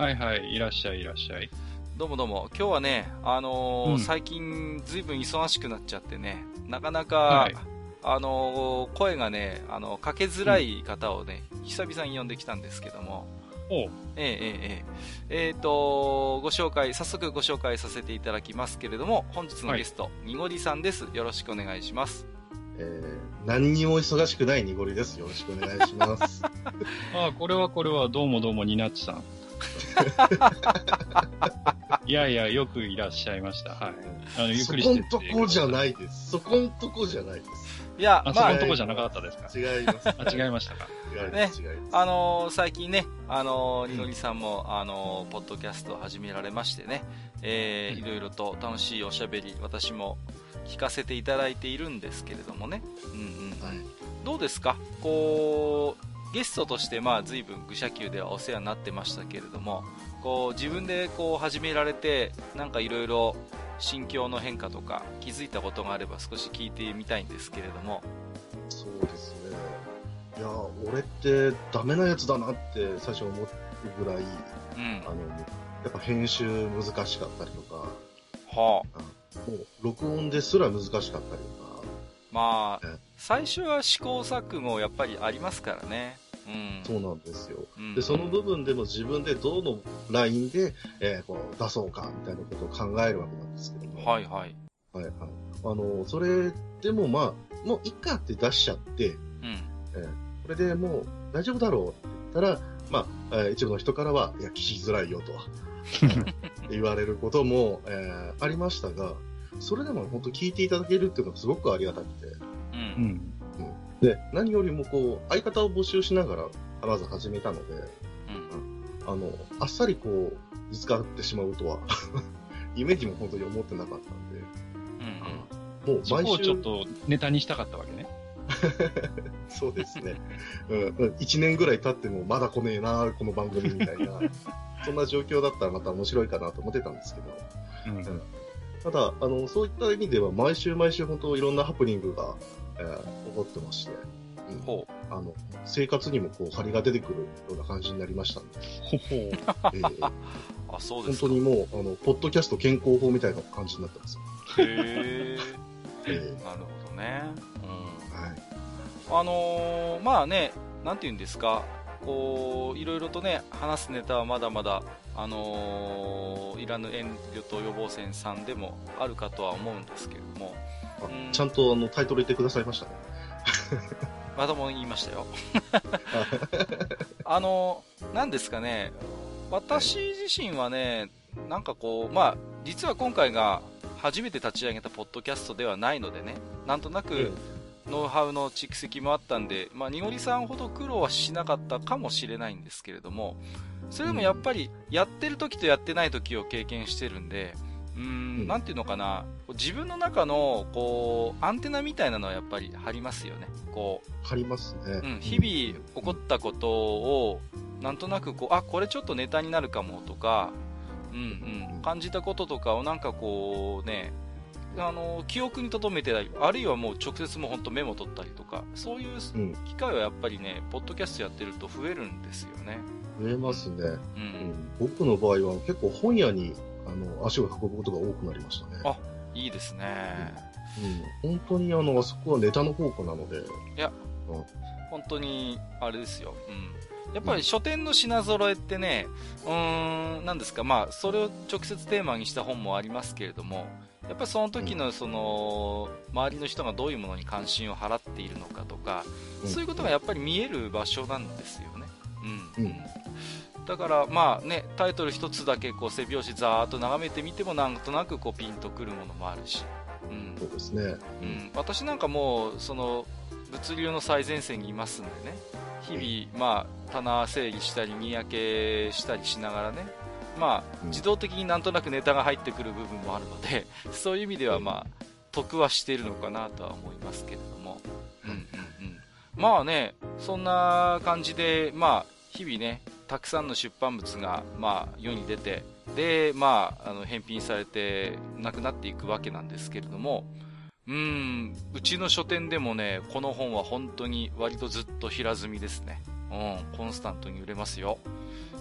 はいはい、いらっしゃいいらっしゃい。どうもどうも。今日はねあのーうん。最近ずいぶん忙しくなっちゃってねなかなか、はい。あのー声がねあのかけづらい方をね、久々に呼んできたんですけども。ええええええ。えーとご紹介早速ご紹介させていただきますけれども本日のゲスト、にごりさんです。よろしくお願いします。えー何にも忙しくない濁りです。よろしくお願いします。ああ、これはこれは、どうもどうも、ニナッチさん。いやいや、よくいらっしゃいました。はい。あの、ゆっそくりしてこんとこじゃい。ないです。そこんとこじゃないです。いやあ、そまあこんとこじゃなかったですか？違います。あ、違いましたか？違います。違います。あのー最近ね、あのー、にのりさんも、あのーポッドキャストを始められましてね、えーうんいろいろと楽しいおしゃべり、私も聞かせていただいているんですけれどもね、うんうん、はい。どうですか？こう、ゲストとして、まあ、随分、愚者級ではお世話になってましたけれども、こう、自分でこう、始められて、なんかいろいろ、心境の変化とか、気づいたことがあれば少し聞いてみたいんですけれども、そうですね。いや、俺ってダメなやつだなって最初思うぐらい、うん。あの、やっぱ編集難しかったりとか、はあ。もう録音ですら難しかったりとか、まあええ、最初は試行錯誤やっぱりありますからね。うん。そうなんですよ。うんで、その部分でも自分でどのラインで、えーこう出そうかみたいなことを考えるわけなんですけども。はいはい。はいはい。あの、それでもまあ、もういっかって出しちゃって、うん。えーこれでもう大丈夫だろうって言ったら、まあ、えー一部の人からは、いや、聞きづらいよと 言われることも、えーありましたが、それでも本当聞いていただけるっていうのがすごくありがたくて、う。うんん。で、何よりもこう、相方を募集しながら、まず始めたので、うん。あの、あっさりこう、見つかってしまうとは、イメージも本当に思ってなかったんで、うん。もうそこ毎週、をちょっとネタにしたかったわけね。そうですね。うん、うん一年ぐらい経ってもまだ来ねえな、この番組みたいな、そんな状況だったらまた面白いかなと思ってたんですけど、うん。ただ、あの、そういった意味では毎週毎週本当いろんなハプニングが、えー起こってまして、うんほあの、生活にもこう、張りが出てくるような感じになりましたんで。あ、そうですか。本当にもう、あの、ポッドキャスト健康法みたいな感じになってますよ。へえ。えなるほどね。うん。ーはい。あのーまあね、なんて言うんですか、こう、いろいろとね、話すネタはまだまだ、あのーいらぬ遠慮と予防線さんでもあるかとは思うんですけれども、あうんちゃんとあの、タイトル言ってくださいましたね。まだも言いましたよ。あの、なんですかね、私自身はね、なんかこう、まあ、実は今回が初めて立ち上げたポッドキャストではないのでね、なんとなくノウハウの蓄積もあったんで、まあ、にごりさんほど苦労はしなかったかもしれないんですけれども、それでもやっぱり、やってる時とやってない時を経験してるんで、うーん、んなんていうのかな、自分の中の、こう、アンテナみたいなのはやっぱり張りますよね。こう、貼りますね。うん、日々起こったことを、なんとなくこう、あ、これちょっとネタになるかもとか、うんうん、感じたこととかをなんかこうね、あの、記憶に留めてたり、あるいはもう直接もうほんとメモ取ったりとか、そういううん。機会はやっぱりね、ポッドキャストやってると増えるんですよね。増えますね。う。うんん。僕の場合は結構本屋に、あの、足を運ぶことが多くなりましたね。あいいですね。うん。本当にあの、あそこはネタの宝庫なので、本当に、あれですよ。うん。やっぱり書店の品揃えってね、うーん、なんですか、まあ、それを直接テーマにした本もありますけれども、やっぱりその時のその、周りの人がどういうものに関心を払っているのかとか、うんそういうことがやっぱり見える場所なんですよね。うん。うんだから、まあね、タイトル一つだけこう背表紙ざーっと眺めてみてもなんとなくこうピンとくるものもあるし、うん。そうですね。うん、私なんかもうその物流の最前線にいますんでね日々、まあ、棚整理したり荷焼けしたりしながらね、まあ、うん自動的になんとなくネタが入ってくる部分もあるので、そういう意味ではまあ、得はしているのかなとは思いますけれども。うんうんうん。まあね、そんな感じで、まあ、日々ね、たくさんの出版物が、まあ、世に出て、で、まあ、あの、返品されて、なくなっていくわけなんですけれども、うーん、うちの書店でもね、この本は本当に割とずっと平積みですね。うん、コンスタントに売れますよ。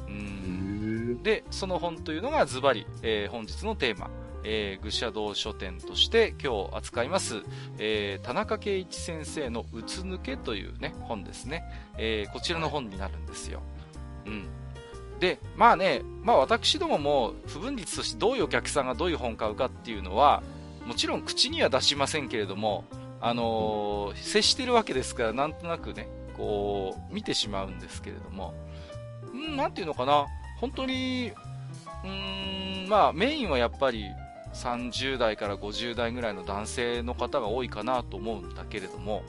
うへん。ーで、その本というのがズバリ、えー本日のテーマ、えー、愚者道書店として今日扱います、えー田中圭一先生のうつ抜けというね、本ですね。えーこちらの本になるんですよ。うん。で、まあね、まあ私どもも不分率としてどういうお客さんがどういう本買うかっていうのは、もちろん口には出しませんけれども、あのー接してるわけですから、なんとなくね、こう、見てしまうんですけれども、うん、なんていうのかな、本当に、うーん、まあメインはやっぱり30代から50代ぐらいの男性の方が多いかなと思うんだけれども、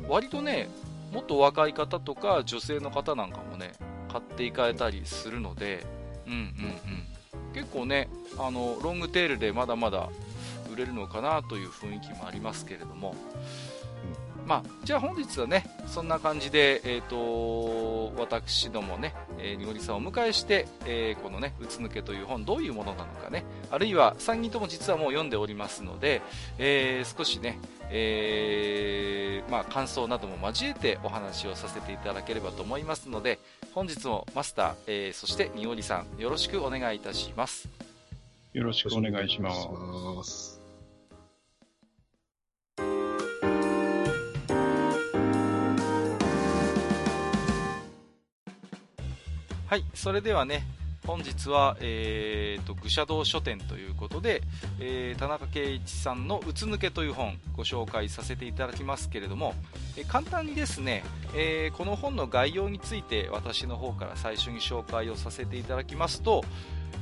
うん、割とね、もっと若い方とか女性の方なんかもね、買っていかれたりするので、うんうんうん。結構ね、あの、ロングテールでまだまだ売れるのかなという雰囲気もありますけれども、まあ、じゃあ本日はね、そんな感じで、えっ、と、私どもね、えー、にごりさんをお迎えして、えーこのね、うつ抜けという本、どういうものなのかね、あるいは3人とも実はもう読んでおりますので、えー少しね、えーまあ、感想なども交えてお話をさせていただければと思いますので、本日もマスター、えーそしてにごりさん、よろしくお願いいたします。よろしくお願いします。はい、それではね、本日は、えー、と、愚者道書店ということで、えー田中圭一さんのうつ抜けという本、ご紹介させていただきますけれども、えー簡単にですね、えーこの本の概要について私の方から最初に紹介をさせていただきますと、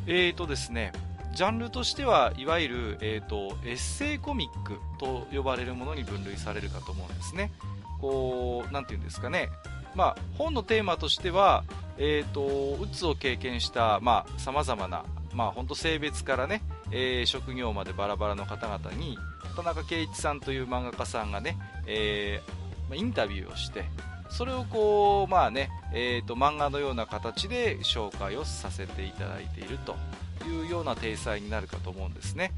えーとですね、ジャンルとしては、いわゆる、えー、とエッセイコミックと呼ばれるものに分類されるかと思うんですね。こう、なていうんですかね。まあ、本のテーマとしては、えー、とうつを経験したさまざ、まな、まあ、本当性別からね、えー職業までバラバラの方々に田中圭一さんという漫画家さんがね、えーまあインタビューをしてそれをこう、まあねえー、と漫画のような形で紹介をさせていただいているというような体裁になるかと思うんですね。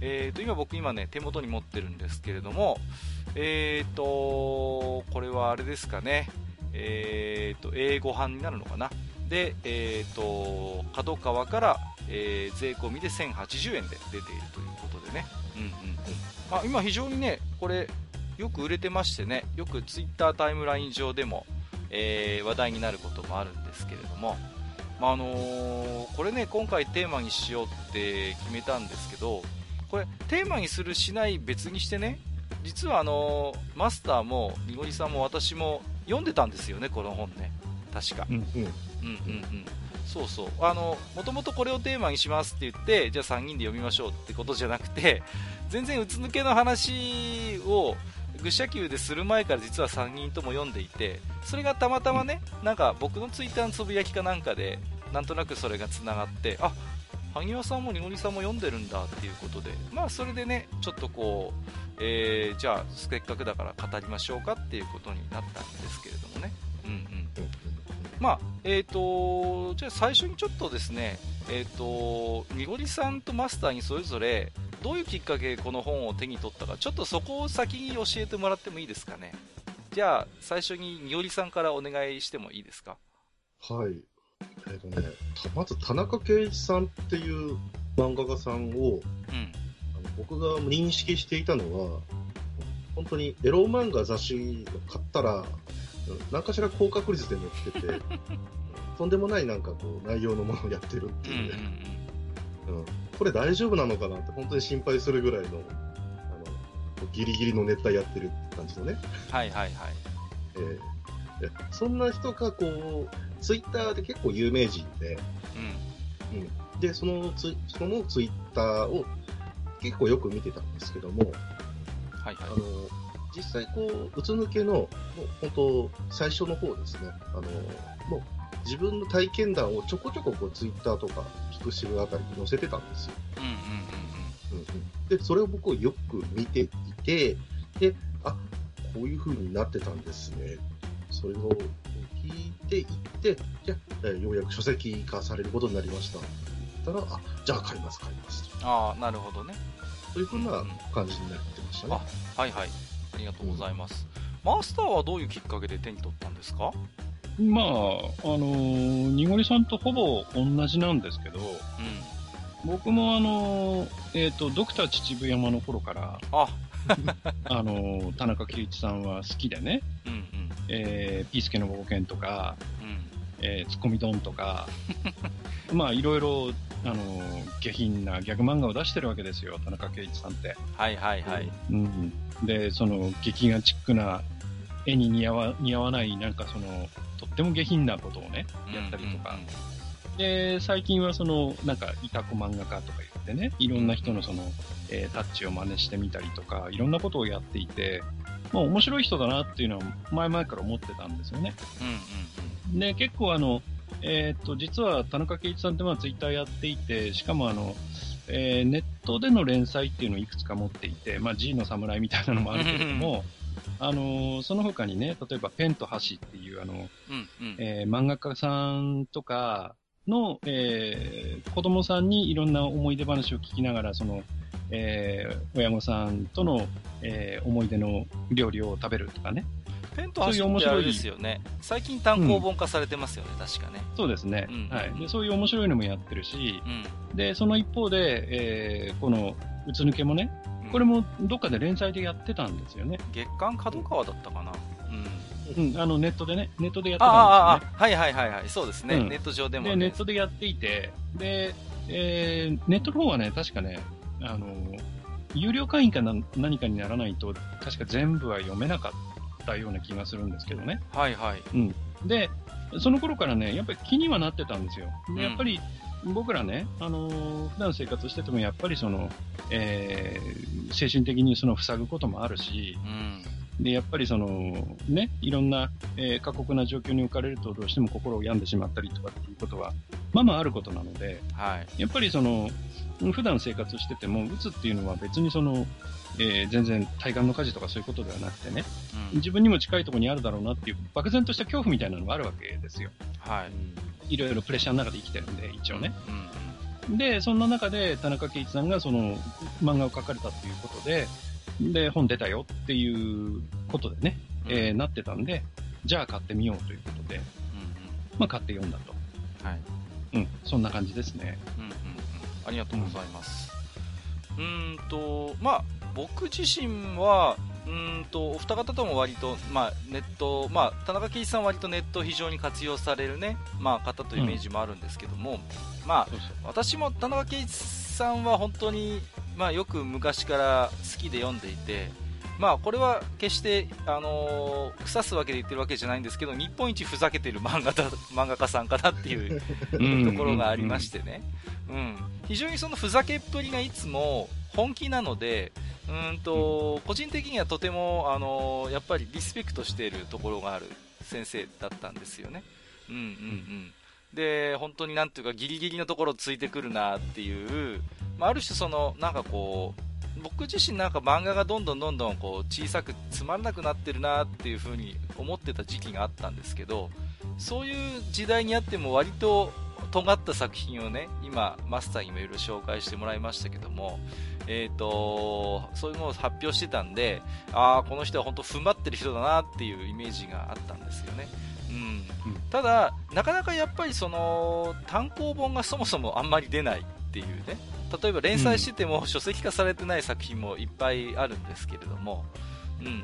えー、と今僕今ね手元に持ってるんですけれども、えー、とこれはあれですかね、えー、と英語版になるのかな？で、えー、と角川から、えー税込みで1080円で出ているということでね、うんうんうん。まあ、今非常にねこれよく売れてましてねよくツイッタータイムライン上でも、えー話題になることもあるんですけれども、まああのーこれね今回テーマにしようって決めたんですけどこれテーマにするしない別にしてね実はあのーマスターもにごりさんも私も読んでたんですよねこの本ね。確か。うん。うん。うんうんうん。そうそう。あのもともとこれをテーマにしますって言ってじゃあ3人で読みましょうってことじゃなくて全然うつ抜けの話を愚者級でする前から実は3人とも読んでいてそれがたまたまねなんか僕のツイッターのつぶやきかなんかでなんとなくそれがつながってあ萩和さんもにごりさんも読んでるんだっていうことでまあそれでねちょっとこう、えーじゃあせっかくだから語りましょうかっていうことになったんですけれどもねうんうんまあ、えっ、と、じゃあ最初にちょっとですね、えっ、と、みごりさんとマスターにそれぞれ、どういうきっかけでこの本を手に取ったか、ちょっとそこを先に教えてもらってもいいですかね。じゃあ、最初にみごりさんからお願いしてもいいですか。はい。えっ、とね、たまず田中圭一さんっていう漫画家さんをうん。あの僕が認識していたのは、本当にエロ漫画雑誌を買ったら、うん何かしら高確率で載ってて、う んとんでもないなんかこう内容のものをやってるってうんうんいうんこれ大丈夫なのかなって本当に心配するぐらいの、あの、ギリギリの熱帯やってるって感じのね。うん。はいはいはい。えーでそんな人がこう、ツイッターで結構有名人で、うん。うん、で、そのツイそのツイッターを結構よく見てたんですけども、はいはいあ。の、実際こう、うつ抜けの、もう本当、最初の方ですね、あの、もう、自分の体験談をちょこちょここうツイッターとか、ピクシブあたりに載せてたんですよ。うんうんうんうん、で、それを僕よく見ていて、で、あ、こういう風になってたんですね。それを聞いていって、じゃあ、ようやく書籍化されることになりました。たら、あ、じゃあ買います、買いますああ、なるほどね。というふうな感じになってましたね。あ、はいはい。ありがとうございます。マスターはどういうきっかけで手に取ったんですか？まあ、あのー、にごりさんとほぼ同じなんですけど、うん、僕もあのー、えっ、ー、と、ドクター秩父山の頃から、あ あの田中圭一さんは好きでね、うんうん、えー、ピースケの冒険とか、うん、えー、ツッコミドンとか、まあ、いろいろ、あの下品なギャグ漫画を出してるわけですよ、田中圭一さんって。はいはいはい。うん。で、その、劇画チックな、絵に似合わ似合わない、なんかその、とっても下品なことをね、やったりとか。うんうんうんで、最近はその、なんか、いたこ漫画家とか言ってね、いろんな人のその、えー、タッチを真似してみたりとか、いろんなことをやっていて、まあ面白い人だなっていうのは前々から思ってたんですよね。うんうん、で、結構あの、えー、っと、実は田中圭一さんってまあツイッターやっていて、しかもあの、えー、ネットでの連載っていうのをいくつか持っていて、まあ G の侍みたいなのもあるけれども、あのその他にね、例えばペンと箸っていうあの、うんうん、えー、漫画家さんとか、の、えー、子供さんにいろんな思い出話を聞きながら、その、えー、親御さんとの、えー、思い出の料理を食べるとかね。ペンと箸ってあれですよね。最近単行本化されてますよね、うん、確かね。そうですね、うん。はい。で。そういう面白いのもやってるし、うん、で、その一方で、えー、この、うつ抜けもね、これもどっかで連載でやってたんですよね。月刊角川だったかな。うん、あのネットでね、ネットでやってたんですよ、ね、ああ。はいはいはいはい、そうですね、うん、ネット上でも、ね、で、ネットでやっていて、で、えー、ネットの方はね、確かね、あの、有料会員か何かにならないと、確か全部は読めなかったような気がするんですけどね。はいはい。うん。で、その頃からね、やっぱり気にはなってたんですよ。で、やっぱり、僕らね、あのー、普段生活しててもやっぱりその、えー、精神的にその塞ぐこともあるし、うん、で、やっぱりその、ね、いろんな、えー、過酷な状況に置かれるとどうしても心を病んでしまったりとかっていうことは、まあまああることなので、はい、やっぱりその、普段生活してても、うつっていうのは別にその、えー、全然対岸の火事とかそういうことではなくてね、うん、自分にも近いところにあるだろうなっていう漠然とした恐怖みたいなのがあるわけですよ。はい。いろいろプレッシャーの中で生きてるんで、一応ね。うん、で、そんな中で田中圭一さんがその漫画を描かれたっていうことで、で、本出たよっていうことでね、うん、えー、なってたんで、じゃあ買ってみようということで、うんうん、まあ買って読んだと。はい。うん、そんな感じですね。うん。ありがとうございます。うん、と、まあ、僕自身は、うんとお二方とも割と、まあ、ネット、まあ、田中圭一さんは割とネットを非常に活用される、ねまあ、方というイメージもあるんですけども、うん、まあ、私も田中圭一さんは本当にまあ、よく昔から好きで読んでいて、まあ、これは決して、あのー、腐すわけで言ってるわけじゃないんですけど日本一ふざけてる漫画だ 漫画家さんかなっていう ところがありましてね、うん、非常にそのふざけっぷりがいつも本気なのでうんと個人的にはとても、あのー、やっぱりリスペクトしているところがある先生だったんですよね。うんうん。うんで本当になんていうかギリギリのところついてくるなっていう。まあ、ある種そのなんかこう僕自身なんか漫画がどんどんどんどんこう小さくつまらなくなってるなっていう風に思ってた時期があったんですけどそういう時代にあっても割と尖った作品をね今マスターにもいろいろ紹介してもらいましたけどもえーと、そういうのを発表してたんでああこの人は本当踏ん張ってる人だなっていうイメージがあったんですよね、うん、ただなかなかやっぱりその単行本がそもそもあんまり出ないっていうね。例えば連載してても書籍化されてない作品もいっぱいあるんですけれども、うんうんう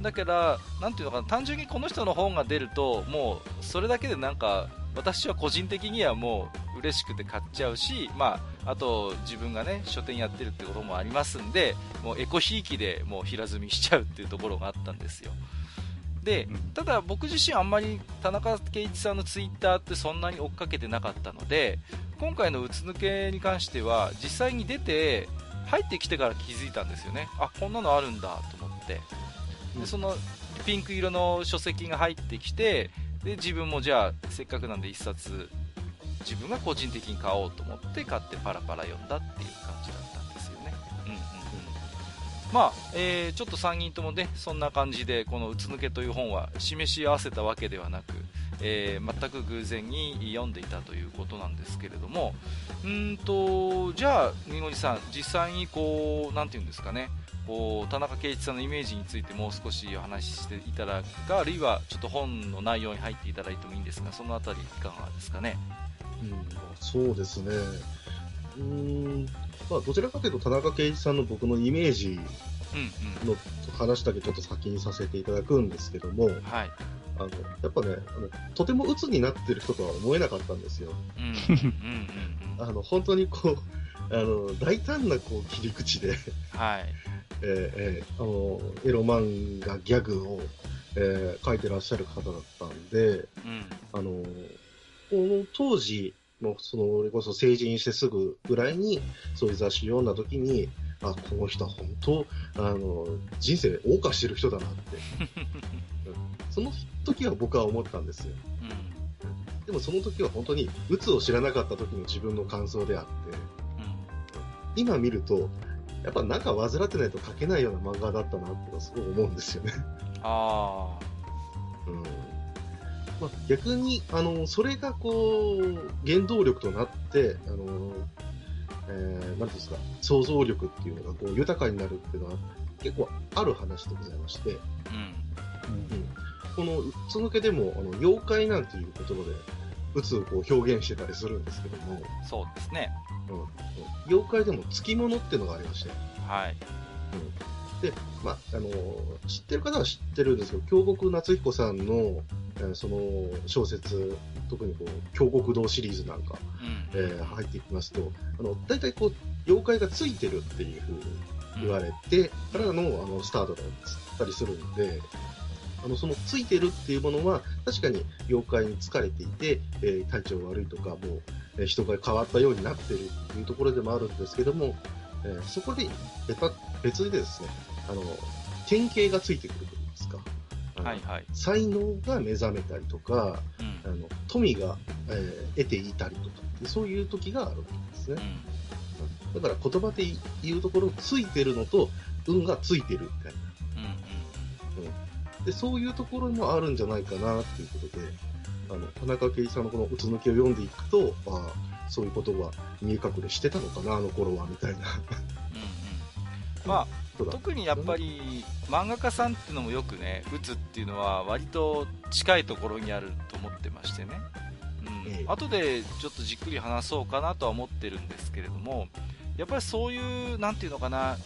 ん、だから、なていうのかな、単純にこの人の本が出ると、もうそれだけでなんか、私は個人的にはもう嬉しくて買っちゃうし、まあ、あと自分がね書店やってるってこともありますんでもうエコひいきでもう平積みしちゃうっていうところがあったんですよ。でただ僕自身あんまり田中圭一さんのツイッターってそんなに追っかけてなかったので今回のうつ抜けに関しては実際に出て入ってきてから気づいたんですよね。あこんなのあるんだと思って。でそのピンク色の書籍が入ってきてで自分もじゃあせっかくなんで1冊自分が個人的に買おうと思って買ってパラパラ読んだっていう感じだまあ、えー、ちょっと3人ともね、そんな感じで、このうつ抜けという本は示し合わせたわけではなく、えー、全く偶然に読んでいたということなんですけれども、うんと、じゃあ、みごりさん、実際にこう、なんていうんですかね、こう田中圭一さんのイメージについてもう少しお話ししていただくかあるいはちょっと本の内容に入っていただいてもいいんですがそのあたりいかがですかね？うん、そうですね。うん、まあ、どちらかというと、田中圭一さんの僕のイメージの話だけちょっと先にさせていただくんですけども、はい、あのやっぱねあの、とても鬱になってる人とは思えなかったんですよ。あの本当にこうあの大胆なこう切り口で、はい。えーえー、あのエロ漫画、ギャグを、えー、書いてらっしゃる方だったんで、うん、あのこの当時の、その、俺こそ成人してすぐぐらいに、そういう雑誌読んだ時に、あ、この人は本当、あの、人生謳歌してる人だなって。その時は僕は思ったんですよ。うん、でもその時は本当に、鬱を知らなかった時の自分の感想であって、うん、今見ると、やっぱなんか患ってないと書けないような漫画だったなってすごい思うんですよね。ああ。まあ、逆に、あの、それがこう、原動力となって、あの、えー、なんですか、想像力っていうのがこう豊かになるっていうのは結構ある話でございまして、うん。うん、この、そのけでも、あの、妖怪なんていう言葉で、鬱をこう表現してたりするんですけども、そうですね。うん。妖怪でも付き物っていうのがありまして、はい。うん。で、まあ、あの、知ってる方は知ってるんですけど、京極夏彦さんの、その小説、特にこう、京極堂シリーズなんか、うん、えー、入っていきますと、あの、大体こう、妖怪がついてるっていうふうに言われて、からの、あの、スタートだったりするんで、あの、そのついてるっていうものは、確かに妖怪に疲れていて、えー、体調悪いとか、もう、えー、人が変わったようになってるっていうところでもあるんですけども、えー、そこで別にですね、あの、典型がついてくるといいますか、はいはい、才能が目覚めたりとか、うん、あの富が、えー、得ていたりとかそういう時があるわけですね、うん、だから言葉で言うところついてるのと運がついてるみたいな、うんうん、でそういうところもあるんじゃないかなっていうことであの田中圭さんのこの「うつ抜き」を読んでいくとああそういうことは見え隠れしてたのかなあの頃はみたいなまあ特にやっぱり漫画家さんっていうのもよくね打つっていうのは割と近いところにあると思ってましてね、うん。ええ、後でちょっとじっくり話そうかなとは思ってるんですけれどもやっぱりそういう何て言うのかな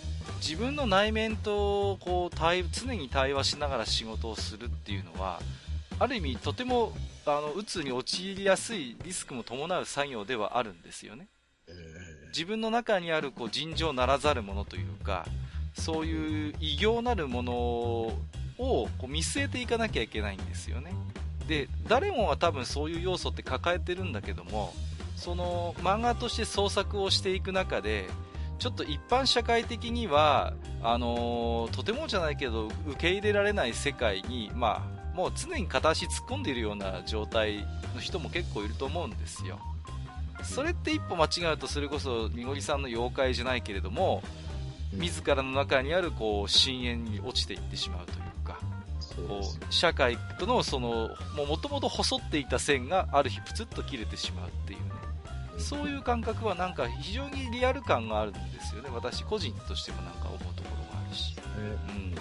自分の内面とこう対常に対話しながら仕事をするっていうのはある意味とてもあの鬱に陥りやすいリスクも伴う作業ではあるんですよね、え自分の中にあるこう尋常ならざるものというかそういう異形なるものをこう見据えていかなきゃいけないんですよね。で誰もが多分そういう要素って抱えてるんだけどもその漫画として創作をしていく中でちょっと一般社会的にはあのー、とてもじゃないけど受け入れられない世界に、まあ、もう常に片足突っ込んでいるような状態の人も結構いると思うんですよ。それって一歩間違うとそれこそみごりさんの妖怪じゃないけれども自らの中にあるこう深淵に落ちていってしまうというかこう社会とのそのもともと細っていた線がある日プツッと切れてしまうっていうね。そういう感覚はなんか非常にリアル感があるんですよね。私個人としてもなんか思うところがあるし、うん、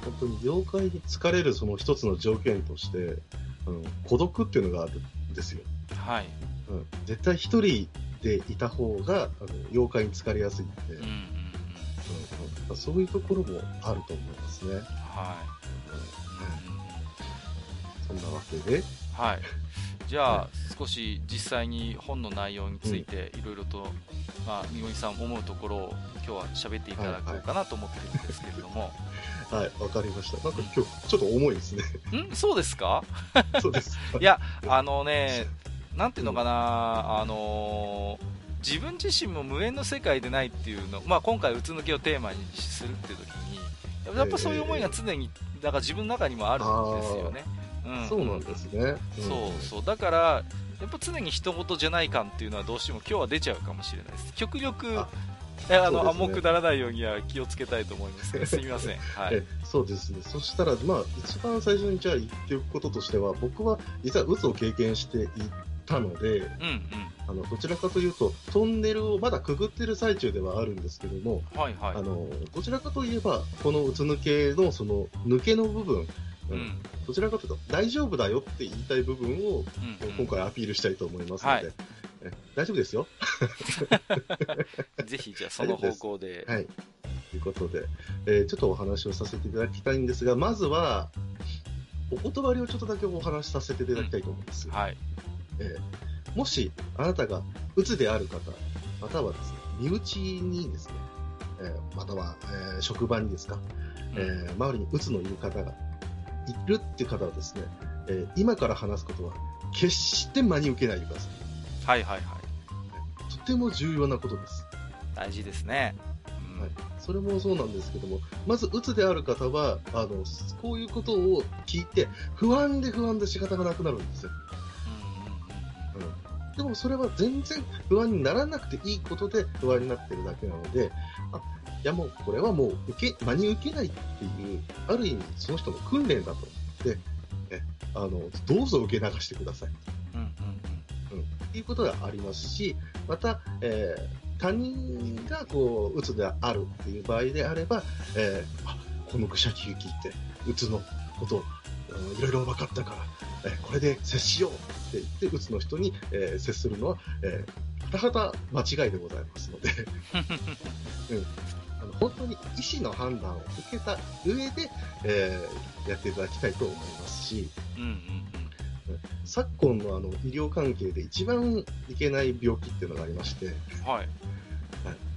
本当に妖怪に疲れるその一つの条件として、うん、孤独っていうのがあるんですよはい、うん、絶対一人でいた方があの妖怪に疲れやすいんで、うんうん、そういうところもあると思いますね。はい。うん、そんなわけで。はい。じゃあ、少し実際に本の内容についていろいろと、まあ、みごりさん思うところを今日は喋っていただこうかなと思ってるんですけれども。はい、わ、かりました。なんか今日ちょっと重いですね。ん？そうですか？そうです。いや、あのね、なんていうのかな、あのー自分自身も無縁の世界でないっていうの、まあ、今回、うつ抜けをテーマにするっていう時にやっぱそういう思いが常にだから自分の中にもあるんですよね。うん、そうなんですね。そうそう。だからやっぱ常に人事じゃない感っていうのはどうしても今日は出ちゃうかもしれないです。極力あの、ね。暗黙ならないようには気をつけたいと思います。がすみません。はい。えそうですね。そしたら、まあ、一番最初にじゃあ言っておくこととしては、僕は実は渦を経験していたので、うんうん。あの、どちらかというと、トンネルをまだくぐってる最中ではあるんですけども、はいはい。あの、どちらかといえば、このうつ抜けのその抜けの部分、ううん。んどちらかというと大丈夫だよって言いたい部分をうんうん。今回アピールしたいと思いますので、はい。え大丈夫ですよ。ぜひじゃあその方向で。はい。ということで、えーちょっとお話をさせていただきたいんですが、まずは、お断りをちょっとだけお話しさせていただきたいと思うんです。はいえーもし、あなたが鬱である方、またはですね、身内にですね、えーまたは、えー職場にですか、えー周りに鬱のいる方がいるっていう方はですね、えー今から話すことは決して真に受けないでください。はいはいはいとても重要なことです。大事ですね、うんはいそれもそうなんですけども、まず鬱である方は、あの、こういうことを聞いて、不安で不安で仕方がなくなるんですよ。うんうんうんうん。でもそれは全然不安にならなくていいことで不安になってるだけなので、あ、いやもうこれはもう受け、真に受けないっていう、ある意味その人の訓練だと。で、え、あの、どうぞ受け流してください。うんうんっていうことがありますし、また、えー他人がこう、うつであるっていう場合であれば、えーあ、この愚者級聞いて、うつのことを、うんいろいろ分かったから、えーこれで接しようって言って、うつの人に、えー接するのは、えー、はたはた間違いでございますので、うん、あの本当に医師の判断を受けた上で、えーやっていただきたいと思いますし、うんうん昨今のあの医療関係で一番いけない病気っていうのがありまして、うんはい。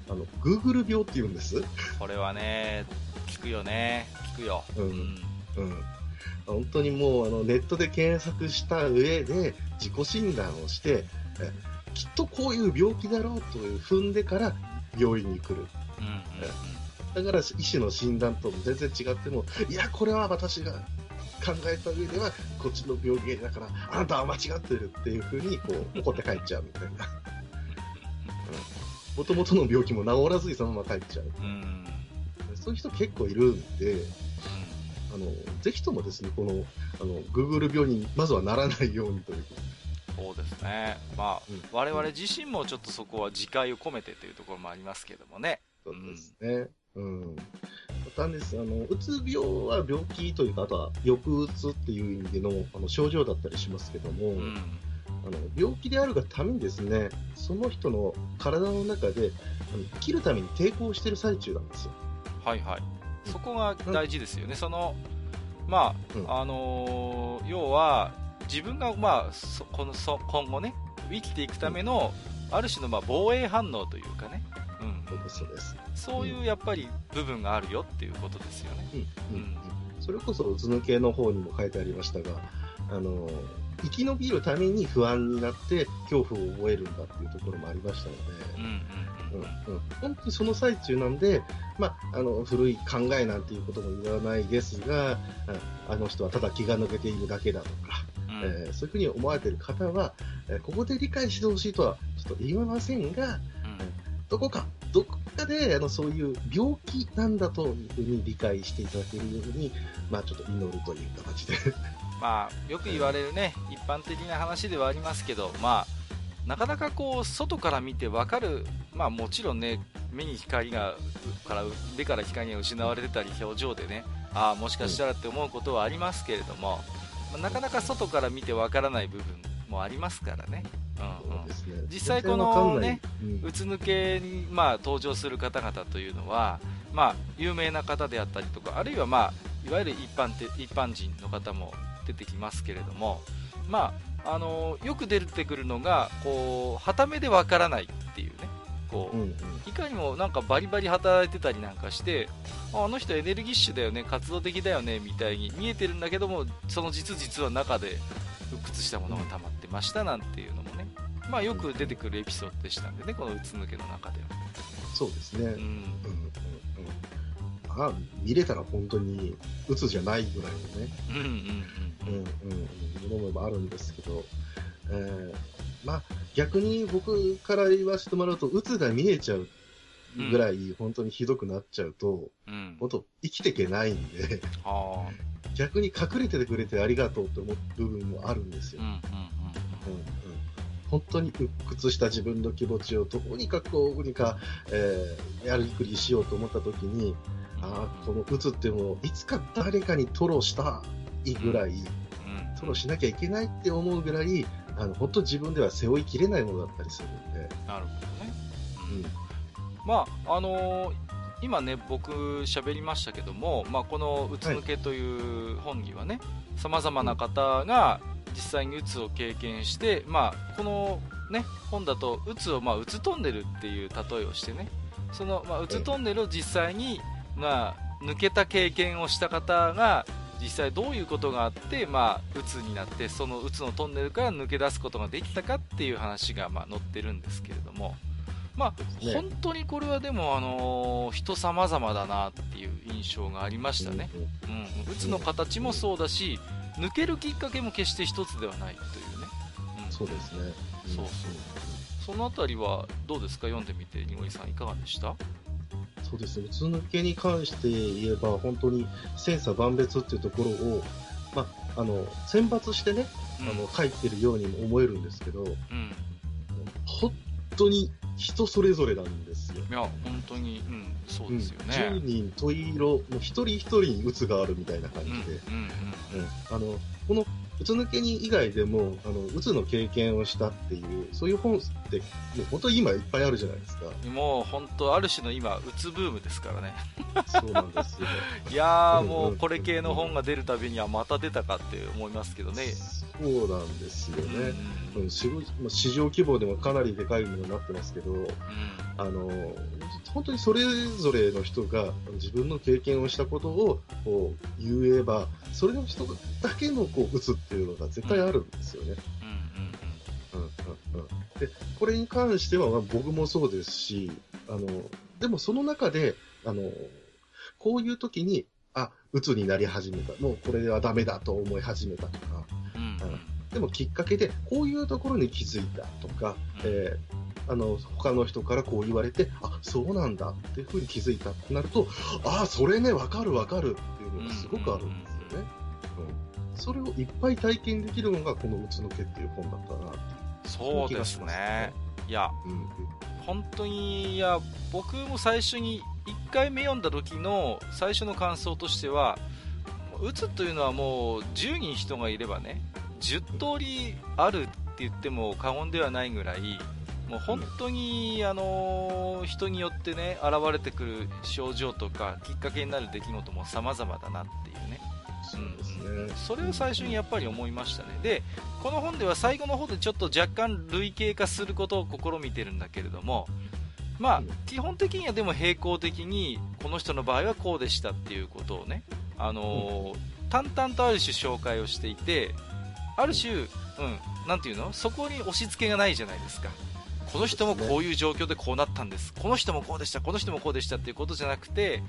あの、Google 病って言うんです。これはね聞くよね。聞くよ。うん。うん。うん。本当にもうあのネットで検索した上で自己診断をして、えきっとこういう病気だろうという踏んでから病院に来る。うんうんだから医師の診断とも全然違っても、いや、これは私が考えた上ではこっちの病気だから、あなたは間違ってるっていう風にこう怒って帰っちゃうみたいな。もともとの病気も治らずにそのまま帰っちゃう。うんうんそういう人結構いるんで、あの、ぜひともですね、この、あの、Google 病にまずはならないようにというそうですね。まあうん。我々自身もちょっとそこは自戒を込めてというところもありますけどもね。ことですね。うん。またです、あの、うつ病は病気というか、あとは抑うつっていう意味でのあの症状だったりしますけども、うん。あの病気であるがためにですね、その人の体の中であの生きるために抵抗している最中なんですよ。はいはいそこが大事ですよね。そのまうん。ああのー要は自分がまあそこのそ今後ね生きていくためのある種のまあ防衛反応というかね。うん。そうです、そうです。そういうやっぱり部分があるよっていうことですよね。うん、ううん。ん。それこそ、うつ抜けの方にも書いてありましたが、あの、生き延びるために不安になって恐怖を覚えるんだっていうところもありましたので、うんうんううんんうん、本当にその最中なんで、まあ、あの古い考えなんていうことも言わないですが、ああの人はただ気が抜けているだけだとか、うん。えーそういうふうに思われている方は、えーここで理解してほしいとはちょっと言えませんが、どこか、どこかであのそういう病気なんだというふうに理解していただけるように、まあ、ちょっと祈るという形で。まあよく言われるね一般的な話ではありますけどまあなかなかこう外から見て分かるまあもちろんね目に光がから目から光が失われてたり表情でねああもしかしたらって思うことはありますけれども、まあなかなか外から見て分からない部分もありますからね、うんうん、ね。実際このね、全然わかんうつ抜けに、まあ、登場する方々というのは、まあ、有名な方であったりとかあるいは、まあ、いわゆる一般て一般人の方も出てきますけれども、まあ、あのよく出てくるのがこう旗目でわからないっていうね。こう、うんうん。いかにもなんかバリバリ働いてたりなんかしてああの人エネルギッシュだよね活動的だよねみたいに見えてるんだけどもその実実は中で鬱屈したものが溜まってましたなんていうのもね、まあ、よく出てくるエピソードでしたんでねこのうつ抜けの中では、そうですね。うん。うんうんうんまあ、見れたら本当に鬱じゃないぐらいのね、うんうんうんうん。うん、ものもあるんですけど、えーまあ、逆に僕から言わせてもらうと、鬱が見えちゃうぐらい、本当にひどくなっちゃうと、うん。本当、生きていけないんで、あ逆に隠れててくれてありがとうって思う部分もあるんですよ。あうんうんうん。うん本当に鬱屈した自分の気持ちをどうにかこうにか、えーやりくりしようと思った時に、うんああ、この鬱っていうのをいつか誰かに吐露したいぐらい、うん。吐露しなきゃいけないって思うぐらい、あの本当自分では背負いきれないものだったりするんで、なるほどね。うん。まああのー今ね僕喋りましたけども、まあ、この「うつ抜け」という本にはねさまざまな方が実際にうつを経験して、まあ、この、ね、本だとうつを、まあ、うつトンネルっていう例えをしてねその、まあ、うつトンネルを実際に、まあ、抜けた経験をした方が実際どういうことがあって、まあ、うつになってそのうつのトンネルから抜け出すことができたかっていう話が、まあ、載ってるんですけれども。まあ、ね。本当にこれはでも、あのー人様々だなっていう印象がありましたね、うん、うつの形もそうだし抜けるきっかけも決して一つではないというね、うん、そうですね。そうそのあたりはどうですか？読んでみてにごりさんいかがでした？そうですね、うつ抜けに関して言えば、本当に千差万別っていうところを、まあ、あの選抜してね、うん。あの書いてるようにも思えるんですけど、うん。本当に人それぞれなんですよ。いや本当に、うん、そううんですよね、10人十色、もう一人一人に鬱があるみたいな感じで、うんうんうん。うん。あのこのうつ抜けに以外でも、あのうつの経験をしたっていう、そういう本って、もう本当に今いっぱいあるじゃないですか。もう本当ある種の今うつブームですからねそうなんですよ。いやーうんもうこれ系の本が出るたびにはまた出たかって思いますけどねそうなんですよね。うん市場規模でもかなりでかいものになってますけど、うんあの本当にそれぞれの人が自分の経験をしたことをこう言えば、それの人だけのこう打つっていうのが絶対あるんですよね。うんうんうん。うんうん、でこれに関してはまあ僕もそうですし、あのでもその中であのこういう時に、あ鬱になり始めた、もうこれはダメだと思い始めたとか、うんうん。でもきっかけで、こういうところに気づいたとか、えーあの他の人からこう言われて、あそうなんだっていうふうに気づいたってなると、あそれね、わかるわかるっていうのがすごくあるんですよね。うん、それをいっぱい体験できるのが、このうつのけっていう本だったなっていうそうですね。いやうん本当にいや僕も最初に1回目読んだ時の最初の感想としてはうつというのはもう10人人がいればね10通りあるって言っても過言ではないぐらいもう本当に、あのー人によってね現れてくる症状とかきっかけになる出来事も様々だなっていうね。そうですね。それを最初にやっぱり思いましたね。でこの本では最後の方でちょっと若干類型化することを試みてるんだけれどもまあうん。基本的にはでも並行的にこの人の場合はこうでしたっていうことをねあのー淡々とある種紹介をしていてある種、うん、なんていうの？そこに押し付けがないじゃないですかこの人もこういう状況でこうなったんです。この人もこうでした。この人もこうでしたっていうことじゃなくて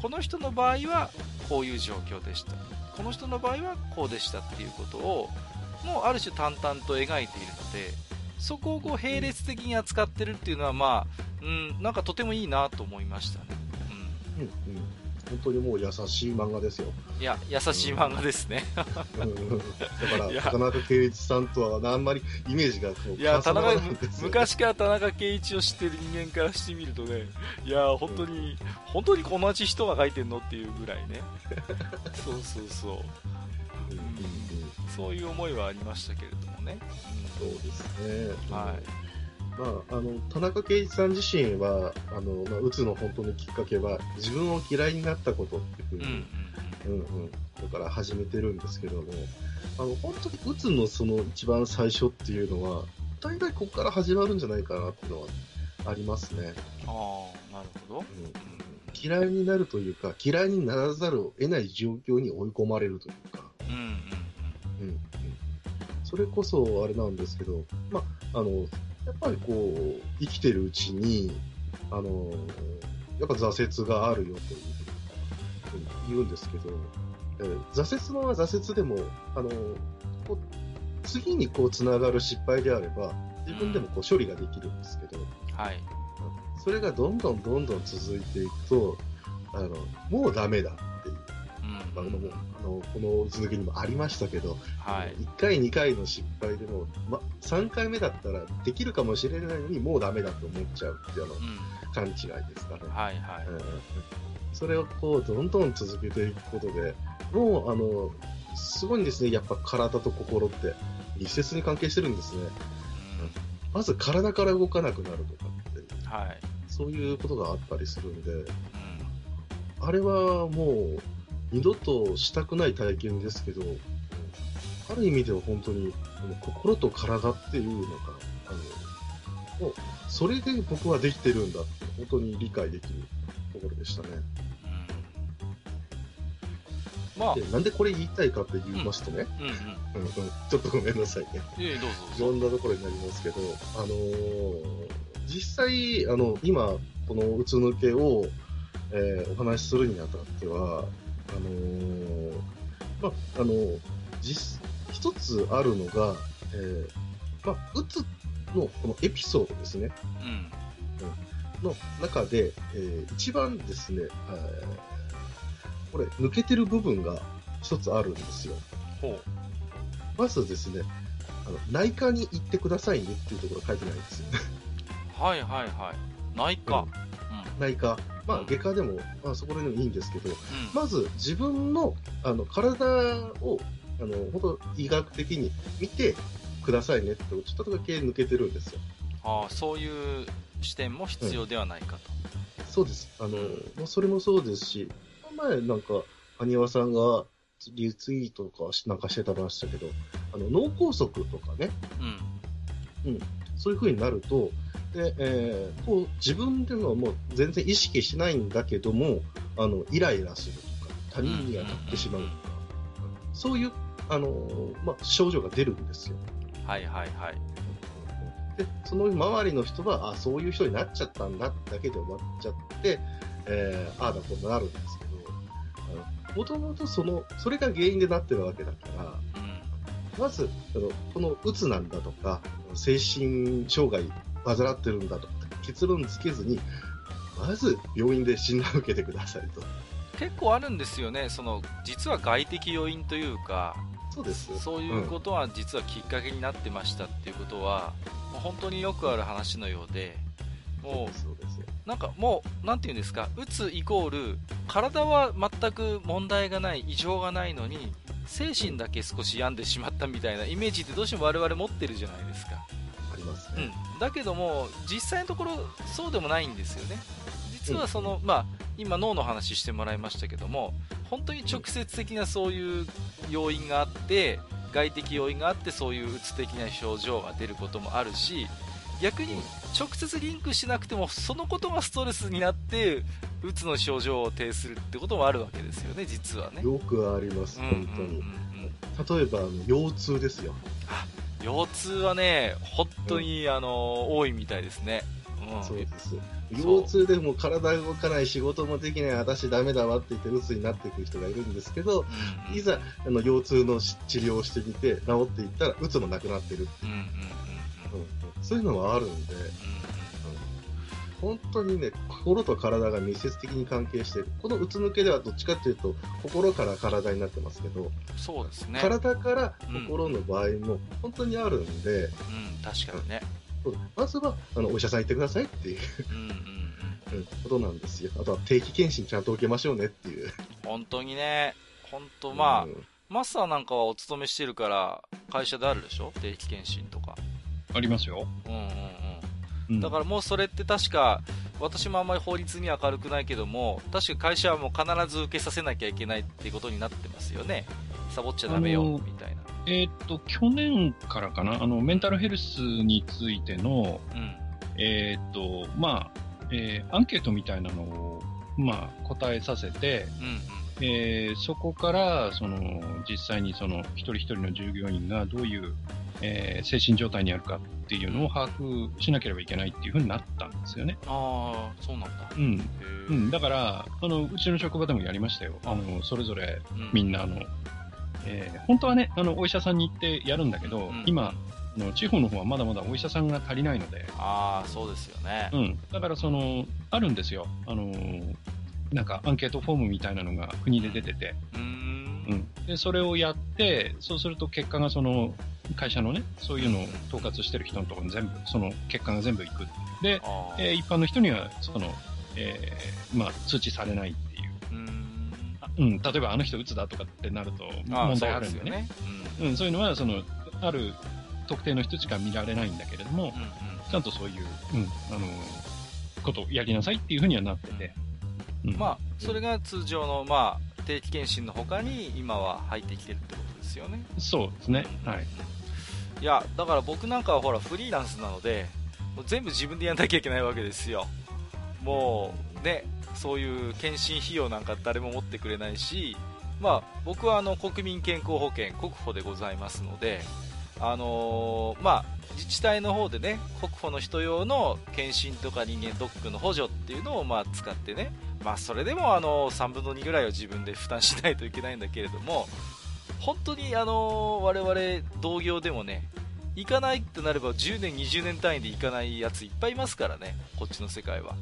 この人の場合はこういう状況でした。この人の場合はこうでしたっていうことをもうある種淡々と描いているのでそこをこう並列的に扱ってるっていうのはまあ、うん、なんかとてもいいなと思いましたね、うん。うん本当にもう優しい漫画ですよ。うん、いや優しい漫画ですね。うん。うん。だから、田中圭一さんとはあんまりイメージがこういや田中昔から田中圭一を知ってる人間からしてみるとねいや本当に、本当に同じ人が書いてんのっていうぐらいね。そうそうそう。うん。うん。うんそういう思いはありましたけれどもね、そうですね。うん、はいまあ、あの田中圭一さん自身はあの、まあ、うつの本当のきっかけは自分を嫌いになったことっていうふうに、うんうんだから始めてるんですけどもあの本当にうつのその一番最初っていうのは大体ここから始まるんじゃないかなっていうのはありますね、ああなるほど。うん。嫌いになるというか嫌いにならざるを得ない状況に追い込まれるというか、うんうん。うんうん、それこそあれなんですけど、まあ、あのやっぱりこう生きてるうちにあのやっぱ挫折があるよという言うんですけど、えー挫折は挫折でも、あのこう次にこうつながる失敗であれば、自分でもこう処理ができるんですけど、はい。それがどんどんどんどん続いていくと、あのもうダメだ。まあこのあのこのうつ抜けにもありましたけど、はい。1回、2回の失敗でも、ま、3回目だったらできるかもしれないのに、もうダメだと思っちゃうっていうあのうん。勘違いですかね。はいはい。うんそれをこうどんどん続けていくことで、もうあのすごいんですね、やっぱ体と心って密接に関係してるんですね。まず体から動かなくなるとかって、うん。はい。そういうことがあったりするんで、うん。あれはもう二度としたくない体験ですけど、ある意味では本当に心と体っていうのかな、あのそれで僕はできてるんだって本当に理解できるところでしたね。うん。まあ、でなんでこれ言いたいかって言いますとね、うんうん。うんうんちょっとごめんなさいね。いどうぞいどうんなところになりますけど、あのー実際、あの、今、このうつ抜けを、えーお話しするにあたっては、あのーまあ、あの実、一つあるのが、えーまあ、うつのこのエピソードですね、うん。の中で、えー一番ですね、えーこれ、抜けてる部分が一つあるんですよ。ほう。まずですね、あの内科に行ってくださいねっていうところ書いてないんですよ。はいはいはい。内科。うん。内科。まあ、外科でも、まあ、そこら辺でもいいんですけど、うん。まず自分のあの体をあの本当医学的に見てくださいねって、ちょっとだけ抜けてるんですよ。ああ、そういう視点も必要ではないかと。そうです。あの、まあ、それもそうですし、前なんか、埴輪さんがリツイートとかしなんかしてたましたけど、あの脳梗塞とかね、うん。そういう風になると、で、えーこう自分ではもう全然意識しないんだけども、あの、イライラするとか、他人に当たってしまうとか、そういう、あのーまあ、症状が出るんですよ。はいはいはい。で、その周りの人は、あそういう人になっちゃったんだだけで終わっちゃって、えーああだこうだなるんですけど、もともとその、それが原因でなってるわけだから、うん。まず、あのこのうつなんだとか、精神障害患ってるんだとか、結論つけずに、まず病院で診断を受けてくださいと。結構あるんですよね。その、実は外的要因というか、そうです。そういうことは実はきっかけになってましたっていうことは、もう本当によくある話のようで、もそうです。う、なんかもう、なんていうんですか、うつイコール、体は全く問題がない、異常がないのに、精神だけ少し病んでしまったみたいなイメージってどうしても我々持ってるじゃないですか。だけども、実際のところ、そうでもないんですよね。実はその、まあ、今脳の話してもらいましたけども、本当に直接的なそういう要因があって、外的要因があって、そういううつ的な症状が出ることもあるし、逆に直接リンクしなくても、そのことがストレスになって、うつの症状を呈するってこともあるわけですよね、実はね。よくあります、うんうん本当に。うんうん例えば、あの腰痛ですよ。腰痛はね、本当に、あの多いみたいですね。うん、そうです。腰痛でも体動かない、仕事もできない、私ダメだわって言って鬱になっていく人がいるんですけど、うんうんいざ、あの、腰痛の治療をしてみて、治っていったら、鬱もなくなってる。うんうんうんうん。うんそういうのはあるんで、本当にね、心と体が密接的に関係している。このうつ抜けではどっちかっていうと、心から体になってますけど、そうですね。体から心の場合も本当にあるんで、うん、確かにね。まずはあのお医者さん行ってくださいっていううんうんうん。うんことなんですよ。あとは定期検診ちゃんと受けましょうねっていう。本当にね、本当まあ、うんマスターなんかはお勤めしてるから、会社であるでしょ？定期検診とか。ありますよ。うんうんううん。んだからもうそれって確か、私もあんまり法律には明るくないけども、確か会社はもう必ず受けさせなきゃいけないっていうことになってますよね。サボっちゃダメよ、みたいな。えーっと、去年からかな、あの、メンタルヘルスについての、うん。えーっと、まあ、えーアンケートみたいなのを、まあ、答えさせて、うんえーそこから、その、実際にその、一人一人の従業員がどういう、えー、精神状態にあるかっていうのを把握しなければいけないっていうふうになったんですよね。ああ、そうなんだ。うん。うん、だから、あの、うちの職場でもやりましたよ。あの、それぞれ、みんな、あの、えー、本当はね、あの、お医者さんに行ってやるんだけど、うん、今、の地方の方はまだまだお医者さんが足りないので。ああ、そうですよね。うん。だから、その、あるんですよ。あのー、なんか、アンケートフォームみたいなのが国で出てて。うん。うん。で、それをやって、そうすると結果がその、会社のね、そういうのを統括してる人のところに全部、その結果が全部いく。で、えー、一般の人には、その、えー、まあ、通知されないっていう。うん、例えばあの人打つだとかってなると問題あるんでね。ねうん、うん、そういうのは、その、ある特定の人しか見られないんだけれども、うんうん、ちゃんとそういう、うん、あの、ことをやりなさいっていうふうにはなってて。うん、まあ、それが通常の、まあ、定期検診の他に今は入ってきてるってことですよね。そうですね。はい。いや、だから僕なんかはほら、フリーランスなので、もう全部自分でやんなきゃいけないわけですよ。もう、ね、そういう検診費用なんか誰も持ってくれないし、まあ、僕はあの国民健康保険国保でございますので、あのー、まあ、自治体の方でね国保の人用の検診とか人間ドックの補助っていうのをまあ使ってね、まあ、それでもあの3分の2ぐらいを自分で負担しないといけないんだけれども本当にあの我々同業でもね行かないってなれば10年、20年単位で行かないやついっぱいいますからね、こっちの世界は。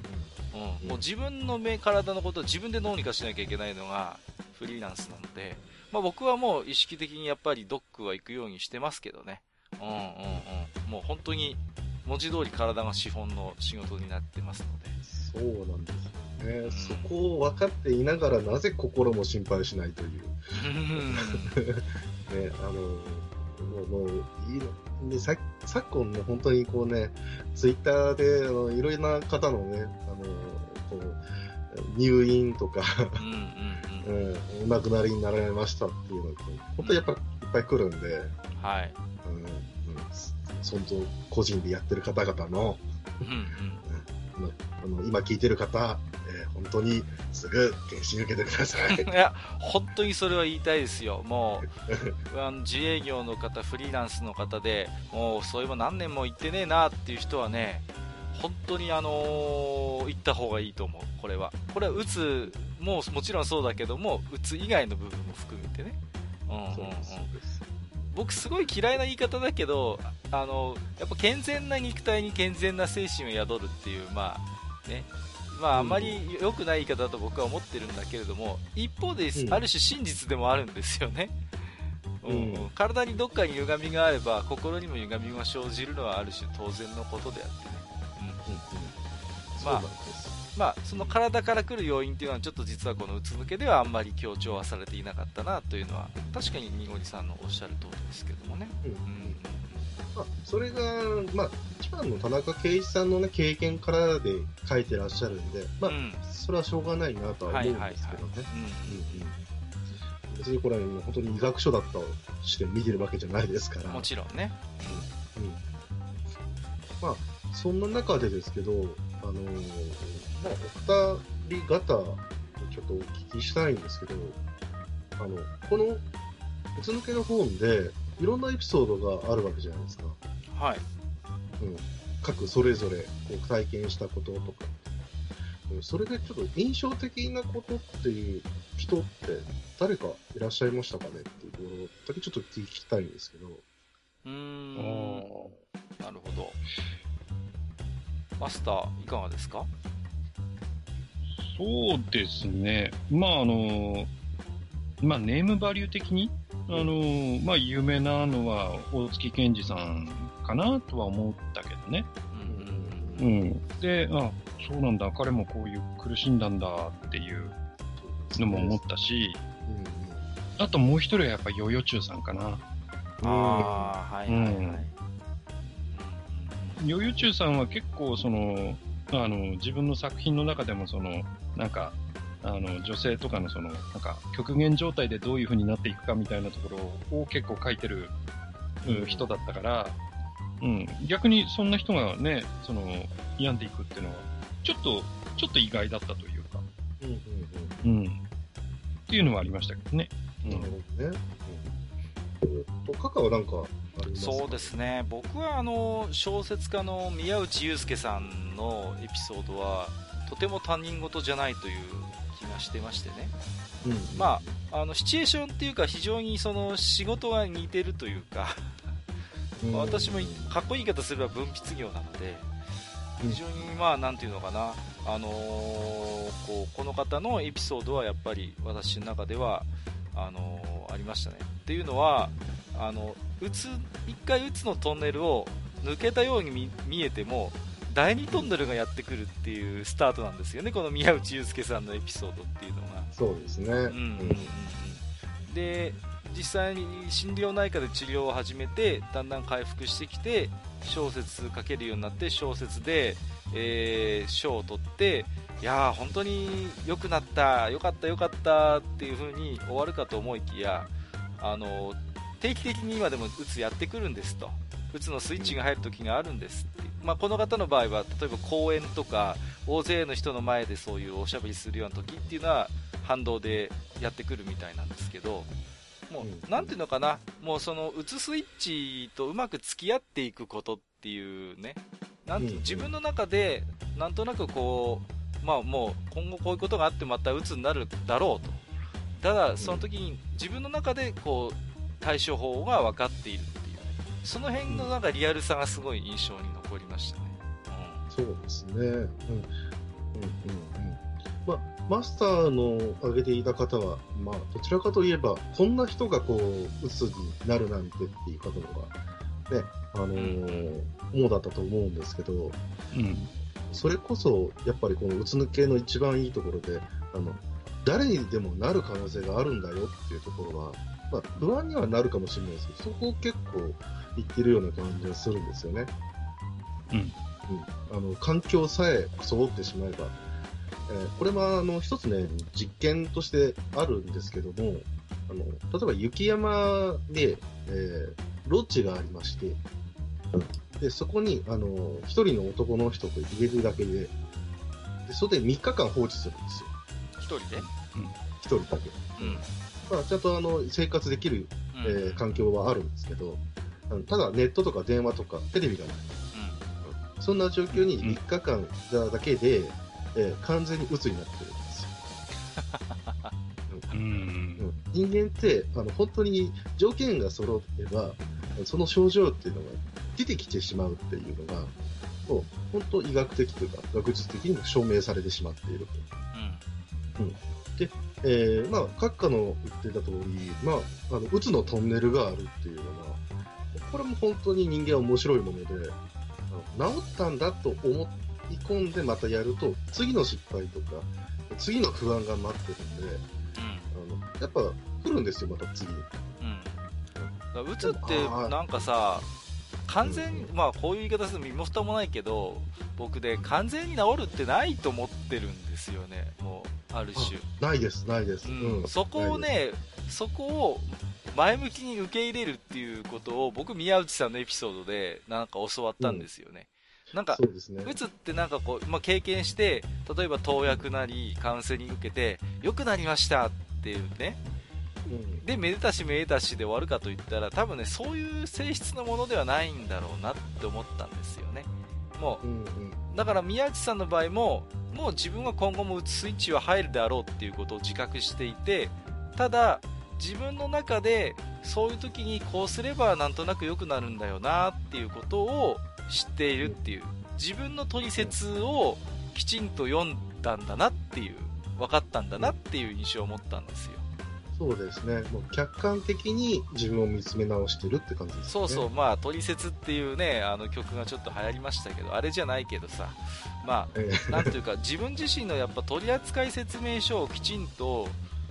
うん、もう自分の目、体のことを自分でどうにかしなきゃいけないのがフリーランスなので、まあ、僕はもう意識的にやっぱりドックは行くようにしてますけどね。うんうんうん。もう本当に文字通り体が資本の仕事になってますので。そうなんですよね、うん、そこを分かっていながらなぜ心も心配しないという。ね、あの、もう、もういいの。で、さ昨今ね、本当にこうね、ツイッターで、あのいろいろな方のね、あの、こう、入院とかうんうん うん、お亡くなりになられましたっていうのが、本当にやっぱりいっぱい来るんで、はい。うん、うん、本当、個人でやってる方々の、うんうんあの今聞いてる方、えー、本当にすぐ検診受けてください。いや、本当にそれは言いたいですよ。もう、あの自営業の方、フリーランスの方で、もうそういえば何年も行ってねえなっていう人はね、本当にあのー、行った方がいいと思う、これは。これは打つ、ももちろんそうだけども、打つ以外の部分も含めてね。うんうんうん。僕すごい嫌いな言い方だけど、あの、やっぱ健全な肉体に健全な精神を宿るっていう、まあ、ね。まあ、あまり良くない言い方だと僕は思ってるんだけれども、一方で、ある種真実でもあるんですよね。うん、うん、体にどっかに歪みがあれば心にも歪みが生じるのはある種当然のことであってね。まあ、まあ、その体から来る要因っていうのはちょっと実はこのうつ抜けではあんまり強調はされていなかったなというのは確かにニゴリさんのおっしゃる通りですけどもね。うん、うんまあ、それが、まあ、一番の田中圭一さんの、ね、経験からで書いてらっしゃるんで、まあ、うん、それはしょうがないなとは思うんですけどね。別にこれは本当に医学書だったとして見てるわけじゃないですから。もちろんね。うん。うん、まあ、そんな中でですけど、あのー、まあ、お二人方、ちょっとお聞きしたいんですけど、あの、この、うつ抜けの本で、いろんなエピソードがあるわけじゃないですか。はい。うん。各それぞれ、こう、体験したこととか。それでちょっと印象的なことっていう人って誰かいらっしゃいましたかねっていうところだけちょっと聞きたいんですけど。うーん。なるほど。マスター、いかがですか？そうですね。まあ、あの、まあ、ネームバリュー的に、あの、まあ、有名なのは、大月健二さんかなとは思ったけどね。うん、うん。で、あ、そうなんだ、彼もこういう苦しんだんだっていうのも思ったし、うん、あともう一人はやっぱヨヨチュウさんかな。ああ、はいはいはい。うんヨヨチュウさんは結構その、あの、自分の作品の中でもその、なんか、あの、女性とかのその、なんか、極限状態でどういう風になっていくかみたいなところを結構書いてる、人だったから、うん、逆にそんな人がね、その、病んでいくっていうのは、ちょっと、ちょっと意外だったというか、うん、うん、うん。っていうのはありましたけどね。なるほどね。うん、と、カカはなんか、そうですね。僕はあの小説家の宮内悠介さんのエピソードはとても他人事じゃないという気がしてましてね、うん、まああのシチュエーションっていうか非常にその仕事が似てるというか私もかっこいい言い方すれば分泌業なので非常にまあなんていうのかな。あのー、こうこの方のエピソードはやっぱり私の中ではあのー、ありましたね。っていうのはあの打つ1回打つのトンネルを抜けたように見えても第2トンネルがやってくるっていうスタートなんですよね。この宮内悠介さんのエピソードっていうのが。そうですね、うんうんうんうん、で実際に心療内科で治療を始めてだんだん回復してきて小説書けるようになって小説で、えー、賞を取っていやー本当に良くなった良かった良かったっていう風に終わるかと思いきやあの定期的に今でもうつやってくるんですと。うつのスイッチが入る時があるんですって、まあ、この方の場合は例えば公演とか大勢の人の前でそういうおしゃべりするような時っていうのは反動でやってくるみたいなんですけどもう、なんていうのかな、もうその、うつスイッチとうまく付き合っていくことっていうね、なん自分の中で、なんとなくこう、まあもう、今後こういうことがあってまたうつになるだろうと。ただ、その時に自分の中でこう、対処法が分かっているっていう、その辺のなんかリアルさがすごい印象に残りましたね。うん、そうですね。うん。うん。うん。うん。まあ、マスターの挙げていた方は、まあ、どちらかといえば、こん。な人がこう、鬱になるなん。てっていう方のが、ね、あのー、主だったと思うん。ですけど、うん。それこそ、やっぱりこのうつ抜けの一番いいところで、あの、誰にでもなる可能性があるん。だよっていうところは、まあ、不安にはなるかもしれないですけど、そこを結構言ってるような感じがするんですよね。うん。うん。あの、環境さえ揃ってしまえば、えー、これはあの一つね、実験としてあるんですけども、あの例えば雪山で、えー、ロッジがありまして、でそこにあの一人の男の人と入れるだけで、でそれで3日間放置するんですよ。一人で？一、人だけ。うんまあ、ちゃんとあの生活できる、うん、えー、環境はあるんですけど、あのただネットとか電話とかテレビがない。うん、そんな状況に3日間だけで、えー、完全に鬱になってるんですよ。うん、人間ってあの本当に条件が揃えばその症状っていうのが出てきてしまうっていうのがもう本当医学的というか学術的にも証明されてしまっていると。うん、うん、で、えー、まあ、閣下の言ってた通り、まあ、あの、うつのトンネルがあるっていうのは、これも本当に人間は面白いもので、治ったんだと思っい込んでまたやると、次の失敗とか、次の不安が待ってるんで、うん、あのやっぱ来るんですよ、また次。うん。うつってなんかさ、完全に、まあこういう言い方すると身も蓋もないけど、僕で完全に治るってないと思ってるんですよね、もう、ある種。ないです、ないです。うん。そこをね、そこを前向きに受け入れるっていうことを僕宮内さんのエピソードでなんか教わったんですよね。なんか、うね、うつってなんかこう、まあ、経験して、例えば投薬なり、カウンセリング受けて、良くなりましたっていうね。うん、で、めでたしめでたしで終わるかといったら、多分ね、そういう性質のものではないんだろうなって思ったんですよね。もう、うんうん、だから宮内さんの場合も、もう自分は今後もうつスイッチは入るであろうっていうことを自覚していて、ただ、自分の中でそういう時にこうすればなんとなく良くなるんだよなっていうことを知っているっていう。自分の取説をきちんと読んだんだなっていう分かったんだなっていう印象を持ったんですよそうですね。もう客観的に自分を見つめ直してるって感じですね。そうそう。まあ「取説」っていうねあの曲がちょっと流行りましたけどあれじゃないけどさ。まあ、えー、なんというか自分自身のやっぱ取扱説明書をきちんと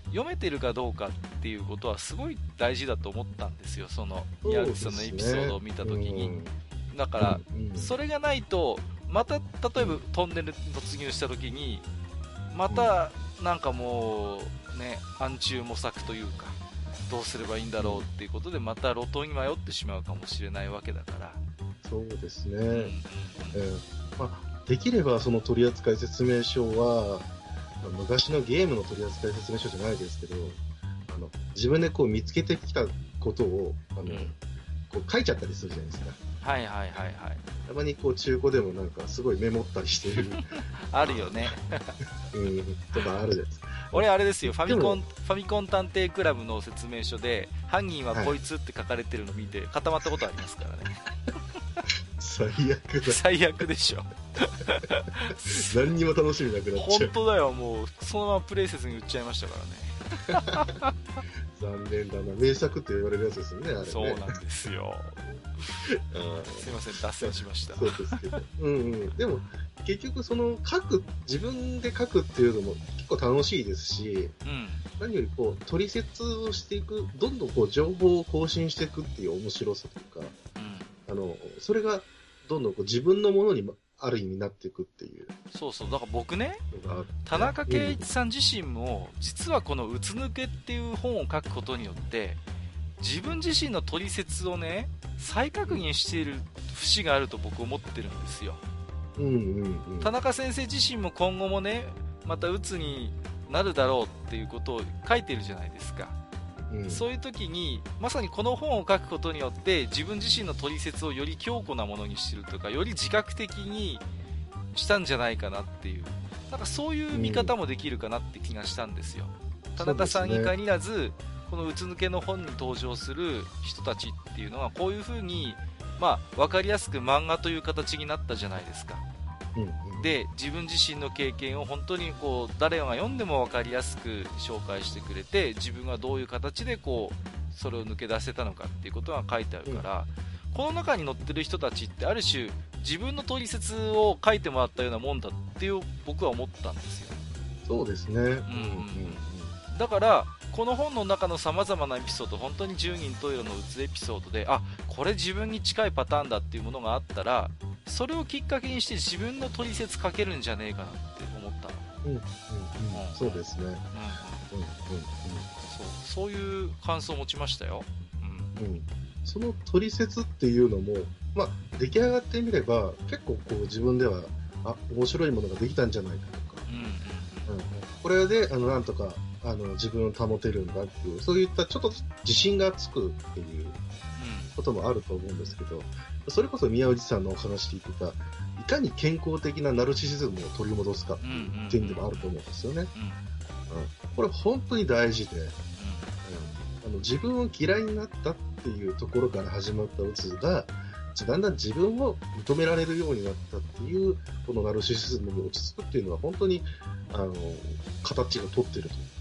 読めてるかどうかっていうことはすごい大事だと思ったんですよ。その宮口さんのエピソードを見た時に、だから、それがないと、また、例えばトンネル突入した時に、また、なんかもう、ね、暗中模索というか、どうすればいいんだろうっていうことで、また路頭に迷ってしまうかもしれないわけだから。そうですね。うんえー、まあ、できればその取扱説明書は、昔のゲームの取扱説明書じゃないですけど、あの自分でこう見つけてきたことを、あの、うんこう書いちゃったりするじゃないですか。はいはいはいはい。たまにこう中古でもなんかすごいメモったりしてる、あるよね。うん、とかあるじゃないですか。俺あれですよ、ファミコン、でファミコン探偵クラブの説明書で、犯人はこいつって書かれてるの見て固まったことありますからね。最悪だ。最悪でしょ。何にも楽しみなくなっちゃう。本当だよ、もう、そのままプレイせずに売っちゃいましたからね。残念だな。名作って言われるやつですよね、あれね。そうなんですよ。うんすいません、脱線しました。そうですけど。うんうん。でも、結局その書く、自分で書くっていうのも結構楽しいですし、うん。何よりこう、取説をしていく、どんどんこう、情報を更新していくっていう面白さというか、うん。あの、それがどんどんこう自分のものにある意味なっていくっていうそうそう、だから僕ね、田中圭一さん自身も、実はこのうつ抜けっていう本を書くことによって、自分自身の取説をね、再確認している節があると僕思ってるんですよ。うんうんうん。田中先生自身も今後もね、またうつになるだろうっていうことを書いてるじゃないですか。うんそういう時に、まさにこの本を書くことによって、自分自身の取説をより強固なものにしてるとか、より自覚的にしたんじゃないかなっていう。なんかそういう見方もできるかなって気がしたんですよ。田中さんに限らず、このうつ抜けの本に登場する人たちっていうのは、こういう風に、まあ、わかりやすく漫画という形になったじゃないですか。うんうん、で自分自身の経験を本当にこう誰が読んでも分かりやすく紹介してくれて自分がどういう形でこうそれを抜け出せたのかっていうことが書いてあるから、この中に載ってる人たちってある種自分の取説を書いてもらったようなもんだっていう僕は思ったんですよ。そうですね。うんうん。だからこの本の中のさまざまなエピソード本当に十人十色のうつエピソードであこれ自分に近いパターンだっていうものがあったらそれをきっかけにして自分の取説書けるんじゃねえかなって思ったの。うんうんうん。うん。そうですね。うんうん。うんそうそういう感想を持ちましたよ。うん。うん。うんその取説っていうのも、まあ、出来上がってみれば、結構こう自分では、あ、面白いものができたんじゃないかとか、うん。うんうん。これで、あの、なんとか、あの、自分を保てるんだっていう、そういったちょっと自信がつくっていうこともあると思うんですけど、それこそ宮内さんのお話聞いてた、いかに健康的なナルシシズムを取り戻すかっていう点でもあると思うんですよね。うん。これ本当に大事で、うん。あの自分を嫌いになったっていうところから始まったうつが、だんだん自分を認められるようになったっていう、このナルシシズムに落ち着くっていうのは本当に、あの、形が取ってると。いう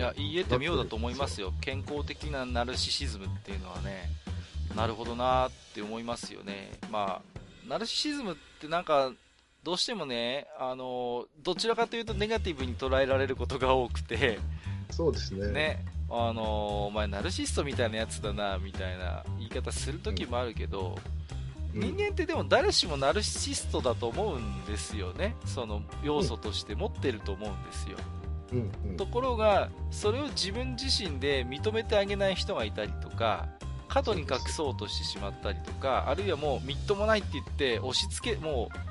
いや言い得て妙だと思いますよ。健康的なナルシシズムっていうのはねなるほどなって思いますよね。まあナルシシズムってなんかどうしてもねあのどちらかというとネガティブに捉えられることが多くて。そうですね。ね。あのお前ナルシストみたいなやつだなみたいな言い方する時もあるけど、うん。人間ってでも誰しもナルシストだと思うんですよね。その要素として持ってると思うんですよ、うんうんところがそれを自分自身で認めてあげない人がいたりとか過度に隠そうとしてしまったりとかあるいはもうみっともないって言って押し付けもう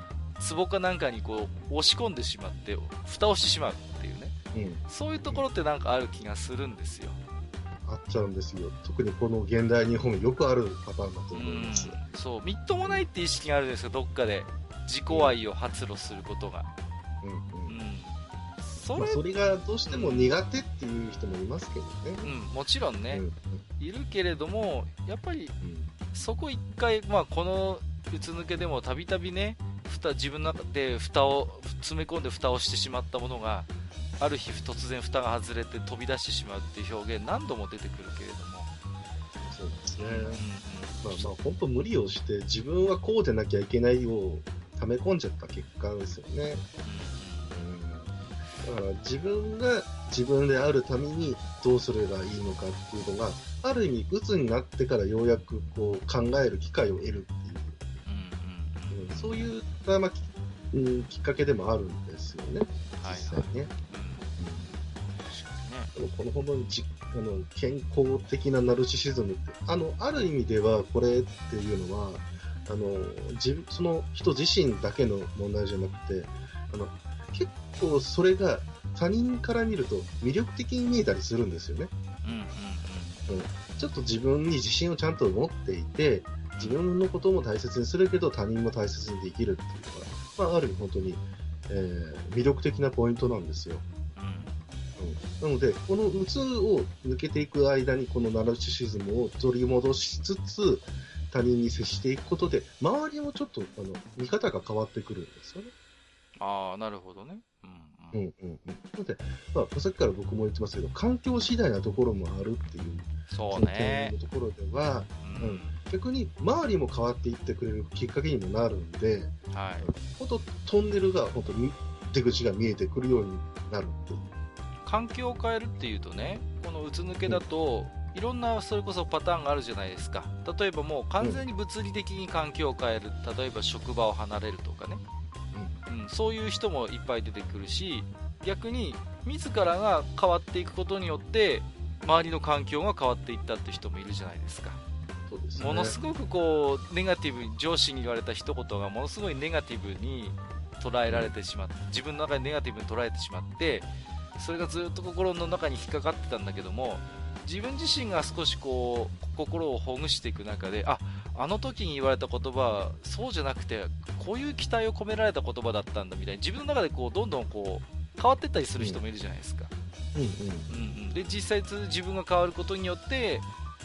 壺かなんかにこう押し込んでしまって蓋をしてしまうっていうね。うん。そういうところってなんかある気がするんですよ。あっちゃうんですよ。特にこの現代日本よくあるパターンだと思いうんます。そう。みっともないって意識があるんですよどっかで。自己愛を発露することが。うんうんうんそれ、まあ、それがどうしても苦手っていう人もいますけどね。うん、もちろんね、うんいるけれどもやっぱりうんそこ一回、まあ、このうつ抜けでもたびたびね蓋自分の中で蓋を詰め込んで蓋をしてしまったものがある日突然蓋が外れて飛び出してしまうっていう表現何度も出てくるけれども、そうですね。うんうんまあまあ、本当無理をして、自分はこうでなきゃいけないを溜め込んじゃった結果ですよね。うん、だから自分が自分であるためにどうすればいいのかっていうのが、ある意味、鬱になってからようやくこう考える機会を得るっていう、うんうんうん。うんそういった、まあきうん、きっかけでもあるんですよね、はい実際ね。うん。確かにね。でもこの本当にじあの健康的なナルシシズムって、あの、ある意味ではこれっていうのは、あの、自分、その人自身だけの問題じゃなくて、あの、結構それが他人から見ると魅力的に見えたりするんですよね。うんうんうんちょっと自分に自信をちゃんと持っていて、自分のことも大切にするけど他人も大切にできるっていうのが、まあ、ある意味本当に、えー、魅力的なポイントなんですよ。うん、なので、この鬱を抜けていく間に、このナルシシズムを取り戻しつつ、他人に接していくことで、周りもちょっとあの見方が変わってくるんですよね。ああ、なるほどね。うん、うん、うんうん。なので、まあ、さっきから僕も言ってますけど、環境次第なところもあるっていう、そうね。のところでは、うん、うん、逆に周りも変わっていってくれるきっかけにもなるんで、はい。本当トンネルが本当に出口が見えてくるようになるっていう。環境を変えるっていうとね、このうつ抜けだと、うん、いろんなそれこそパターンがあるじゃないですか。例えばもう完全に物理的に環境を変える。例えば職場を離れるとかね。うん、うん、そういう人もいっぱい出てくるし、逆に自らが変わっていくことによって周りの環境が変わっていったって人もいるじゃないですか。すね、ものすごくこうネガティブ上司に言われた一言がものすごいネガティブに捉えられてしまって自分の中でネガティブに捉えてしまってそれがずっと心の中に引っかかってたんだけども自分自身が少しこう心をほぐしていく中でああの時に言われた言葉はそうじゃなくてこういう期待を込められた言葉だったんだみたいに自分の中でこうどんどんこう変わっていったりする人もいるじゃないですか、うんうん。うん、で実際自分が変わることによって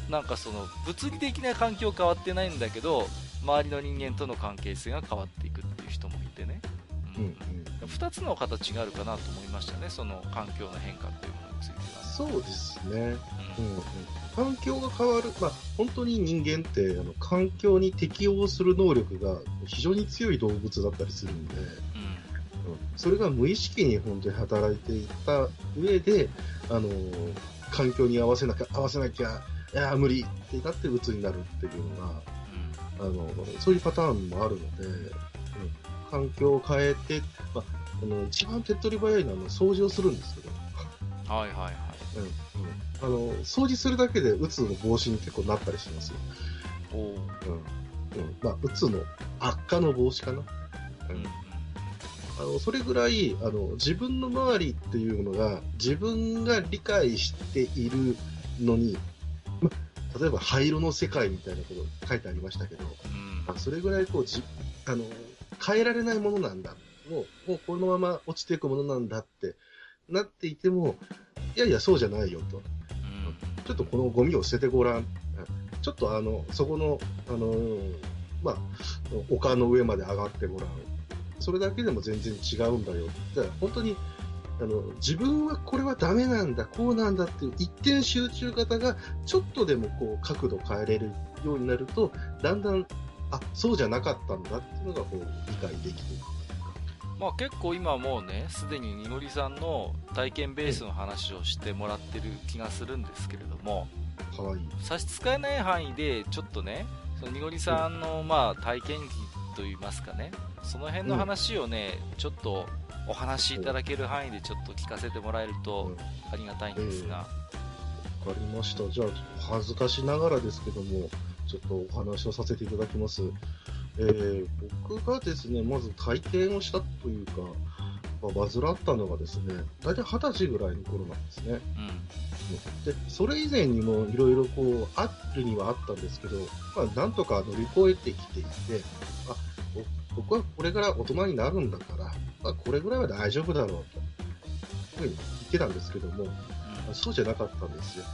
なんかその物理的な環境変わってないんだけど周りの人間との関係性が変わっていくっていう人もいてね、うんうん、2つの形があるかなと思いましたねその環境の変化っていうものはそうですね、うん。うん、環境が変わる、まあ、本当に人間ってあの環境に適応する能力が非常に強い動物だったりするんで、うん、それが無意識に本当に働いていった上であの環境に合わせなきゃ合わせなきゃいや無理ってなって鬱になるっていうのが、うん、あのそういうパターンもあるので、うん、環境を変えて、まあ、あの一番手っ取り早いのは掃除をするんですけど、はいはいはいうん。うん、あの掃除するだけで鬱の防止に結構なったりしますよ。おうん。うん。まあ、鬱の悪化の防止かな。うん。あのそれぐらいあの自分の周りっていうのが自分が理解しているのに例えば灰色の世界みたいなこと書いてありましたけど、うん、それぐらいこうじあの変えられないものなんだ。もうもうこのまま落ちていくものなんだってなっていてもいやいやそうじゃないよと、うん、ちょっとこのゴミを捨ててごらん。ちょっとあのそこの、あのまあ、丘の上まで上がってごらん。それだけでも全然違うんだよ。って本当にあの自分はこれはダメなんだ、こうなんだっていう一点集中型がちょっとでもこう角度変えれるようになると、だんだん、あそうじゃなかったんだっていうのがこう理解できてまあ、結構今もうね、すでににのりさんの体験ベースの話をしてもらってる気がするんですけれども、はい、差し支えない範囲で、ちょっとね、そのにのりさんのまあ体験記といいますかね、その辺の話をね、うん、ちょっとお話しいただける範囲でちょっと聞かせてもらえるとありがたいんですが。わ、えー、かりました。じゃあ、恥ずかしながらですけども、ちょっとお話をさせていただきます。えー、僕がですね、まず体験をしたというか、まあ、患ったのがですね、大体二十歳ぐらいの頃なんですね。うん、で、それ以前にもいろいろこう、あるにはあったんですけど、まあ、なんとか乗り越えてきていて、あ、僕はこれから大人になるんだから、まあ、これぐらいは大丈夫だろうと、いうふうに言ってたんですけども、うん、そうじゃなかったんですよ。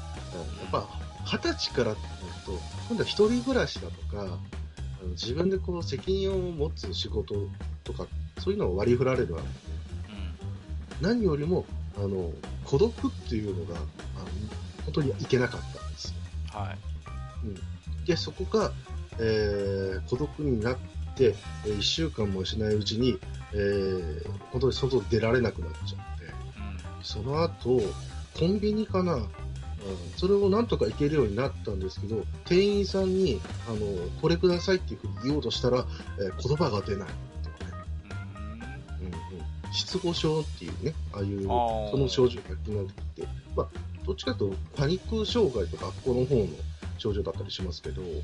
やっぱ、二十歳からってなると、今度は一人暮らしだとか、自分でこう責任を持つ仕事とか、そういうのを割り振られるわけで、うん、何よりも、あの、孤独っていうのが、あの本当にいけなかったんですよ。はい。うん。で、そこが、えー、孤独になって、1週間もしないうちに、えー、本当に外出られなくなっちゃって、うん、その後、コンビニかな、うん、それをなんとか行けるようになったんですけど、店員さんに、あの、これくださいっていうふうに言おうとしたら、えー、言葉が出ないとかね。うん。うん、失語症っていうね、ああいう、その症状が気になってきて、まあ、どっちかというとパニック障害とか、この方の症状だったりしますけど、うん。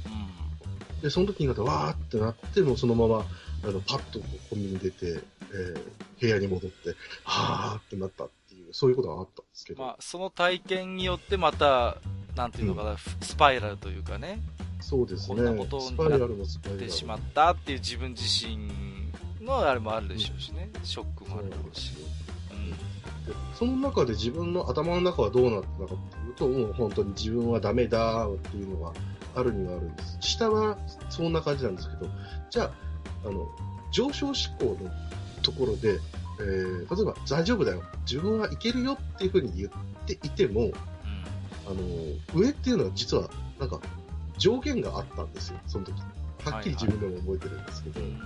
で、その時になってわーってなって、もうそのまま、あの、パッとコンビニ出て、えー、部屋に戻って、はーってなったそういうことがあったんですけど。まあ、その体験によってまた、なんていうのかな、スパイラルというかね、そうですね。こんなことスパイラルのスパイラル。ってしまったっていう自分自身のあれもあるでしょうしね、ショックもあるだろうし。うんでその中で自分の頭の中はどうなってたかっていうと、もう本当に自分はダメだっていうのがあるにはあるんです。下はそんな感じなんですけど、じゃあ、あの、上昇志向のところで、えー例えば大丈夫だよ、自分はいけるよっていうふうに言っていても、あの、上っていうのは実は、なんか、上限があったんですよ、その時。はっきり自分でも覚えてるんですけど、うんえー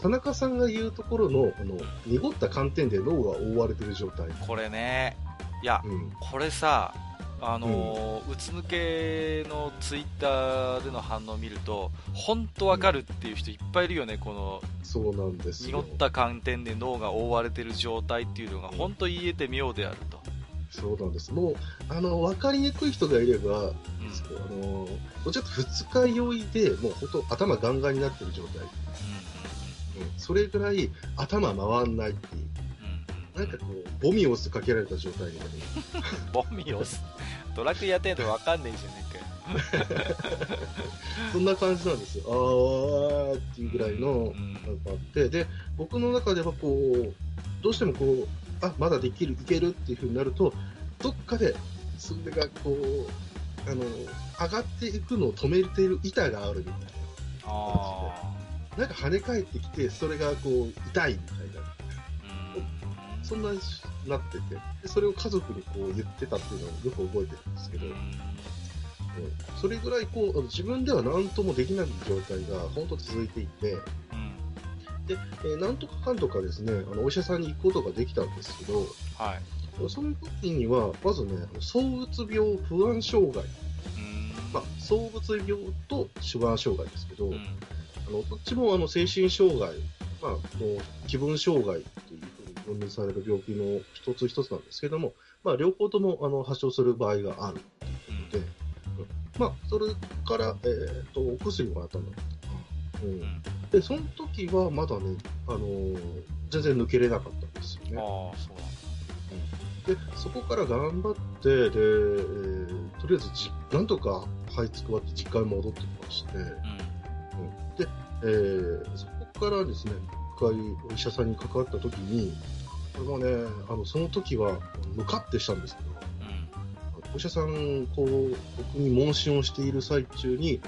田中さんが言うところの、あの、濁った寒天で脳が覆われてる状態。これね、いや、うん。これさ、あのーうつ抜けのツイッターでの反応を見ると、本当わかるっていう人いっぱいいるよね、このそうなんですよ。濁った寒天で脳が覆われてる状態っていうのが、本当言えて妙であると。そうなんです。もう、あの、わかりにくい人がいれば、うんあの、もうちょっと二日酔いで、もうほんと頭ガンガンになってる状態。うん。それぐらい頭回んないっていう。なんかこう、ボミをかけられた状態で、ボミをす、ドラクエやってんとわかんねえじゃねえかよ。そんな感じなんですよ。あーっていうぐらいの、うんなんかあって、で、僕の中ではこう、どうしてもこう、あ、まだできる、いけるっていう風になると、どっかで、それがこう、あの、上がっていくのを止めている板があるみたいあな。なんか跳ね返ってきて、それがこう、痛いみたいな。そんなになってて、でそれを家族にこう言ってたっていうのをよく覚えてるんですけど、それぐらいこう、自分では何ともできない状態が本当続いていて、うん。で、えーなんとかかんとかですね、あのお医者さんに行くことができたんですけど、はい。その時には、まずね、躁うつ病不安障害、うん。まあ、躁うつ病と手腕障害ですけど、うん。あのどっちもあの精神障害、まあ、の気分障害分類される病気の一つ一つなんですけども、まあ、両方ともあの発症する場合がある。うん。ので、うん。まあ、それから、えー、とお薬もらったんだうん。うん。で、その時はまだね、あのー全然抜けれなかったんですよね。ああ、そうなんだ。で、そこから頑張って、で、えーとりあえずじ、なんとか這いつくばって実家に戻ってきまして、で、えーそこからですね、一回お医者さんに関わった時に、これもね、あの、その時は、ムカってしたんですけど、うん。お医者さん、こう、僕に問診をしている最中に、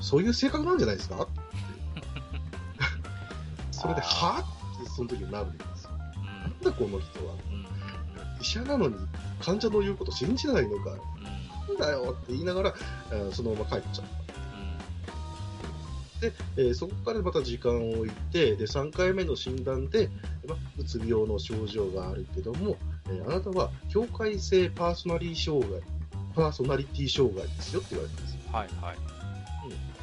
そういう性格なんじゃないですか？って。それで、はってその時になるんですよ。うん。なんだこの人は？うん。医者なのに患者の言うこと信じないのか、うん。なんだよって言いながら、えーそのまま帰っちゃった。で、えーそこからまた時間を置いて、で、3回目の診断で、つ病の症状があるけども、えーあなたは境界性パーソナリティ障害、パーソナリティ障害ですよって言われたんですよ。はいはい。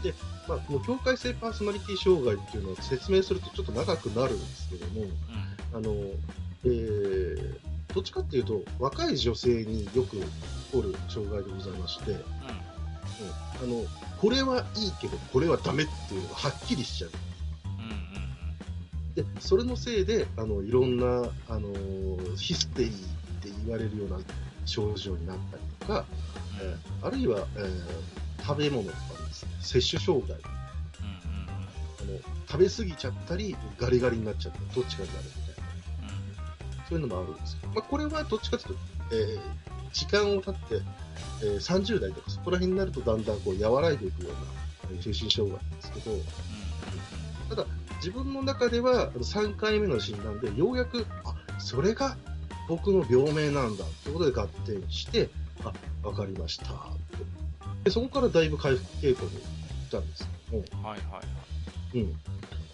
で、まあ、この境界性パーソナリティ障害っていうのを説明するとちょっと長くなるんですけども、うんあの、えーどっちかっていうと、若い女性によく起こる障害でございまして、うんあの、これはいいけど、これはダメっていうのがはっきりしちゃう。うんうんで、それのせいで、あの、いろんな、あのーヒステリーって言われるような症状になったりとか、うん。うんえーあるいは、えー食べ物とかですね、摂取障害。うんうんあの、食べ過ぎちゃったり、ガリガリになっちゃったり、どっちかになるみたいな。そういうのもあるんですけど、まあ、これはどっちかというと、えー時間を経って、えー30代とかそこら辺になるとだんだんこう和らいでいくようなえー精神障害なんですけど、ただ自分の中ではあの3回目の診断でようやく、あ、それが僕の病名なんだってことで合点して、あ、わかりましたってで。そこからだいぶ回復傾向に行ったんですけども、うんはいはいはい。うん。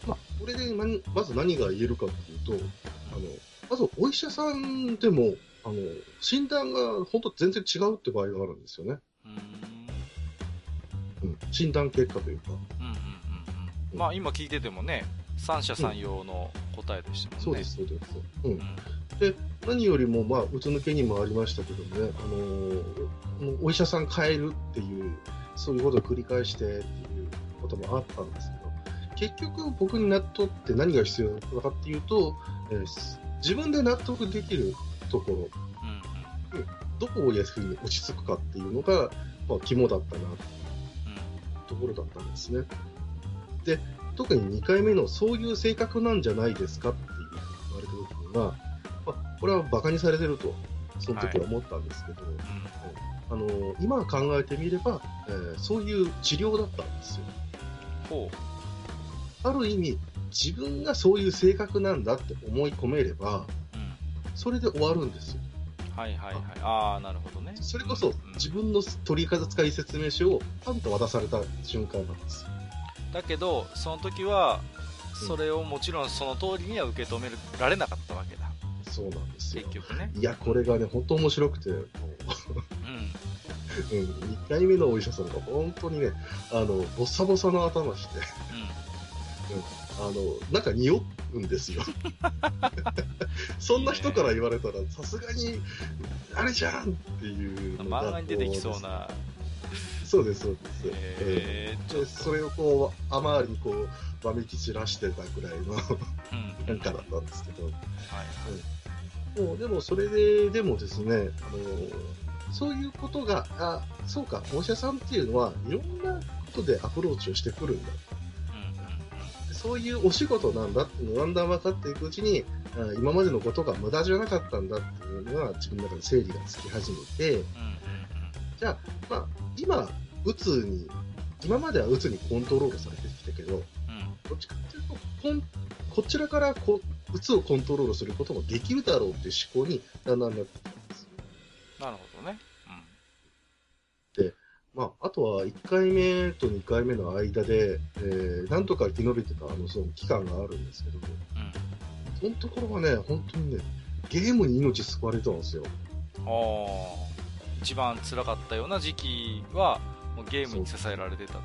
まあ、これで何まず何が言えるかっていうと、あの、まずお医者さんでも、あの、診断が本当全然違うって場合があるんですよね。うんうん。診断結果というか。うんうんまあ今聞いててもね、三者三様の答えでしたもんね。そうです、そうです。うんう。ん。で、何よりも、まあ、うつ抜けにもありましたけどもね、あのーお医者さん変えるっていう、そういうことを繰り返してっていうこともあったんですけど、結局僕に納得って何が必要なのかっていうと、えー自分で納得できるところ、うんうんどこをいうふうに落ち着くかっていうのが、まあ、肝だったな、ところだったんですね。で、特に2回目のそういう性格なんじゃないですかっていう言われた時には、まあ、これは馬鹿にされてると、その時は思ったんですけど、はい、あの今考えてみれば、えー、そういう治療だったんですよ。ほうある意味、自分がそういう性格なんだって思い込めれば、うん、それで終わるんですよ。はいはいはい。ああ、なるほどね。それこそ、自分の取り扱い説明書をパンと渡された瞬間なんです。だけど、その時は、それをもちろんその通りには受け止められなかったわけだ。そうなんですよ。結局ね。いや、これがね、本当面白くて、うん。うん、2回目のお医者さんが本当にね、あの、ボサボサの頭して、うん、うんあの、なんか匂うんですよ。そんな人から言われたら、さすがに、あれじゃんっていう漫画に出てきそうな。そうです、そうです。えー、でそれをこう、あまりにこう、わめき散らしてたぐらいの、なんかだったんですけど。はい、うん、もうでも、それで、でもですね、あの、そういうことが、あ、そうか、お医者さんっていうのは、いろんなことでアプローチをしてくるんだ。そういうお仕事なんだっていうのがだんだん分かっていくうちに、今までのことが無駄じゃなかったんだっていうのが自分の中で整理がつき始めて、じゃあ、まあ、今、うつに、今まではうつにコントロールされてきたけど、どっちかっていうと、こんこちらからこうつをコントロールすることもできるだろうっていう思考にだんだんなってきたんです。なるほどね。まあ、あとは1回目と2回目の間で、えー、なんとか生き延びてたあのその期間があるんですけども、うん、そのところはね、本当にね、ゲームに命救われたんですよ。ああ、一番辛かったような時期は、もうゲームに支えられてたと。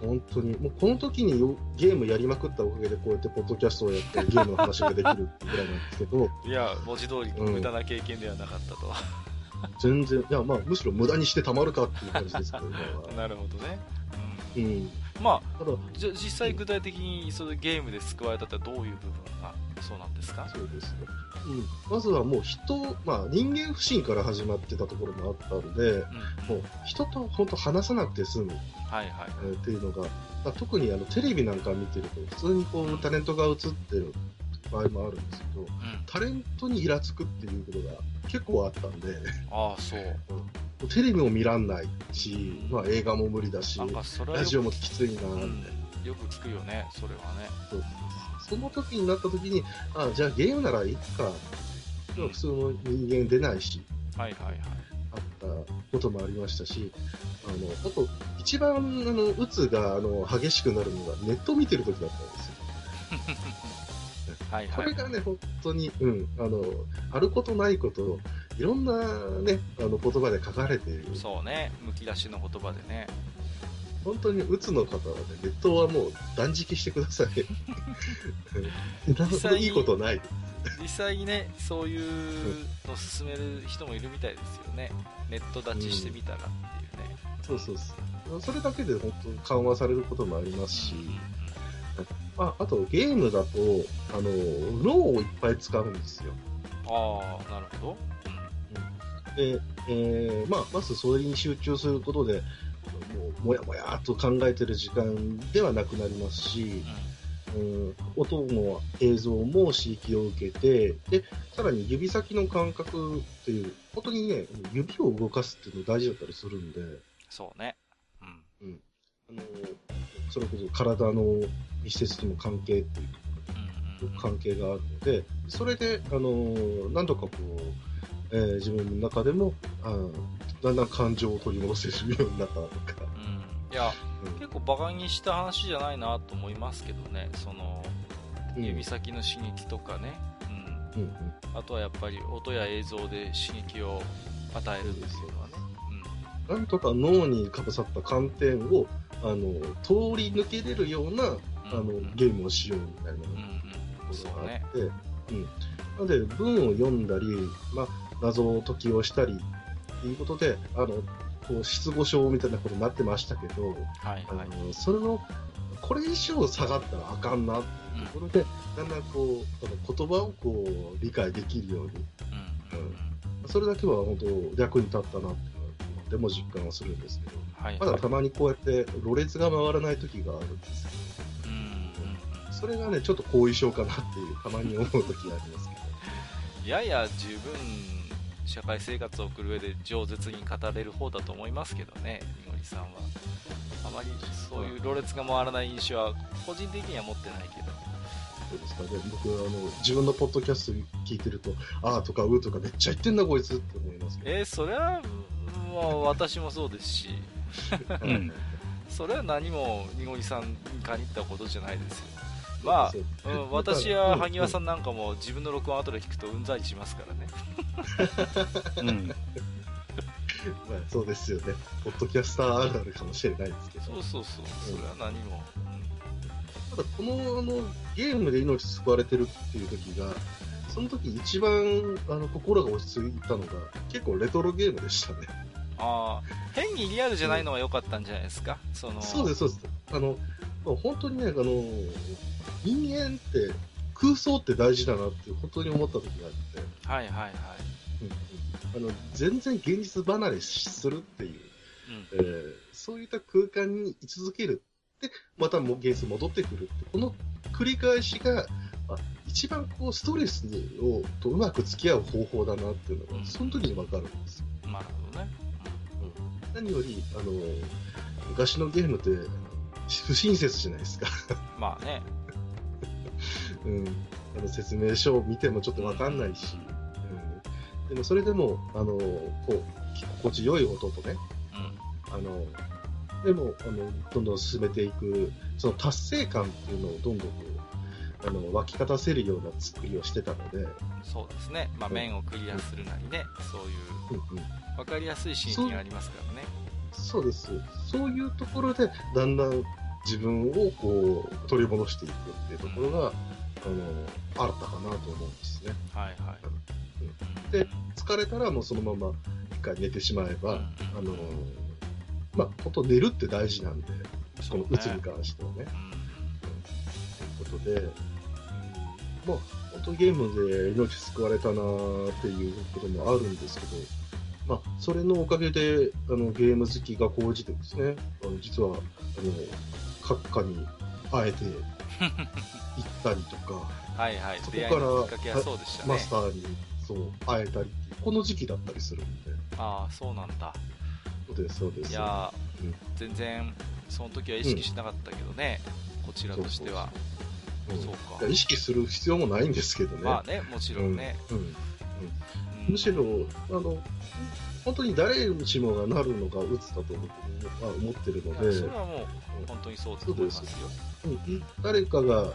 本当に、もうこの時によゲームやりまくったおかげで、こうやってポッドキャストをやって、ゲームの話ができるぐらいなんですけど。いや、文字通り無駄な経験ではなかったと。うん全然、いや、まあ、むしろ無駄にしてたまるかっていう感じですけど、ね、なるほどね。うん。うん、まあ、ただじゃ実際具体的にそのゲームで救われたってどういう部分がそうなんですか？そうですね。うん。まずはもう人、まあ人間不信から始まってたところもあったので、うん、もう人と本当話さなくて済む。はいはい。えー、っていうのが、まあ、特にあのテレビなんか見てると、普通にこうタレントが映ってる場合もあるんですけど、うん、タレントにイラつくっていうことが結構あったんで、ああ、そう。うん、テレビも見らんないし、まあ、映画も無理だし、ラジオもきついな、うん、よく聞くよね、それはね。そうその時になった時に、あじゃあゲームならいいか、普通の人間出ないし、はいはいはい。あったこともありましたし、あの、あと、一番、あの、うつが、あの、激しくなるのがネットを見てる時だったんですよ。はいはい、これがね、本当に、うん、あの、あることないこと、いろんなね、あの言葉で書かれている。そうね、むき出しの言葉でね。本当にうつの方はね、ネットはもう断食してください。実際いいことない。実際にね、そういうのを進める人もいるみたいですよね。ネット立ちしてみたらっていうね。うん、そうそうそう。それだけで本当に緩和されることもありますし、あ、あとゲームだと、あの、脳をいっぱい使うんですよ。ああ、なるほど。うん、で、えー、まあ、まずそれに集中することで、もう、もやもやっと考えてる時間ではなくなりますし、うん、音も映像も刺激を受けて、で、さらに指先の感覚っていう、本当にね、指を動かすっていうの大事だったりするんで。そうね。うん。うん。あの、それこそ体の密接との関係っていう関係があるので、それで、あの何度かこう、えー、自分の中でもあだんだん感情を取り戻せるようになったとか。うん、いや、うん、結構バカにした話じゃないなと思いますけどね、その、指先の刺激とかね、うん、うんうん、あとはやっぱり音や映像で刺激を与えるっていうのはね。うん、なんとか脳にかぶさった観点をあの通り抜けれるようなあのゲームをしようみたいな。ことがあって、うん、なので文を読んだり、まあ、謎を解きをしたりいうことであのこう失語症みたいなことになってましたけど、はいはい、あのそれのこれ以上下がったらあかんな。っていうところで、だんだんこう言葉をこう理解できるように、うん、うん、それだけは本当役に立ったなってでも実感はするんですけど、はいはい。まだたまにこうやってろれつが回らない時があるんですよ。うんうん。それがね、ちょっと後遺症かなっていう、たまに思う時がありますけど。いやや十分社会生活を送る上で饒舌に語れる方だと思いますけどね、みのりさんは。あまりそういうろれつが回らない印象は個人的には持ってないけど。そうですかね、僕あの、自分のポッドキャスト聞いてると、あーとかうーとかめっちゃ言ってんな、こいつって思いますけど。えーそれは、まあ、私もそうですし、うん。それは何もみのりさんに限ったことじゃないですよ。まそうあ、うん、私や萩和さん。んなんかも自分の録音後で聞くとうんざりしますからね。うん。まあ、そうですよね。ポッドキャスターあるあるかもしれないですけど。そうそうそう、それは何も。ただこのあのゲームで命救われてるっていう時が、その時一番あの心が落ち着いたのが、結構レトロゲームでしたね。ああ、変にリアルじゃないのが良かったんじゃないですか？そのそうです、そうです。あの、まあ本当にね、あの、人間って空想って大事だなって本当に思った時があって、はいはいはい。うんうんあの、全然現実離れするっていう、うんえーそういった空間に居続ける。で、またも現実戻ってくるって、この繰り返しが、あ一番こうストレスをとうまく付き合う方法だなっていうのうんが、その時にわかるんですよ。なるほどね。何より、あの、昔のゲームって不親切じゃないですか。う んまあね。うん、あの説明書を見てもちょっとわかんないし、うん、でもそれでも、あの、こう、心地よい音とね、うん。あの、でも、あの、どんどん進めていく、その達成感っていうのをどんどんこう、あの、湧き立たせるような作りをしてたので、そうですね。まあ、面をクリアするなりね、そういううんうん、分かりやすいシーンがありますからね。そうです。そういうところで、だんだん自分をこう、取り戻していくっていうところが、あの、新たかなと思うんですね。はいはい。うんで疲れたらもうそのまま一回寝てしまえば、うんあの、まあ、本当寝るって大事なんで、このうつに関してはね。うんということで、うん、まあ、本当ゲームで命救われたなーっていうこともあるんですけど、まあ、それのおかげで、あの、ゲーム好きが高じてですね、あの、実は、あの、閣下に会えて 行ったりとか、はいはい。そこからマ。スターに、そう、会えたりこの時期だったりするんで、ああ、そうなんだ。そうです、そうです。いやー、うん全然、その時は意識しなかったけどね、こちらとしては。うんそうか意識する必要もないんですけどね。まあね、もちろんね。うんうんうんむしろ、あの、本当に誰しもがなるのが鬱だと僕は思ってるので、それはもう本当にそうだと思いますよ。うん誰かが、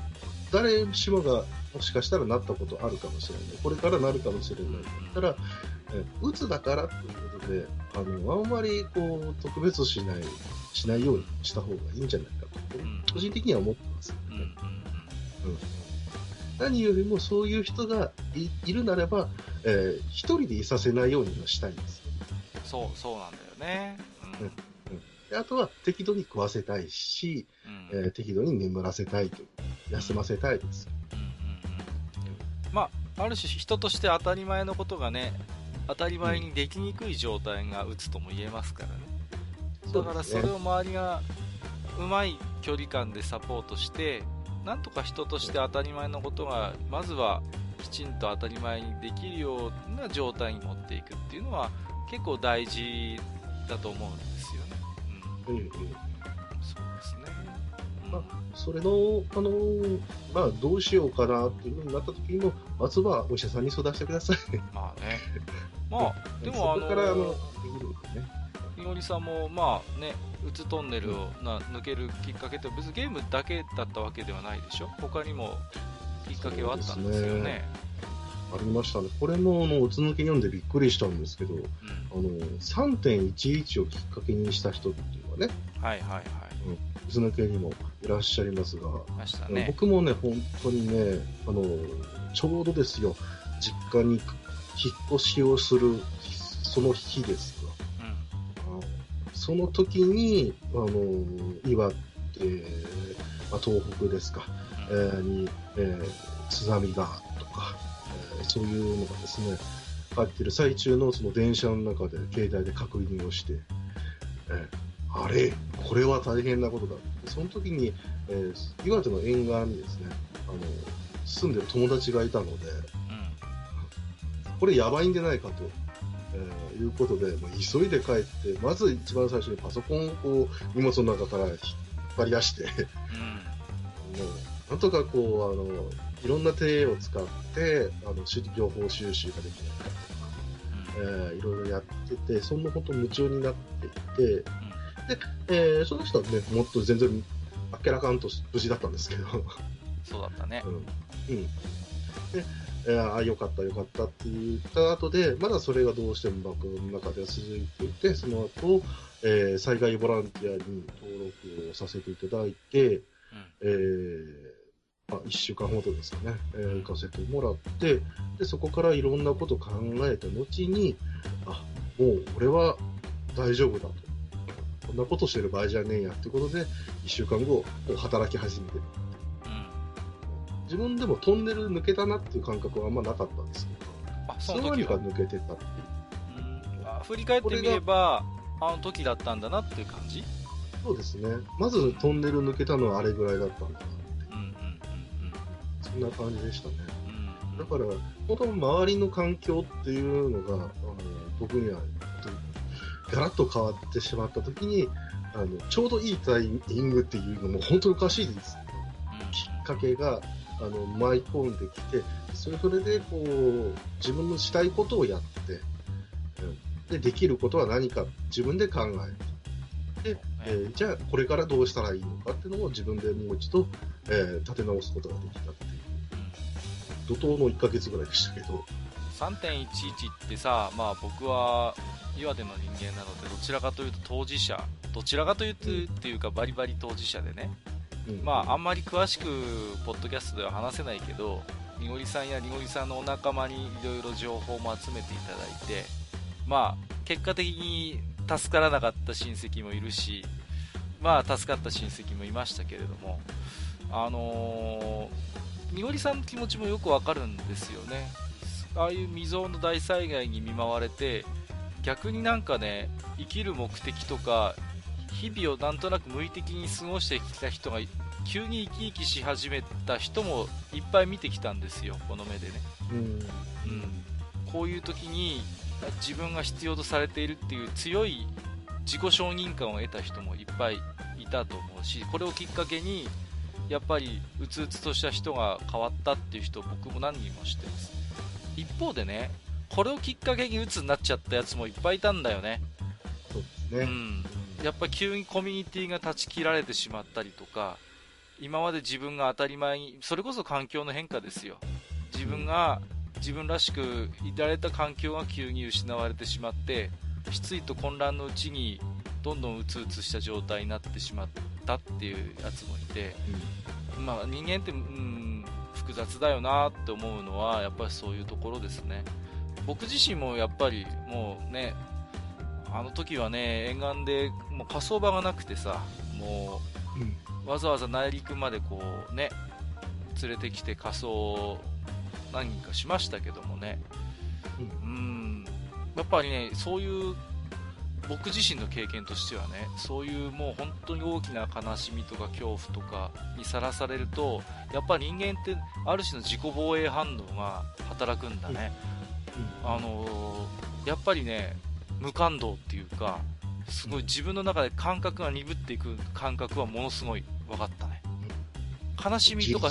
誰しもがもしかしたらなったことあるかもしれない。これからなるかもしれない。だったら、え鬱だからということで、あの、あんまりこう、特別視しない、しないようにした方がいいんじゃないかと、ん個人的には思ってますようんうんね。何よりもそういう人がいいるならば、えー一人でいさせないようにはしたいんです。そう、そうなんだよね。うん。であとは適度に食わせたいし、うん。うんえー適度に眠らせたいと、休ませたいです。うん。うんまあ、ある種人として当たり前のことがね、当たり前にできにくい状態が打つとも言えますからね。だからそれを周りがうまい距離感でサポートして、なんとか人として当たり前のことが、まずはきちんと当たり前にできるような状態に持っていくっていうのは結構大事だと思うんですよね。うん、うんうんそうですね。うんまそれの、あのーまあ、どうしようかなっていうふうになった時にも、まずはお医者さんに相談してください。まあね。まあ、でもそこから、あの、できるんでね。いおりさんもまあね、うつトンネルをな抜けるきっかけって別にゲームだけだったわけではないでしょ？他にもきっかけはあったんですよね。そうですありましたね。これも、あの、うつ抜け読んでびっくりしたんですけど、うんあの、3.11をきっかけにした人っていうのはね、はいはいはい。うつ抜けにもいらっしゃいますが、ね。僕もね、本当にね、あの、ちょうどですよ、実家に引っ越しをする、その日ですその時に、あの、岩手、まあ、東北ですか、えーに、えー津波がとか、えーそういうのがですね、帰ってる最中のその電車の中で携帯で確認をして、えあれ、これは大変なことだ。その時に、えー、岩手の沿岸にですね、あの、住んでる友達がいたので、うん、これやばいんじゃないかと、えー、いうことで、もう急いで帰って、まず一番最初にパソコンをこう荷物の中から引っ張り出して、うん、もうなんとかこう、あの、いろんな手を使って、あの、情報収集ができないかとか、えー、いろいろやってて、そんなこと夢中になっていて、で、えー、その人はね、もっと全然、あっけらかんと無事だったんですけど。そうだったね。うん。うん。で、えー、ああ、よかった、よかったって言った後で、まだそれがどうしても僕の中では続いていて、その後、えー、災害ボランティアに登録をさせていただいて、うん、えー、まあ、1週間ほどですかね、えー、行かせてもらって、で、そこからいろんなこと考えた後に、あ、もう俺は大丈夫だと。こんなことしてる場合じゃねえやってことで、1週間後、働き始めて自分でもトンネル抜けたなっていう感覚はあんまなかったんですけど、あその時が抜けてたっていう。うん、振り返ってみれば、あの時だったんだなっていう感じ？そうですね。まずトンネル抜けたのはあれぐらいだったんだな。そんな感じでしたね。だから、本当周りの環境っていうのが、あの僕には、ガラッと変わってしまった時に、あの、ちょうどいいタイミングっていうのも本当におかしいです。きっかけが、あの、舞い込んできて、それそれで、こう、自分のしたいことをやって、で、できることは何か自分で考えて、で、えー、じゃあこれからどうしたらいいのかっていうのを自分でもう一度、えー、立て直すことができたっていう。怒涛の1ヶ月ぐらいでしたけど。3.11ってさ、まあ僕は岩手の人間なので、どちらかというと当事者、どちらかというと、うん、っていうかバリバリ当事者でね、まああんまり詳しくポッドキャストでは話せないけど、にごりさんやにごりさんのお仲間にいろいろ情報も集めていただいて、まあ結果的に助からなかった親戚もいるし、まあ助かった親戚もいましたけれども、あのーみおりさんの気持ちもよくわかるんですよね。ああいう未曾有の大災害に見舞われて逆になんかね生きる目的とか日々をなんとなく無意的に過ごしてきた人が急に生き生きし始めた人もいっぱい見てきたんですよこの目でね、うん、うん、こういう時に自分が必要とされているっていう強い自己承認感を得た人もいっぱいいたと思うしこれをきっかけにやっぱりうつうつとした人が変わったっていう人僕も何人も知ってます。一方でねこれをきっかけにうつになっちゃったやつもいっぱいいたんだよね。そうですね、うん、やっぱ急にコミュニティが断ち切られてしまったりとか今まで自分が当たり前にそれこそ環境の変化ですよ。自分が自分らしくいられた環境が急に失われてしまって失意と混乱のうちにどんどんうつうつした状態になってしまったっていうやつもいて、うん、まあ、人間って、うん、複雑だよなって思うのはやっぱりそういうところですね。僕自身もやっぱりもうねあの時はね沿岸でもう火葬場がなくてさもう、わざわざ内陸までこうね連れてきて火葬何人かしましたけどもね、うん、やっぱりねそういう僕自身の経験としてはねそういうもう本当に大きな悲しみとか恐怖とかにさらされるとやっぱり人間ってある種の自己防衛反応が働くんだね、うん、あのー、やっぱりね無感動っていうかすごい自分の中で感覚が鈍っていく感覚はものすごい分かったね。悲しみとか、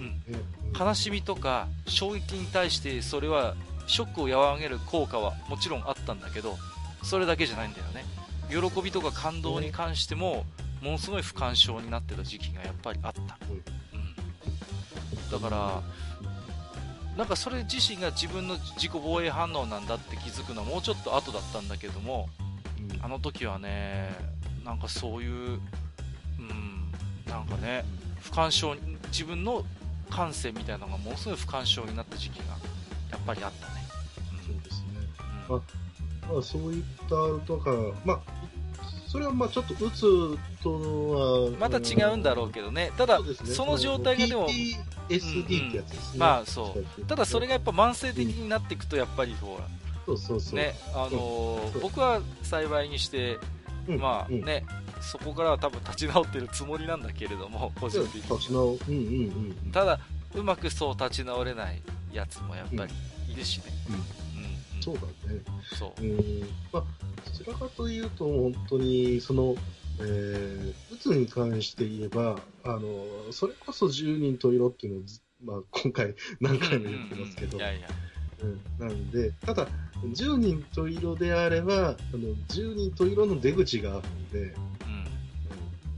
うん、悲しみとか衝撃に対してそれはショックを和らげる効果はもちろんあったんだけどそれだけじゃないんだよね。喜びとか感動に関してもものすごい不干渉になってた時期がやっぱりあった、うん、だからなんかそれ自身が自分の自己防衛反応なんだって気づくのはもうちょっと後だったんだけども、うん、あの時はねなんかそういう、うん、なんかね不干渉自分の感性みたいなのがものすごい不干渉になった時期がやっぱりあったね、うん、そうですね、うんまあ、そういったとか、まあ、それはまあちょっと打つとはまた違うんだろうけどね。ただそ,、の状態がでも PSD ってやつですね、まあそう。ただそれがやっぱ慢性的になっていくとやっぱりほら、そうそうそう。ねあの僕は幸いにして、まあね、そこからは多分立ち直ってるつもりなんだけれども個人的に、ただうまくそう立ち直れないやつもやっぱりいるしね、そうだね。そう、うん。まあ、どちらかというと本当にそのえー、うつに関して言えば、あの、それこそ10人と色っていうのを、まあ、今回何回も言ってますけど、いやいや。うん、なんで、ただ、10人と色であれば、あの10人と色の出口があるので、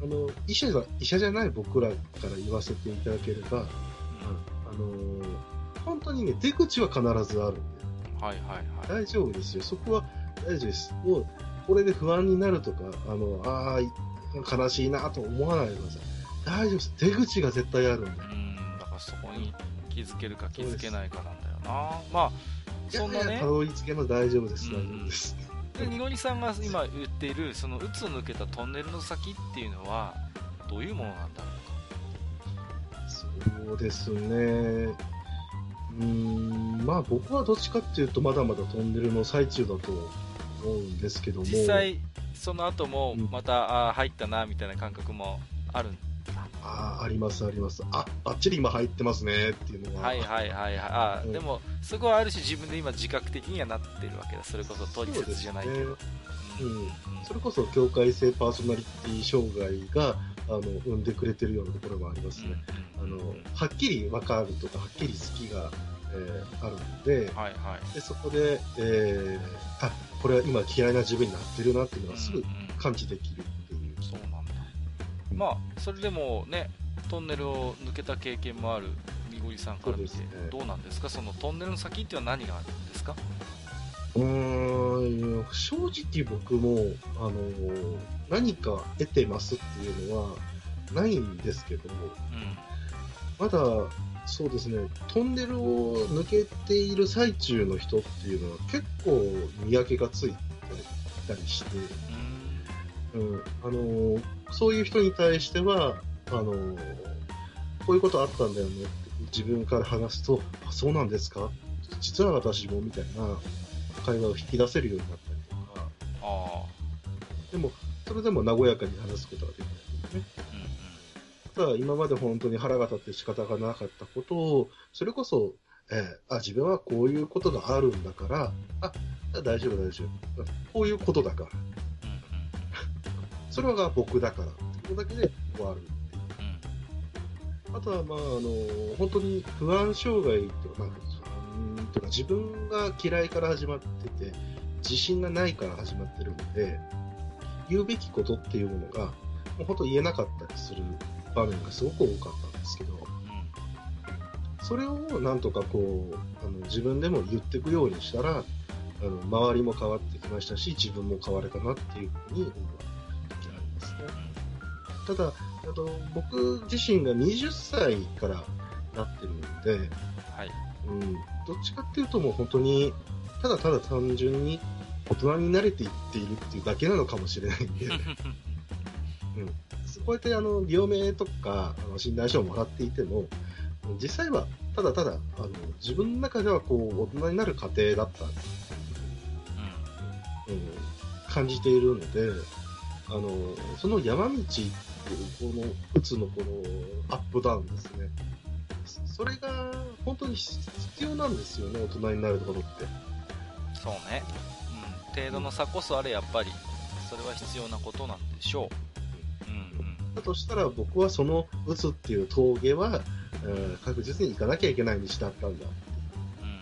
うん、あの医者が医者じゃない僕らから言わせていただければ、うん、あの本当にね、出口は必ずあるんで、はいはいはい、大丈夫ですよ。そこは大丈夫です。もうこれで不安になるとか、あの、ああ、悲しいなと思わないでください。大丈夫です。出口が絶対あるんで。うん、だからそこに気づけるか気づけないかなんだよな。まあ、そんなね。たどり着けば大丈夫です。大丈夫です。で、にごりさんが今言っている、その、うつを抜けたトンネルの先っていうのは、どういうものなんだろうか？そうですね。うん、まあ僕はどっちかっていうと、まだまだトンネルの最中だと思うんですけども。実際その後もまた、うん、あ入ったなみたいな感覚もあるあありますあります。あばっちり今入ってますねっていうのは。はいはいはいはい。あ、うん、でもそこはある種自分で今自覚的にはなってるわけだ。それこそ取説じゃないけど、ね、うん、それこそ境界性パーソナリティ障害があの生んでくれてるようなところもありますね、うん、あのはっきり分かるとかはっきり好きがえー、あるのではいはい、でそこで、えー、あこれは今嫌いな自分になってるなっていうのがすぐ感じできるっていう、うんうん、そうなんだ、まあそれでもねトンネルを抜けた経験もあるみごりさんから見て、ね、どうなんですか？そのトンネルの先っていうのは何があるんですか？うーん正直僕も、あの何か得てますっていうのはないんですけども、うん、まだそうですね、トンネルを抜けている最中の人っていうのは結構見分けがついたりして、うん、あのそういう人に対してはあのこういうことあったんだよねって自分から話すと、あそうなんですか？実は私もみたいな会話を引き出せるようになったりとか、あでも、それでも和やかに話すことができないですね。ただ今まで本当に腹が立って仕方がなかったことを、それこそ、えー、あ、自分はこういうことがあるんだから、あ、大丈夫大丈夫。こういうことだから。それが僕だから。ことだけで終わるっていう。あとは、まあ、あの、本当に不安障害とか、まあ、とか自分が嫌いから始まってて、自信がないから始まってるので、言うべきことっていうものが、もう本当言えなかったりする場面がすごく多かったんですけど、それをなんとかこう、あの自分でも言っていくようにしたら、あの周りも変わってきましたし、自分も変われたなっていうふうに思う時がありますね。ただ、あと僕自身が20歳からなってるので、はい、うん、どっちかっていうともう本当に、ただただ単純に大人に慣れていっているっていうだけなのかもしれないんで、うん、こうやってあの病名とかあの診断書をもらっていても、実際はただただあの自分の中ではこう大人になる過程だった、うん、うん、感じているので、あのその山道っていうこのうつのこのアップダウンですね。それが本当に必要なんですよね、大人になることって。そうね。うん。程度の差こそあれ、やっぱり、それは必要なことなんでしょう。だとしたら僕はその打つっていう峠は、うん、確実に行かなきゃいけない道だったんだ、うん、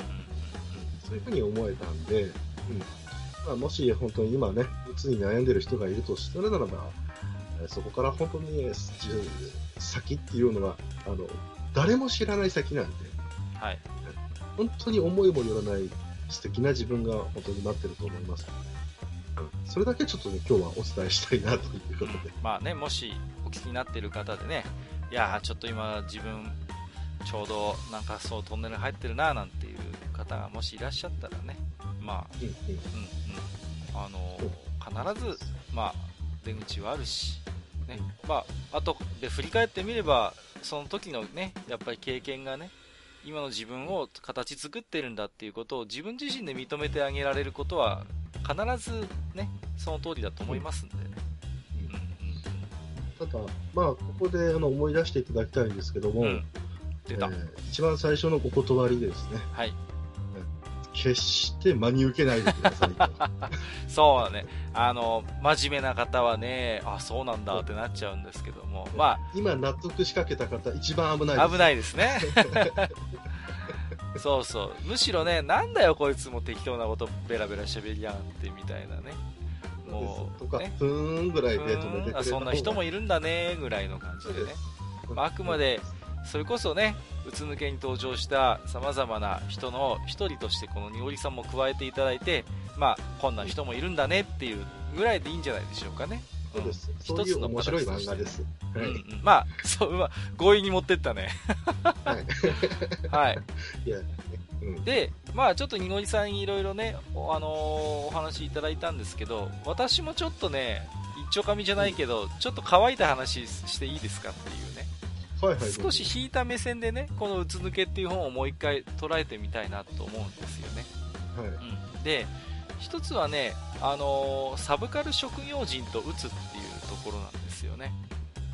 そういうふうに思えたんで、うん。まあ、もし本当に今ね、うつに悩んでる人がいるとしたらならば、そこから本当に先っていうのは、あの、誰も知らない先なんで、はい。本当に思いもよらない素敵な自分が本当に待ってると思います、それだけちょっとね、今日はお伝えしたいなということで。まあね、もしお聞きになっている方でね、いやちょっと今自分、ちょうどなんかそうトンネル入ってるななんていう方がもしいらっしゃったらね、まあ、うんうん、あの、必ず、まあ、出口はあるし、ね。まあ、あとで振り返ってみればその時のねやっぱり経験がね今の自分を形作ってるんだっていうことを自分自身で認めてあげられることは必ずねその通りだと思いますんでね、ただ、まあ、ここであの思い出していただきたいんですけども、うん。出た、えー一番最初のお断りですね、はい。決して真に受けないでくださいと。そうだね。あの真面目な方はねあそうなんだってなっちゃうんですけども。ま今納得しかけた方、一番危ない危ないですね。そうそう。むしろねなんだよこいつも適当なことベラベラ喋りやがってみたいなねもうとか、ねふーんぐらいで止めてくれそんな人もいいるんだねぐらいの感じでね、まあ、あくまでそれこそねうつ抜けに登場したさまざまな人の一人としてこのにおりさんも加えていただいてまあこんな人もいるんだねっていうぐらいでいいんじゃないでしょうかねそうです。んそういう面白い漫画です。はい。うんうんまあそう、まあ、強引に持ってったねはい。はい いや、うん。でまあちょっとにごりさんにいろいろねお,、あのーお話いただいたんですけど私もちょっとね一丁紙じゃないけど、ちょっと乾いた話していいですかっていうね。はいはい。少し引いた目線でねこの「うつ抜け」っていう本をもう一回捉えてみたいなと思うんですよね、はい。うん、で一つはね、あのーサブカル職業人とうつっていうところなんですよね。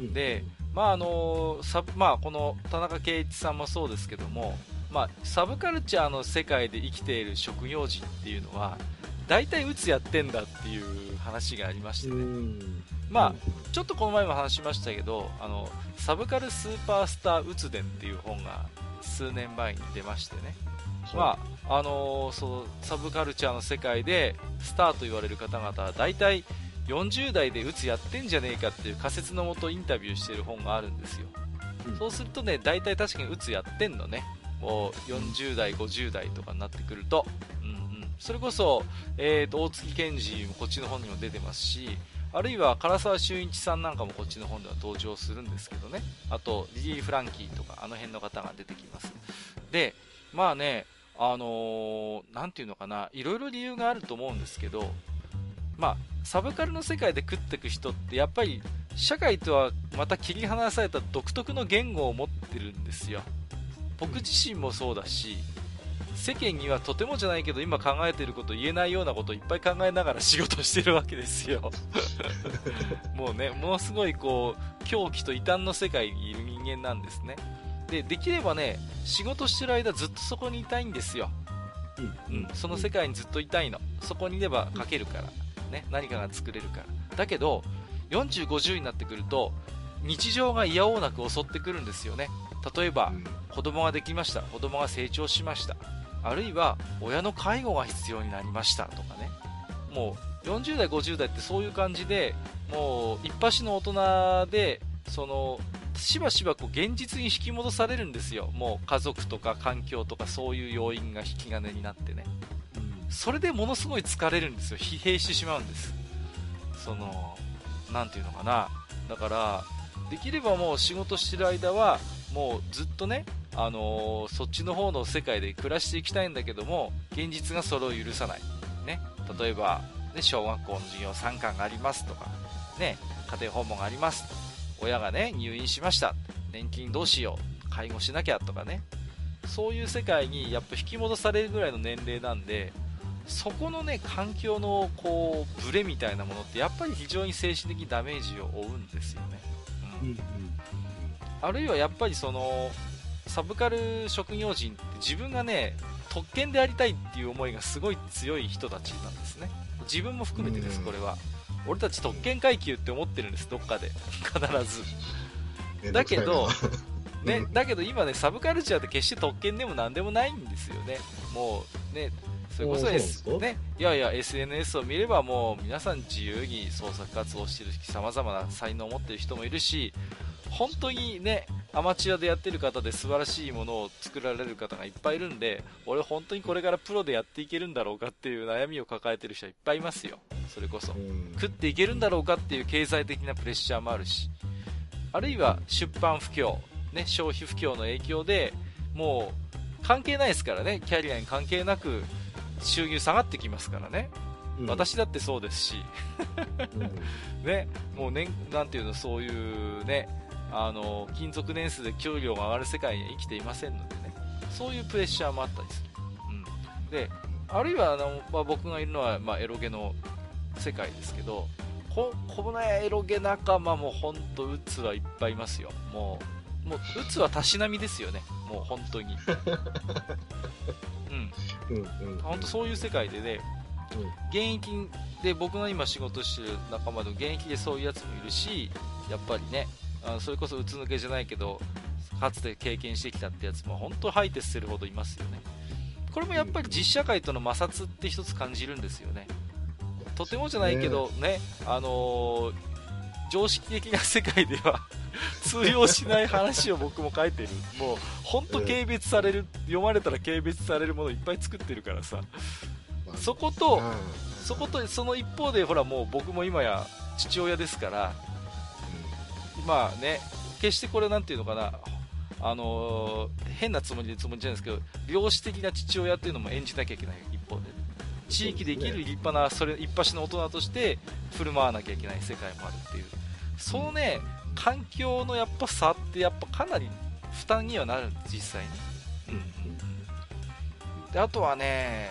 うん。で、まああのーサブまあ、この田中圭一さんもそうですけども、まあ、サブカルチャーの世界で生きている職業人っていうのは大体うつやってんだっていう話がありましてうね、ん。まあちょっとこの前も話しましたけどあのサブカルスーパースターうつ伝っていう本が数年前に出ましてね、まああのーそのサブカルチャーの世界でスターと言われる方々は大体40代でうつやってんじゃねえかっていう仮説のもとインタビューしてる本があるんですよ、うん。そうするとね大体確かにうつやってんのねもう40代50代とかになってくると、うんうん、それこそ、えー、と大月健二もこっちの本にも出てますしあるいは唐沢修一さんなんかもこっちの本では登場するんですけどね。あとリリー・フランキーとかあの辺の方が出てきます。でまあねあのーていうのかないろいろ理由があると思うんですけどまあサブカルの世界で食っていく人ってやっぱり社会とはまた切り離された独特の言語を持ってるんですよ。僕自身もそうだし世間にはとてもじゃないけど今考えていること言えないようなことをいっぱい考えながら仕事してるわけですよ。もうねものすごいこう狂気と異端の世界にいる人間なんですね。でできればね仕事してる間ずっとそこにいたいんですよ、うん。うん、その世界にずっといたいの。そこにいれば書けるから、ね、何かが作れるから。だけど40、50になってくると日常が嫌おうなく襲ってくるんですよね例えば、うん。子供ができました子供が成長しましたあるいは親の介護が必要になりましたとかね。もう40代50代ってそういう感じでもう一発の大人でそのしばしばこう現実に引き戻されるんですよ。もう家族とか環境とかそういう要因が引き金になってね。それでものすごい疲れるんですよ。疲弊してしまうんです。そのなんていうのかな。だからできればもう仕事してる間はもうずっとねあのーそっちの方の世界で暮らしていきたいんだけども現実がそれを許さない、ね、例えば、ね、小学校の授業3巻がありますとか、ね、家庭訪問があります。親が、ね、入院しました。年金どうしよう。介護しなきゃとかね。そういう世界にやっぱ引き戻されるぐらいの年齢なんでそこのね環境のこうブレみたいなものってやっぱり非常に精神的にダメージを負うんですよね、うんうん。あるいはやっぱりそのサブカル職業人って自分がね特権でありたいっていう思いがすごい強い人たちなんですね。自分も含めてですうん。これは。俺たち特権階級って思ってるんですどっかで。必ず。うんだけど ね、うんだけど今ねサブカルチャーって決して特権でも何でもないんですよね。もうねそれこそ S ね。いやいや SNS を見ればもう皆さん自由に創作活動してるさまざまな才能を持ってる人もいるし本当にねアマチュアでやってる方で素晴らしいものを作られる方がいっぱいいるんで俺本当にこれからプロでやっていけるんだろうかっていう悩みを抱えてる人はいっぱいいますよ。それこそ。うん。食っていけるんだろうかっていう経済的なプレッシャーもあるし。あるいは出版不況、ね、消費不況の影響でもう関係ないですからね。キャリアに関係なく収入下がってきますからね。うん。私だってそうですし、うん。ね、もうね、なんていうの、そういうね、あの、勤続年数で給料が上がる世界には生きていませんのでね、そういうプレッシャーもあったりする。うん。で、あるいは、あの、まあ、僕がいるのは、まあ、エロゲの世界ですけど、こ、このエロゲ仲間も本当、うつはいっぱいいますよ。もう、もう、うつはたしなみですよね。もう本当に。うん。うんうん本当そういう世界でね、現役で僕が今仕事してる仲間でも現役でそういうやつもいるしやっぱりねあのそれこそうつ抜けじゃないけどかつて経験してきたってやつも本当吐いて捨てるほどいますよね。これもやっぱり実社会との摩擦って一つ感じるんですよね。とてもじゃないけどねあのー常識的な世界では 通用しない話を僕も書いてる。もう本当軽蔑される読まれたら軽蔑されるものいっぱい作ってるからさ。まあそことうん。そことその一方でほらもう僕も今や父親ですからまあね決してこれなんていうのかなあのー変なつもりでつもりじゃないですけど良師的な父親っていうのも演じなきゃいけない一方で地域で生きる立派なそれ一発の大人として振る舞わなきゃいけない世界もあるっていう。そのね環境のやっぱ差ってやっぱかなり負担にはなるんです実際に、であとはね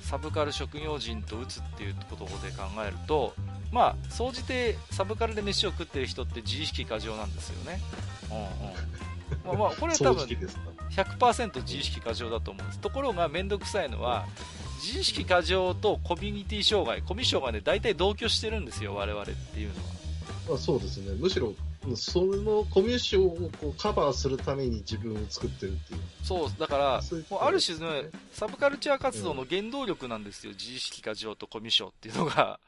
サブカル職業人と打つっていうことで考えるとまあ総じてサブカルで飯を食ってる人って自意識過剰なんですよね。うんうん。まあまあこれは多分正直ですか100%自意識過剰だと思うんです。ところが面倒くさいのは自意識過剰とコミュニティ障害コミュ障がね大体同居してるんですよ我々っていうのは。まあ、そうですね。むしろ、そのコミュ障をこうカバーするために自分を作ってるっていう。そうだからそういうもうある種ねサブカルチャー活動の原動力なんですよ、自意識過剰とコミュ障っていうのが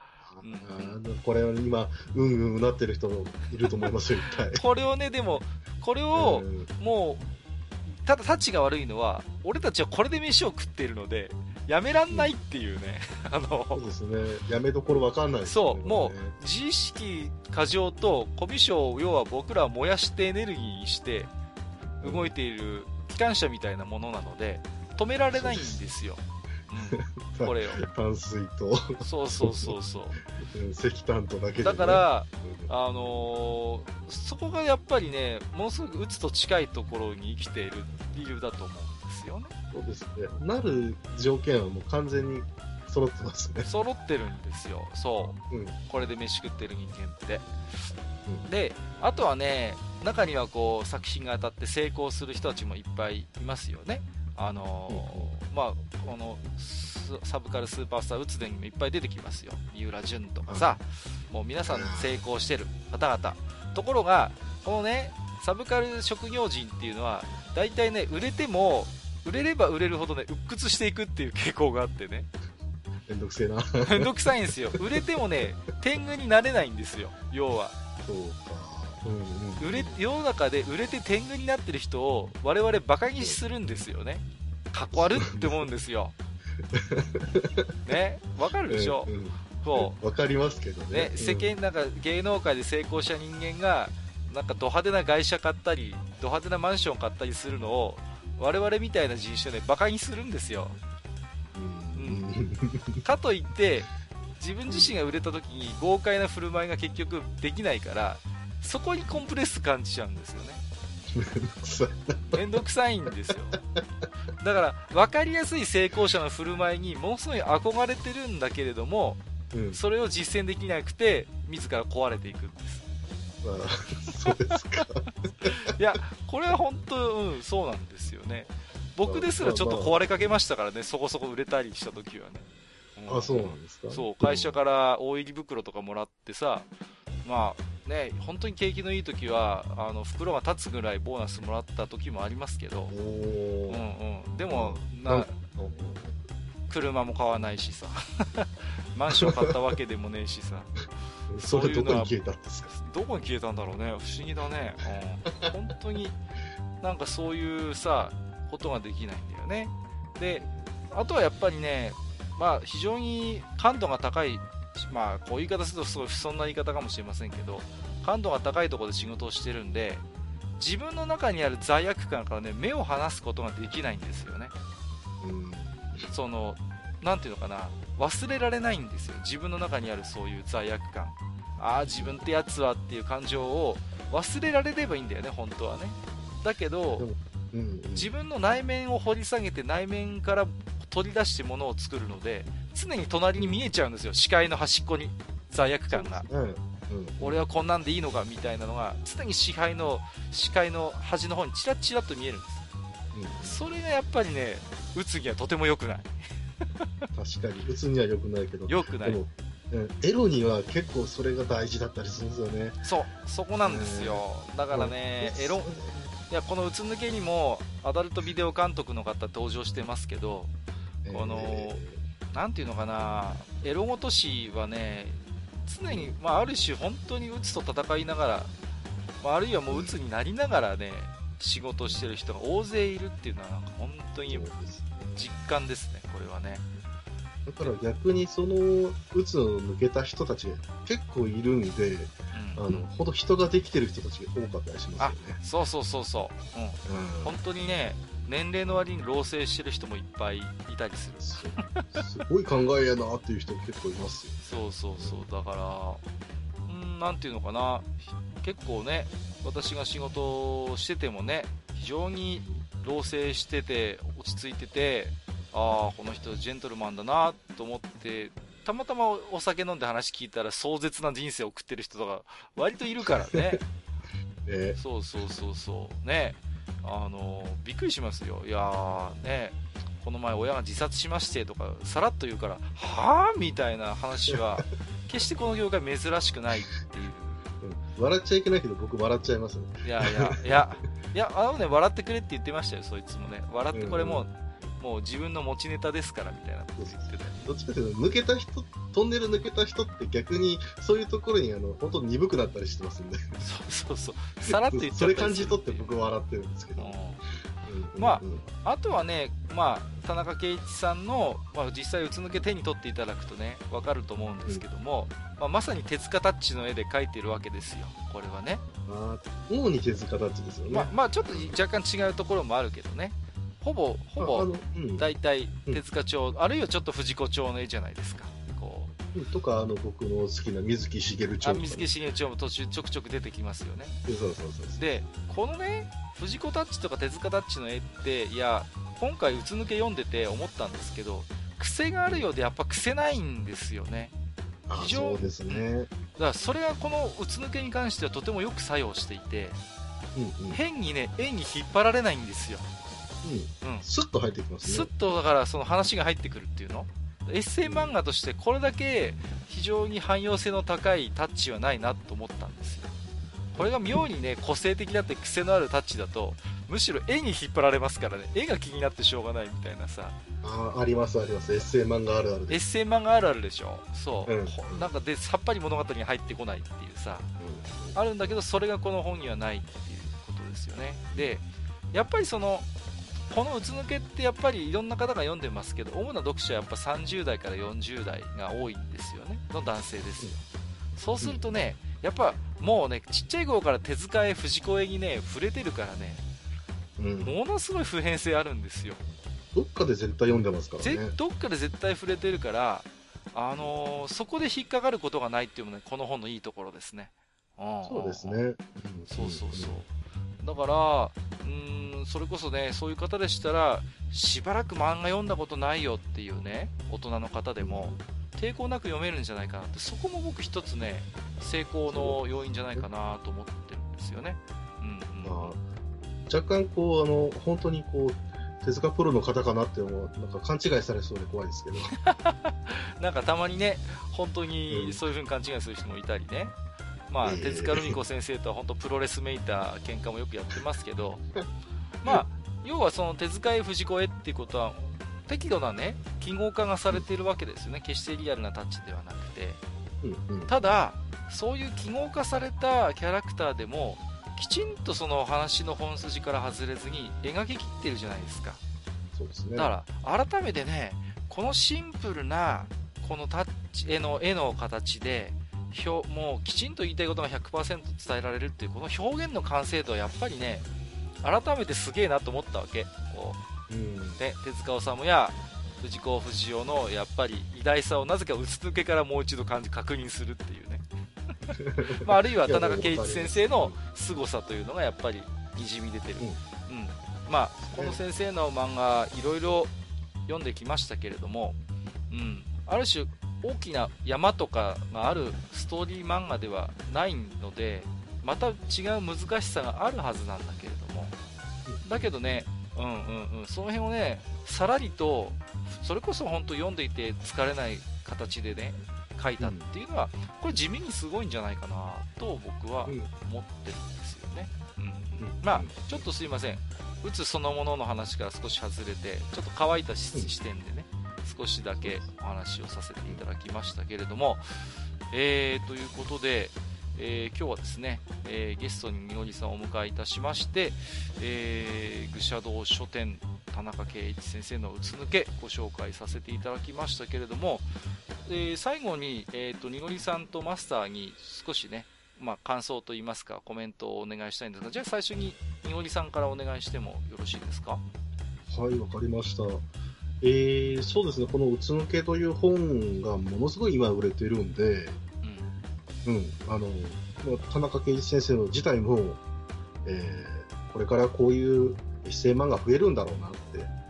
うん。これは今、うんうんうなってる人いると思いますよ、いっぱい。これをねでもこれをうん。もうただタチが悪いのは俺たちはこれで飯を食っているのでやめらんないっていうねあそのうですね。やめどころわかんないですよね。そうもう自意識過剰とコミュ障を要は僕らは燃やしてエネルギーにして動いている機関車みたいなものなので止められないんですよ、うん、これを淡水と。そうそうそうそう。うん石炭とだけ。だからうん、あのーそこがやっぱりねものすごく鬱と近いところに生きている理由だと思うんですよね。そうですね。なる条件はもう完全に揃ってますね。揃ってるんですよ。そう。うん。これで飯食ってる人間って。うん。であとはね中にはこう作品が当たって成功する人たちもいっぱいいますよねあのーまあこのスサブカルスーパースター打つでにもいっぱい出てきますよ。三浦淳とかさ、もう皆さん成功してる方々。ところがこのねサブカル職業人っていうのは大体ね売れても売れれば売れるほどね鬱屈していくっていう傾向があってね。めんどくせえな。めんどくさいんですよ。売れてもね天狗になれないんですよ。要は。そうか。売れ世の中で売れて天狗になってる人を我々バカにするんですよね。かっこ悪って思うんですよ。ね？わかるでしょ、うんうん。そわかりますけどうね？ね世間なんか芸能界で成功した人間がなんかド派手な外車買ったりド派手なマンション買ったりするのを我々みたいな人種でバカにするんですよ。うん。かといって自分自身が売れた時に豪快な振る舞いが結局できないからそこにコンプレス感じちゃうんですよね。さめんどくさいんですよ。だから分かりやすい成功者の振る舞いにものすごい憧れてるんだけれどもうん。それを実践できなくて自ら壊れていくんです。まあ、そうですか。いやこれは本当うんそうなんですよね。僕ですらちょっと壊れかけましたからねそこそこ売れたりした時はね、ん。あ、そうなんですか？そう会社から大入り袋とかもらってさまあね本当に景気のいい時はあの袋が立つぐらいボーナスもらった時もありますけど。お、うんーうん、でもな車も買わないしさ。マンション買ったわけでもねえしさ。それどこに消えたんですか？どこに消えたんだろうね。不思議だね、うん、本当になんかそういうさことができないんだよね。であとはやっぱりねまあ非常に感度が高いまあこういう言い方するとすごい不遜な言い方かもしれませんけど感度が高いところで仕事をしてるんで自分の中にある罪悪感からね目を離すことができないんですよね。うん。そのなんていうのかな忘れられないんですよ。自分の中にあるそういう罪悪感。ああ自分ってやつはっていう感情を忘れられればいいんだよね本当はね。だけど、うんうん、自分の内面を掘り下げて内面から取り出してものを作るので常に隣に見えちゃうんですよ。視界の端っこに。罪悪感が、うん、俺はこんなんでいいのかみたいなのが常に視界の視界の端の方にチラチラと見えるんです、うん、それがやっぱりねうつにはとても良くない。確かに。うつには良くないけど。良くない。でもエロには結構それが大事だったりするんですよね。そう。そこなんですよ、だからね、エロいやこのうつ抜けにもアダルトビデオ監督の方登場してますけど、この、えー、なんていうのかな、エロごとしはね、常に、まあ、ある種本当にうつと戦いながら、まあ、あるいはもううつになりながらね、仕事してる人が大勢いるっていうのはなんか本当に実感ですね、これはね。だから逆にそのうつを抜けた人たちが結構いるんで、うん、あのほど人ができてる人たちが多かったりしますよね。そうそうそうそう、うん、うん、本当にね、年齢の割に老成してる人もいっぱいいたりするすごい考えやなっていう人結構いますよ、そうそうそう。だからうんなんていうのかな。結構ね私が仕事をしててもね非常に老成してて落ち着いててああこの人ジェントルマンだなと思ってたまたまお酒飲んで話聞いたら壮絶な人生を送ってる人とか割といるからね。え そうそうそうそう。ねあのびっくりしますよ、いやーね、この前、親が自殺しましてとか、さらっと言うから、はぁみたいな話は、決してこの業界珍しくないっていう。笑っちゃいけないけど、僕、笑っちゃいますね。いやいや、いや、いや、あのね、笑ってくれって言ってましたよ、そいつもね。笑って、これもう、もう自分の持ちネタですからみたいなこと言ってたどっちかというと、抜けた人、トンネル抜けた人って逆に、そういうところに、あの、本当に鈍くなったりしてますんで。そうそうそう。さらっと言っちゃそれ感じ取って僕は笑ってるんですけど。まあ、あとはね、まあ、田中圭一さんの、まあ、実際、うつ抜け手に取っていただくとね、わかると思うんですけども、うん、まあ、まさに手塚タッチの絵で描いてるわけですよ、これはね。あ主に手塚タッチですよね。まあ、まあ、ちょっと若干違うところもあるけどね。ほぼ、ほぼ、大体、手塚町、うん、あるいはちょっと藤子町の絵じゃないですか。こう。とか、あの、僕の好きな水木しげる町、ね。水木しげる町も途中ちょくちょく出てきますよね。で、このね、藤子タッチとか手塚タッチの絵って、いや、今回、うつ抜け読んでて思ったんですけど、癖があるようでやっぱ癖ないんですよね。非常そうですね。だからそれがこのうつ抜けに関してはとてもよく作用していて、うんうん、変にね、絵に引っ張られないんですよ。うん、スッと入ってきますね。スッとだからその話が入ってくるっていうの？エッセイ漫画としてこれだけ非常に汎用性の高いタッチはないなと思ったんですよ。これが妙にね、個性的だって癖のあるタッチだと、むしろ絵に引っ張られますからね、絵が気になってしょうがないみたいなさ。あありますあります。エッセイ漫画あるあるエッセイ漫画あるあるでしょ？そう。うん、なんかで、さっぱり物語に入ってこないっていうさ、うん、あるんだけど、それがこの本にはないっていうことですよね。で、やっぱりその、このうつ抜けってやっぱりいろんな方が読んでますけど主な読者はやっぱ30代から40代が多いんですよね。の男性ですよ。そうするとねやっぱもうねちっちゃい頃から手塚へ藤子絵にね触れてるからね、うん、ものすごい普遍性あるんですよ。どっかで絶対読んでますからね。どっかで絶対触れてるからあのー、そこで引っかかることがないっていうのが、ね、この本のいいところですね。そうですね。そうそうそう。だから、うん、それこそね、そういう方でしたら、しばらく漫画読んだことないよっていうね、大人の方でも、抵抗なく読めるんじゃないかなって、そこも僕一つね、成功の要因じゃないかなと思ってるんですよね。うん、うん、まあ、若干こう、あの、本当にこう、手塚プロの方かなって思う、なんか勘違いされそうで怖いですけど。なんかたまにね、本当にそういうふうに勘違いする人もいたりね。まあ、手塚ルミ子先生とは本当プロレスめいた喧嘩もよくやってますけど、まあ、要はその手塚へ藤子へっていうことは、適度なね、記号化がされているわけですよね。決してリアルなタッチではなくて。ただ、そういう記号化されたキャラクターでも、きちんとその話の本筋から外れずに描ききってるじゃないですか。そうですね。だから、改めてね、このシンプルな、このタッチ、絵の、絵の形で、表もうきちんと言いたいことが100%伝えられるっていうこの表現の完成度はやっぱりね改めてすげえなと思ったわけ。こう、うん、ね、手塚治虫や藤子不二雄のやっぱり偉大さをなぜかうつ抜けからもう一度感じ確認するっていうね。まあ、あるいは田中圭一先生の凄さというのがやっぱりにじみ出てる、うん、うん、まあ、この先生の漫画いろいろ読んできましたけれども、うん、ある種大きな山とかがあるストーリー漫画ではないのでまた違う難しさがあるはずなんだけれども。だけどね、うんうんうん、その辺をねさらりとそれこそ本当読んでいて疲れない形でね書いたっていうのは、これ地味にすごいんじゃないかなと僕は思ってるんですよね、うん、まあちょっとすいません。うつそのものの話から少し外れてちょっと乾いた視点でね少しだけお話をさせていただきましたけれども、えー、ということで、えー、今日はですね、えー、ゲストにみのりさんをお迎えいたしまして、えー、愚者道書店田中圭一先生のうつ抜けご紹介させていただきましたけれども、え、最後に、えーと、にのりさんとマスターに少しね、まあ、感想といいますかコメントをお願いしたいんですがじゃあ最初ににのりさんからお願いしてもよろしいですか？はいわかりました。えー、そうですねこの「うつ抜け」という本がものすごい今売れてるんで、うん、うん、あの田中圭一先生の自体も、えー、これからこういうエッセイ漫画増えるんだろうなって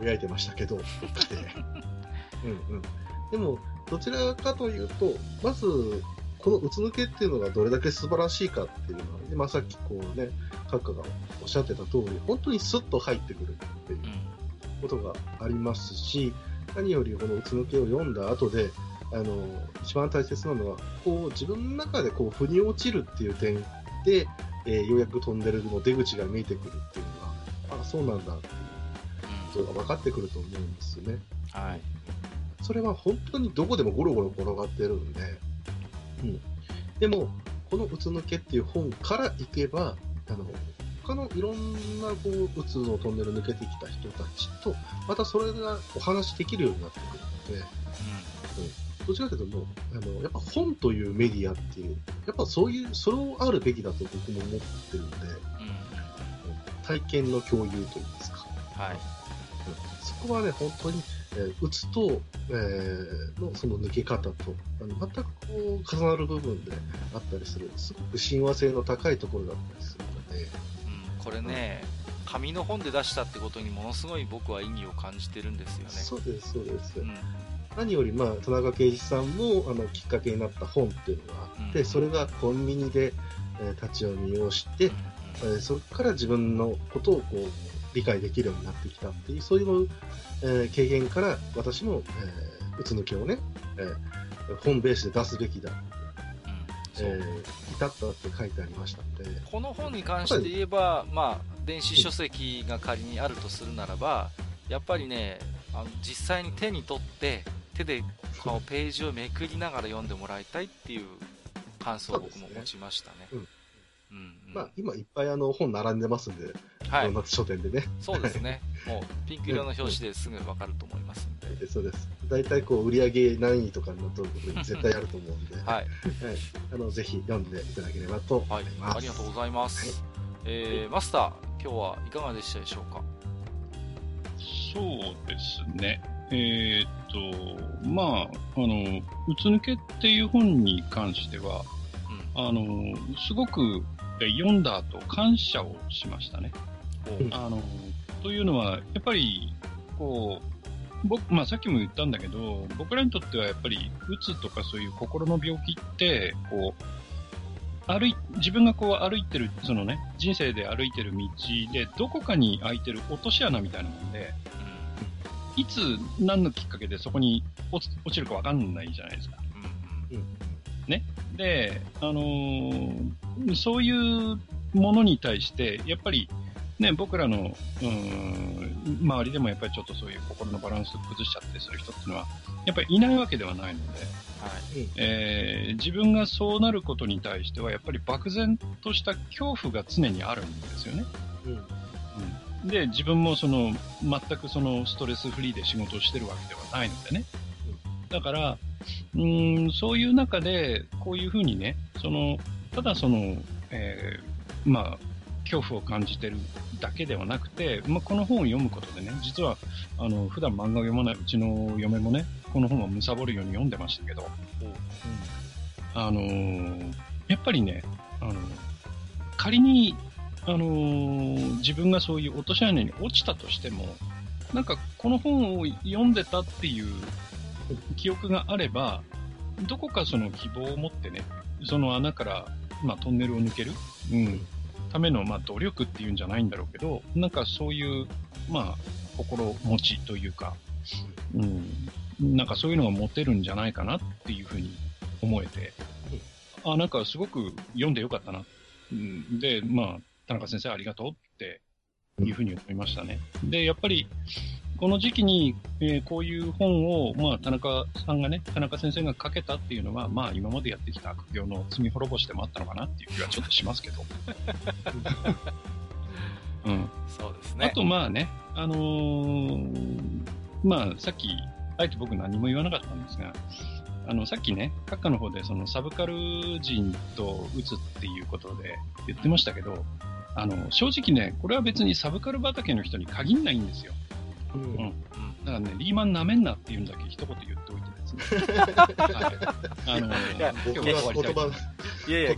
ぼやいてましたけど。うんうん。でも、どちらかというと、まず、このうつ抜けっていうのがどれだけ素晴らしいかっていうのは、まあ、さっきこうね、閣下がおっしゃってた通り、本当にスッと入ってくるっていうことがありますし、何よりこのうつ抜けを読んだ後で、あの、一番大切なのは、こう自分の中でこう腑に落ちるっていう点で、えー、ようやくトンネルの出口が見えてくるっていうのが、あ、そうなんだっていうことが分かってくると思うんですよね。はい。それは本当にどこでもゴロゴロ転がってるんで、うん。でも、このうつ抜けっていう本からいけば、あの、他のいろんなこう、うつのトンネル抜けてきた人たちと、またそれがお話できるようになってくるので、うん、うん、どちらかというと、あの、やっぱ本というメディアっていう、やっぱそういう、それをあるべきだと僕も思ってるんで、うん、体験の共有といいますか。はい。そこはね、本当に、えー、打つと、えー、のその抜け方と、あの全くこう重なる部分であったりする、すごく親和性の高いところだったりするので。うん、これね、うん、紙の本で出したってことにものすごい僕は意義を感じてるんですよね。そうです、そうです。うん、何より、まあ、田中圭一さんもあのきっかけになった本っていうのがあって、それがコンビニで、えー、立ち読みをして、えー、そこから自分のことをこう理解できるようになってきたっていう、そういうえー、経験から私も、えー、うつ抜けをね、えー、本ベースで出すべきだ。うん、えー、至ったって書いてありましたので。この本に関して言えば、まあ、電子書籍が仮にあるとするならば、やっぱりね、あの実際に手に取って、手でこのページをめくりながら読んでもらいたいっていう感想を僕も持ちましたね。うんうんまあ、今いっぱいあの本並んでますんで、はい、書店でね。そうですね。もうピンク色の表紙ですぐ分かると思いますんで。そうです。大体こう売上何位とかに載ってることに絶対あると思うんで、はい、はい。あのぜひ読んでいただければと思います。はい、ありがとうございます。はい、えー、マスター、今日はいかがでしたでしょうか？そうですね。えー、っと、まあ、あの、うつ抜けっていう本に関しては、うん、あの、すごく読んだ後、感謝をしましたね。あの、というのは、やっぱり、こう、僕、まあさっきも言ったんだけど、僕らにとってはやっぱり、うつとかそういう心の病気って、こう、歩い、自分がこう歩いてる、そのね、人生で歩いてる道で、どこかに開いてる落とし穴みたいなもんで、いつ何のきっかけでそこに落ちるかわかんないじゃないですか。ね。で、あのー、そういうものに対して、やっぱり、ね、僕らの、うん、周りでもやっぱりちょっとそういう心のバランス崩しちゃってする人っていうのは、やっぱりいないわけではないので、はいえー、自分がそうなることに対しては、やっぱり漠然とした恐怖が常にあるんですよね。うんうん、で、自分もその、全くそのストレスフリーで仕事をしてるわけではないのでね。だから、うん、そういう中で、こういうふうにね、その、ただその、えー、まあ、恐怖を感じてるだけではなくて、まあ、この本を読むことでね、実は、あの、普段漫画を読まないうちの嫁もね、この本は貪るように読んでましたけど、あのーやっぱりね、あの仮に、あのー自分がそういう落とし穴に落ちたとしても、なんかこの本を読んでたっていう記憶があれば、どこかその希望を持ってね、その穴から、まあ、トンネルを抜ける、うん、ための、まあ、努力っていうんじゃないんだろうけど、なんかそういう、まあ、心持ちというか、うん、なんかそういうのが持てるんじゃないかなっていうふうに思えて、あ、なんかすごく読んでよかったな。うん、で、まあ、田中先生ありがとうっていうふうに思いましたね。で、やっぱり、この時期に、えーこういう本を、まあ、田中さんがね、田中先生が書けたっていうのは、まあ、今までやってきた悪行の罪滅ぼしでもあったのかなっていう気はちょっとしますけど。うん。そうですね。あと、まあね、あのーまあ、さっき、あえて僕何も言わなかったんですが、あの、さっきね、閣下の方で、その、サブカル人と打つっていうことで言ってましたけど、あの、正直ね、これは別にサブカル畑の人に限んないんですよ。うんうんうんだからね、リーマンなめんなっていうんだけ一言言っておいてですね。はい。あのー、いやいやいや、言葉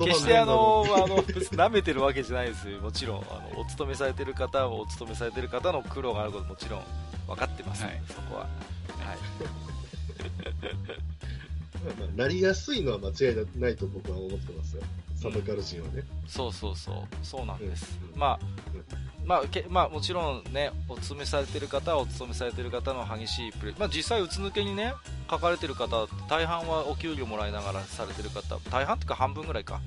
決してあの、あの、別に舐めてるわけじゃないですよ。もちろん、あの、お勤めされてる方は、お勤めされてる方の苦労があることもちろん分かってます、はいそこは。はい。ま あなりやすいのは間違いないと僕は思ってますよ。サブカル人はね。そうそうそう。そうなんです。うんまあ、まあ、けまあ、もちろんね、お勤めされてる方はお勤めされてる方の激しいプレー、まあ、実際、うつ抜けにね、書かれてる方、大半はお給料もらいながらされてる方、大半っていうか半分ぐらいか、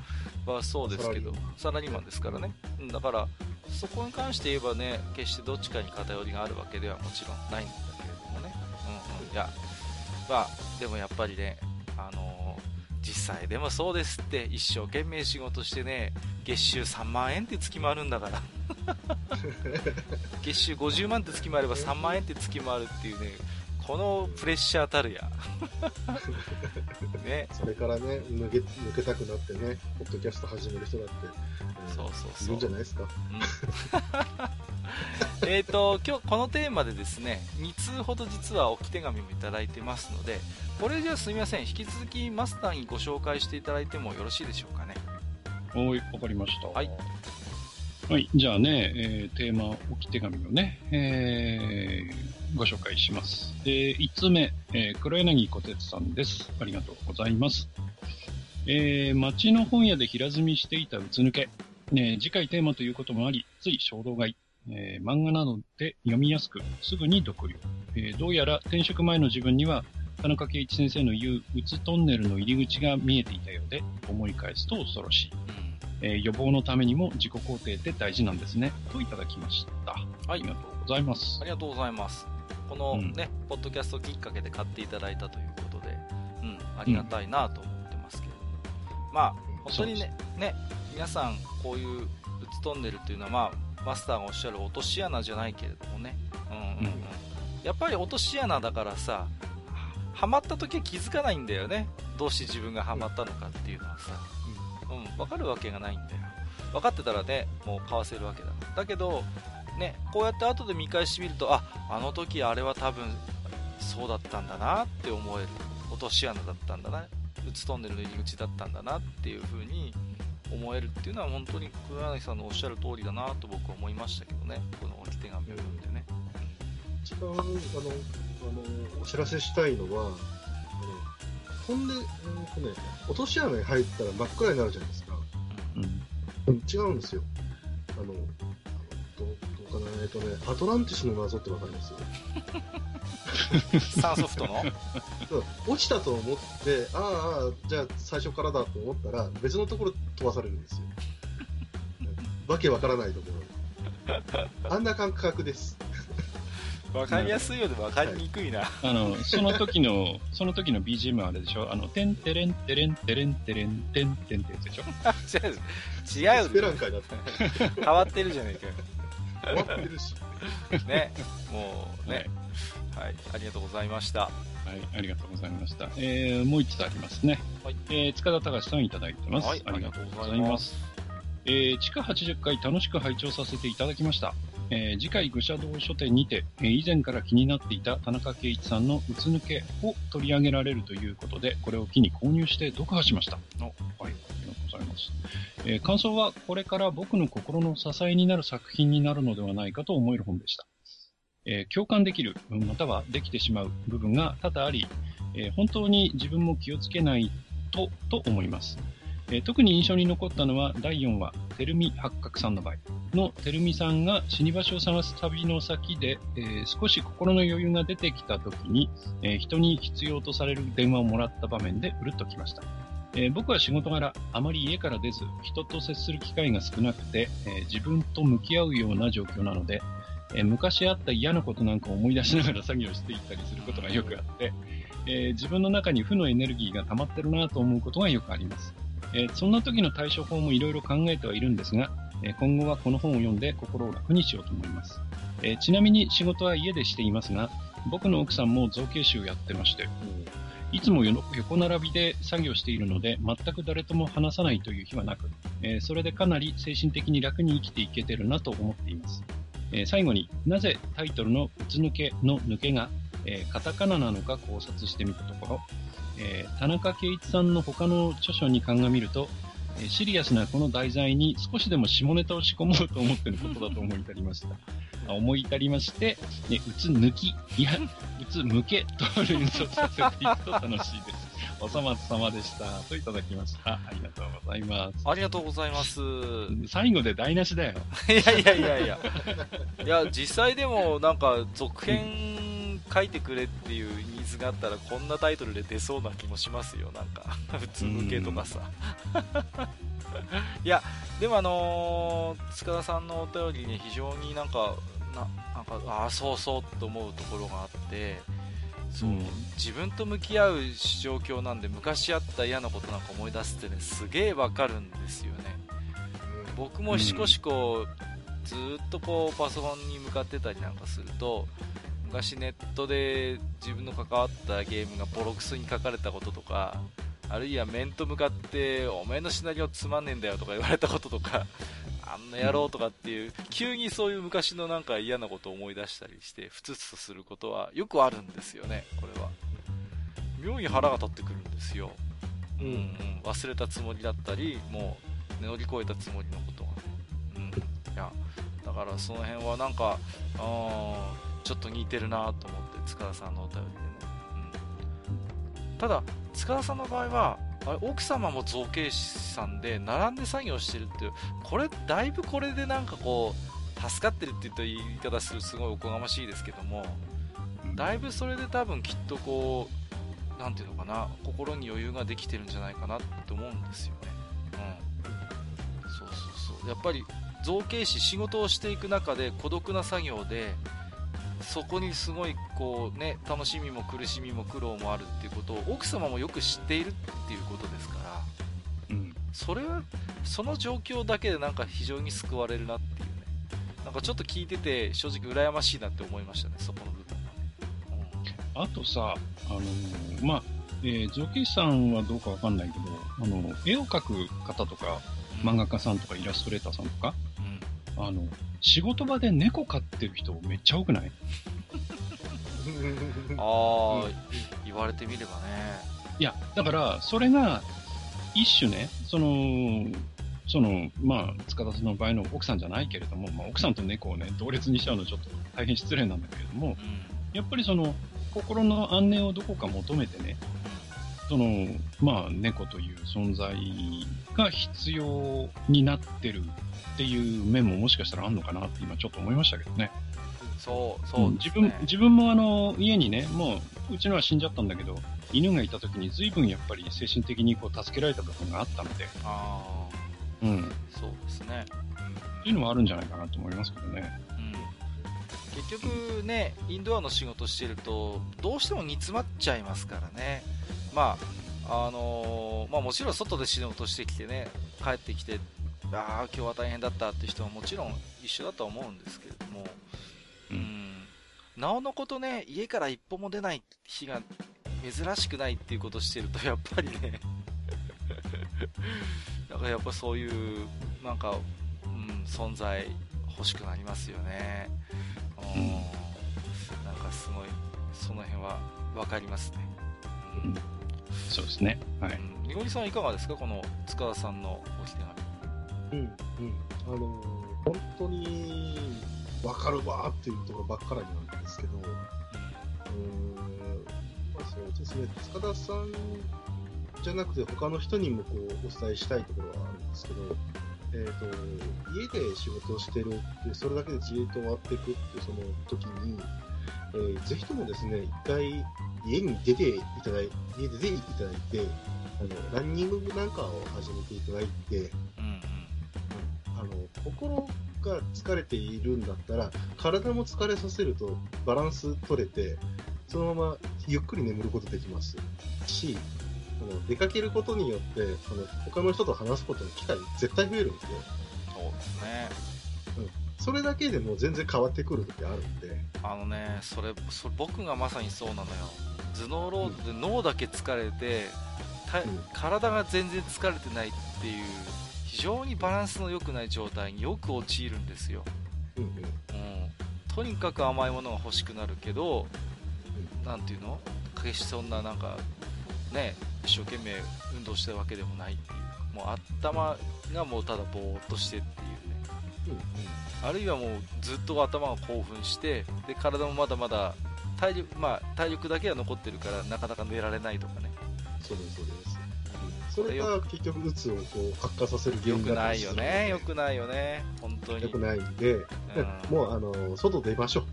はそうですけど、サラリーマンですからね。うんだから、そこに関して言えばね、決してどっちかに偏りがあるわけではもちろんないんだけれどもね。うんうん。いや、まあ、でもやっぱりね、あのー実際でもそうですって、一生懸命仕事してね、月収3万円って月もあるんだから。月収50万って月もあれば3万円って月もあるっていうね、このプレッシャーたるや。ね。それからね、抜け、抜けたくなってね、ポッドキャスト始める人だって、うんそうそうそういるんじゃないですか？うん えっと、今日このテーマでですね、2通ほど実は置き手紙もいただいてますので、これじゃあすみません、引き続きマスターにご紹介していただいてもよろしいでしょうかね。おい、わかりました。はい。はい、じゃあね、えーテーマ置き手紙をね、えーご紹介します。え1つ目、えー黒柳小鉄さんです。ありがとうございます。えー街の本屋で平積みしていたうつ抜け、ね、次回テーマということもあり、つい衝動買い、えー漫画などで読みやすく、すぐに読了。えーどうやら転職前の自分には、田中圭一先生の言う、うつトンネルの入り口が見えていたようで、思い返すと恐ろしい。うんえー予防のためにも自己肯定って大事なんですね。といただきました。はいありがとうございますあ。りがとうございます。このうんね、ポッドキャストきっかけで買っていただいたということで、うん、ありがたいなと思ってますけれども。まあ、本当にね、ね、皆さん、こういううつトンネルっていうのは、まあ、マスターがおっしゃる落とし穴じゃないけれどもね、うんうんうんうんやっぱり落とし穴だからさ、はまった時は気づかないんだよね。どうして自分がはまったのかっていうのはさ。うん、分かるわけがないんだよ。分かってたらね、もう買わせるわけだ。だけど、ね、こうやって後で見返してみると、あ、あの時あれは多分、そうだったんだなって思える。落とし穴だったんだな。うつトンネルの入り口だったんだなっていう風に思えるっていうのは本当に黒柳さんのおっしゃる通りだなと僕は思いましたけどね。この置き手紙を読んでね。一番、あの、あの、お知らせしたいのは、あの飛んで、うんとね、落とし穴に入ったら真っ暗になるじゃないですか。うんうん違うんですよ。あの、あのどうどうかな、えっとね、アトランティスの謎ってわかります？サンソフトの？そう落ちたと思って、ああじゃあ最初からだと思ったら、別のところ飛ばされるんですよ。わけわからないところ。あんな感覚です。わかりやすいようでわかりにくいな。あの、その時の、その時の BGM はあれでしょ？あの、てんてれんてれんてれんてれんてんてんってやつでしょ？違う、ス違うペランカになって変わってるじゃねえかよ。終わってるし。ね、もうね、はい、ありがとうございました。はい、ありがとうございました。えー、もう一つありますね。はいえー、塚田隆さんいただいてます。はい、ありがとうございます。。えー、地下80回楽しく拝聴させていただきました。えー、次回愚者道書店にて、えー、以前から気になっていた田中圭一さんのうつ抜けを取り上げられるということで、これを機に購入して読破しました。はい、ありがとうございます。えー、感想は、これから僕の心の支えになる作品になるのではないかと思える本でした。え共感できる、またはできてしまう部分が多々あり、え本当に自分も気をつけないと、と思います。えー、特に印象に残ったのは第4話、テルミ八角さんの場合のテルミさんが死に場所を探す旅の先で、えー、少し心の余裕が出てきた時に、えー、人に必要とされる電話をもらった場面でうるっときました。え僕は仕事柄、あまり家から出ず、人と接する機会が少なくて、え自分と向き合うような状況なので、え昔あった嫌なことなんかを思い出しながら 作業していったりすることがよくあって、え自分の中に負のエネルギーが溜まってるなと思うことがよくあります。えそんな時の対処法もいろいろ考えてはいるんですが、え今後はこの本を読んで心を楽にしようと思います。えちなみに仕事は家でしていますが、僕の奥さんも造形師をやってまして、いつも横並びで作業しているので、全く誰とも話さないという日はなく、えそれでかなり精神的に楽に生きていけてるなと思っています。え最後になぜタイトルの「うつ抜け」の抜けが、えカタカナなのか考察してみたところ、えー、田中圭一さんの他の著書に鑑みると、えー、シリアスなこの題材に少しでも下ネタを仕込もうと思っていることだと思い至りました。思い至りまして、ね、うつ抜き、いや、うつ向けと連想させていくと楽しいです。おさまつ様でした。といただきました。ありがとうございます。ありがとうございます。最後で台無しだよ。いやいやいやいや。いや、実際でもなんか続編書いてくれっていうズがあったらこんなタイトルで出そうな気もしますよなんか。普通向けとかさ。いやでもあのー、塚田さんのお便りに非常になんかななんかああそうそうと思うところがあってそう、うん、自分と向き合う状況なんで昔あった嫌なことなんか思い出すってねすげえわかるんですよね。僕もしこしこ、ずっとこうパソコンに向かってたりなんかすると昔ネットで自分の関わったゲームがボロクソに書かれたこととかあるいは面と向かってお前のシナリオつまんねえんだよとか言われたこととか あんな野郎とかっていう、急にそういう昔のなんか嫌なことを思い出したりしてふつふつとすることはよくあるんですよねこれは。妙に腹が立ってくるんですよ、うん、うん、忘れたつもりだったりもう乗り越えたつもりのことが。ね、うん、いやだからその辺はなんかあちょっと似てるなと思って塚田さんのお便りでも、うん、ただ塚田さんの場合はあれ奥様も造形師さんで並んで作業してるっていう。これだいぶこれでなんかこう助かってるって言った言い方するすごいおこがましいですけども。だいぶそれで多分きっとこう何ていうのかな心に余裕ができてるんじゃないかなって思うんですよね、うん、そうそうそう。やっぱり造形師仕事をしていく中で孤独な作業でそこにすごいこう、ね、楽しみも苦しみも苦労もあるっていうことを奥様もよく知っているっていうことですから、うん、それはその状況だけでなんか非常に救われるなっていうね。なんかちょっと聞いてて正直羨ましいなって思いましたねそこの部分はね、うん、あとさあのー、まあえー、造形師さんはどうかわかんないけど、あの、絵を描く方とか、漫画家さんとかイラストレーターさんとか、うん、あの、仕事場で猫飼ってる人めっちゃ多くない？ああ、言われてみればね。いや、だから、それが、一種ね、その、その、まあ、塚田さんの場合の奥さんじゃないけれども、まあ、奥さんと猫をね、同列にしちゃうのはちょっと大変失礼なんだけれども、うん、やっぱりその、心の安寧をどこか求めてね、その、まあ、猫という存在が必要になってるっていう面ももしかしたらあるのかなって今ちょっと思いましたけどね。そう、そう、ねうん、自分、自分もあの、家にね、もう、うちのは死んじゃったんだけど、犬がいた時に随分やっぱり精神的にこう助けられた部分があったので。ああ。うん。そうですね。っていうのもあるんじゃないかなと思いますけどね。うん。結局ね、インドアの仕事してると、どうしても煮詰まっちゃいますからね。まあ、あのー、まあもちろん外で仕事してきてね、帰ってきてああ、今日は大変だったって人はもちろん一緒だとは思うんですけれども、うん、なおのことね、家から一歩も出ない日が珍しくないっていうことをしてると、やっぱりね なんかやっぱそういう、なんか、うん、存在欲しくなりますよね。うん。なんかすごい、その辺はわかりますね。うん。そうですね。はい。みごりさんいかがですか？この塚田さんのお手紙。うん、うん。あのー、本当に、わかるわっていうところばっかりなんですけど、うん、まあそうですね、塚田さんじゃなくて他の人にもこうお伝えしたいところはあるんですけど、えーと、家で仕事をしてるってそれだけで自営と終わっていくってその時に、えー、ぜひともですね一回家に出ていただい家で出ていただいてあのランニングなんかを始めていただいて、うんうん、あの心が疲れているんだったら体も疲れさせるとバランス取れてそのままゆっくり眠ることできますしあの出かけることによってその他の人と話すことの機会絶対増えるんですよ。そうですね。うん。それだけでも全然変わってくる時あるんで。あのね、それ、それ僕がまさにそうなのよ。頭脳ロードで脳だけ疲れて、うん、体が全然疲れてないっていう、非常にバランスの良くない状態によく陥るんですよ。うん、うん、とにかく甘いものが欲しくなるけど、う、んていうの？決してそんななんか、ね、一生懸命運動してるわけでもないっていうもう頭がもうただぼーっとしてっていうね、うん、あるいはもうずっと頭が興奮してで体もまだまだ体力,、まあ、体力だけは残ってるからなかなか寝られないとかね。そうですそうです。それが結局うつをこう発火させる原因だよくないよねよくないよね本当によくないんで、うん、もうあの外出ましょう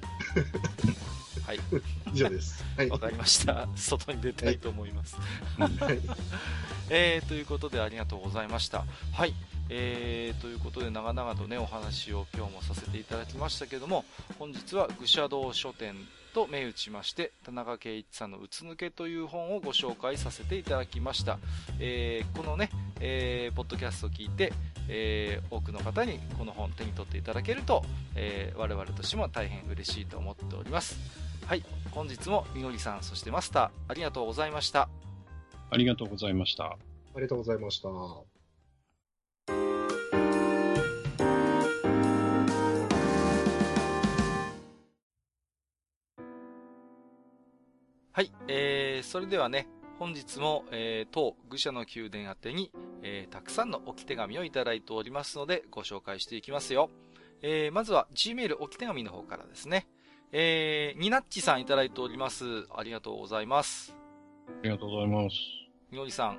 はい。以上です。はい。わかりました。外に出たいと思います。はい。えー、ということでありがとうございました。はい。えー、ということで長々とね、お話を今日もさせていただきましたけども、本日は愚者道書店と銘打ちまして、田中圭一さんのうつ抜けという本をご紹介させていただきました。えー、このね、えー、ポッドキャストを聞いて、えー、多くの方にこの本手に取っていただけると、えー、我々としても大変嬉しいと思っております。はい、本日もみのりさん、そしてマスター、ありがとうございました。ありがとうございました。ありがとうございました。はい、えー、それではね、本日も、えー、当愚者の宮殿宛てに、えー、たくさんの置き手紙をいただいておりますので、ご紹介していきますよ。えー、まずは Gmail 置き手紙の方からですね。えー、ニナッチさんいただいております。ありがとうございます。ありがとうございます。みのりさん。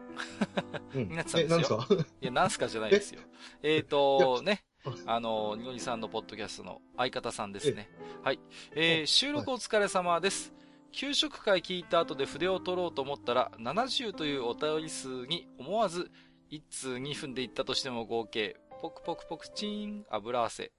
うん、ニナッチさんですよ。え、なんすか？いや、なんすかじゃないですよ。え？っ、ー、と、ね。あの、にのりさんのポッドキャストの相方さんですね。はい。えー、収録お疲れ様です。給食会聞いた後で筆を取ろうと思ったら、70というお便り数に思わず、1通2分で言ったとしても合計、ポクポクポクチーン、油汗、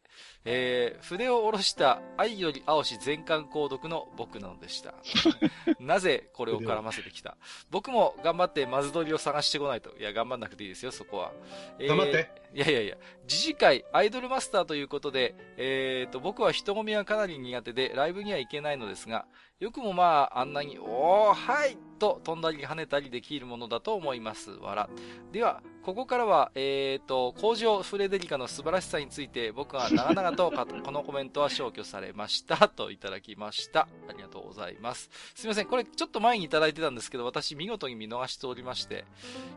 えー、筆を下ろした愛より青し全巻購読の僕なのでした。なぜこれを絡ませてきた？僕も頑張ってマズドリを探してこないと。いや、頑張んなくていいですよ、そこは。えー、頑張って。いやいやいや、次次回アイドルマスターということで、えーと、僕は人混みはかなり苦手で、ライブには行けないのですが、よくもまあ、あんなに、おー、はいと飛んだり跳ねたりできるものだと思います。わら。では、ここからは、えーと、工場フレデリカの素晴らしさについて僕は長々と このコメントは消去されました。といただきました。ありがとうございます。すいません。これちょっと前にいただいてたんですけど、私見事に見逃しておりまして、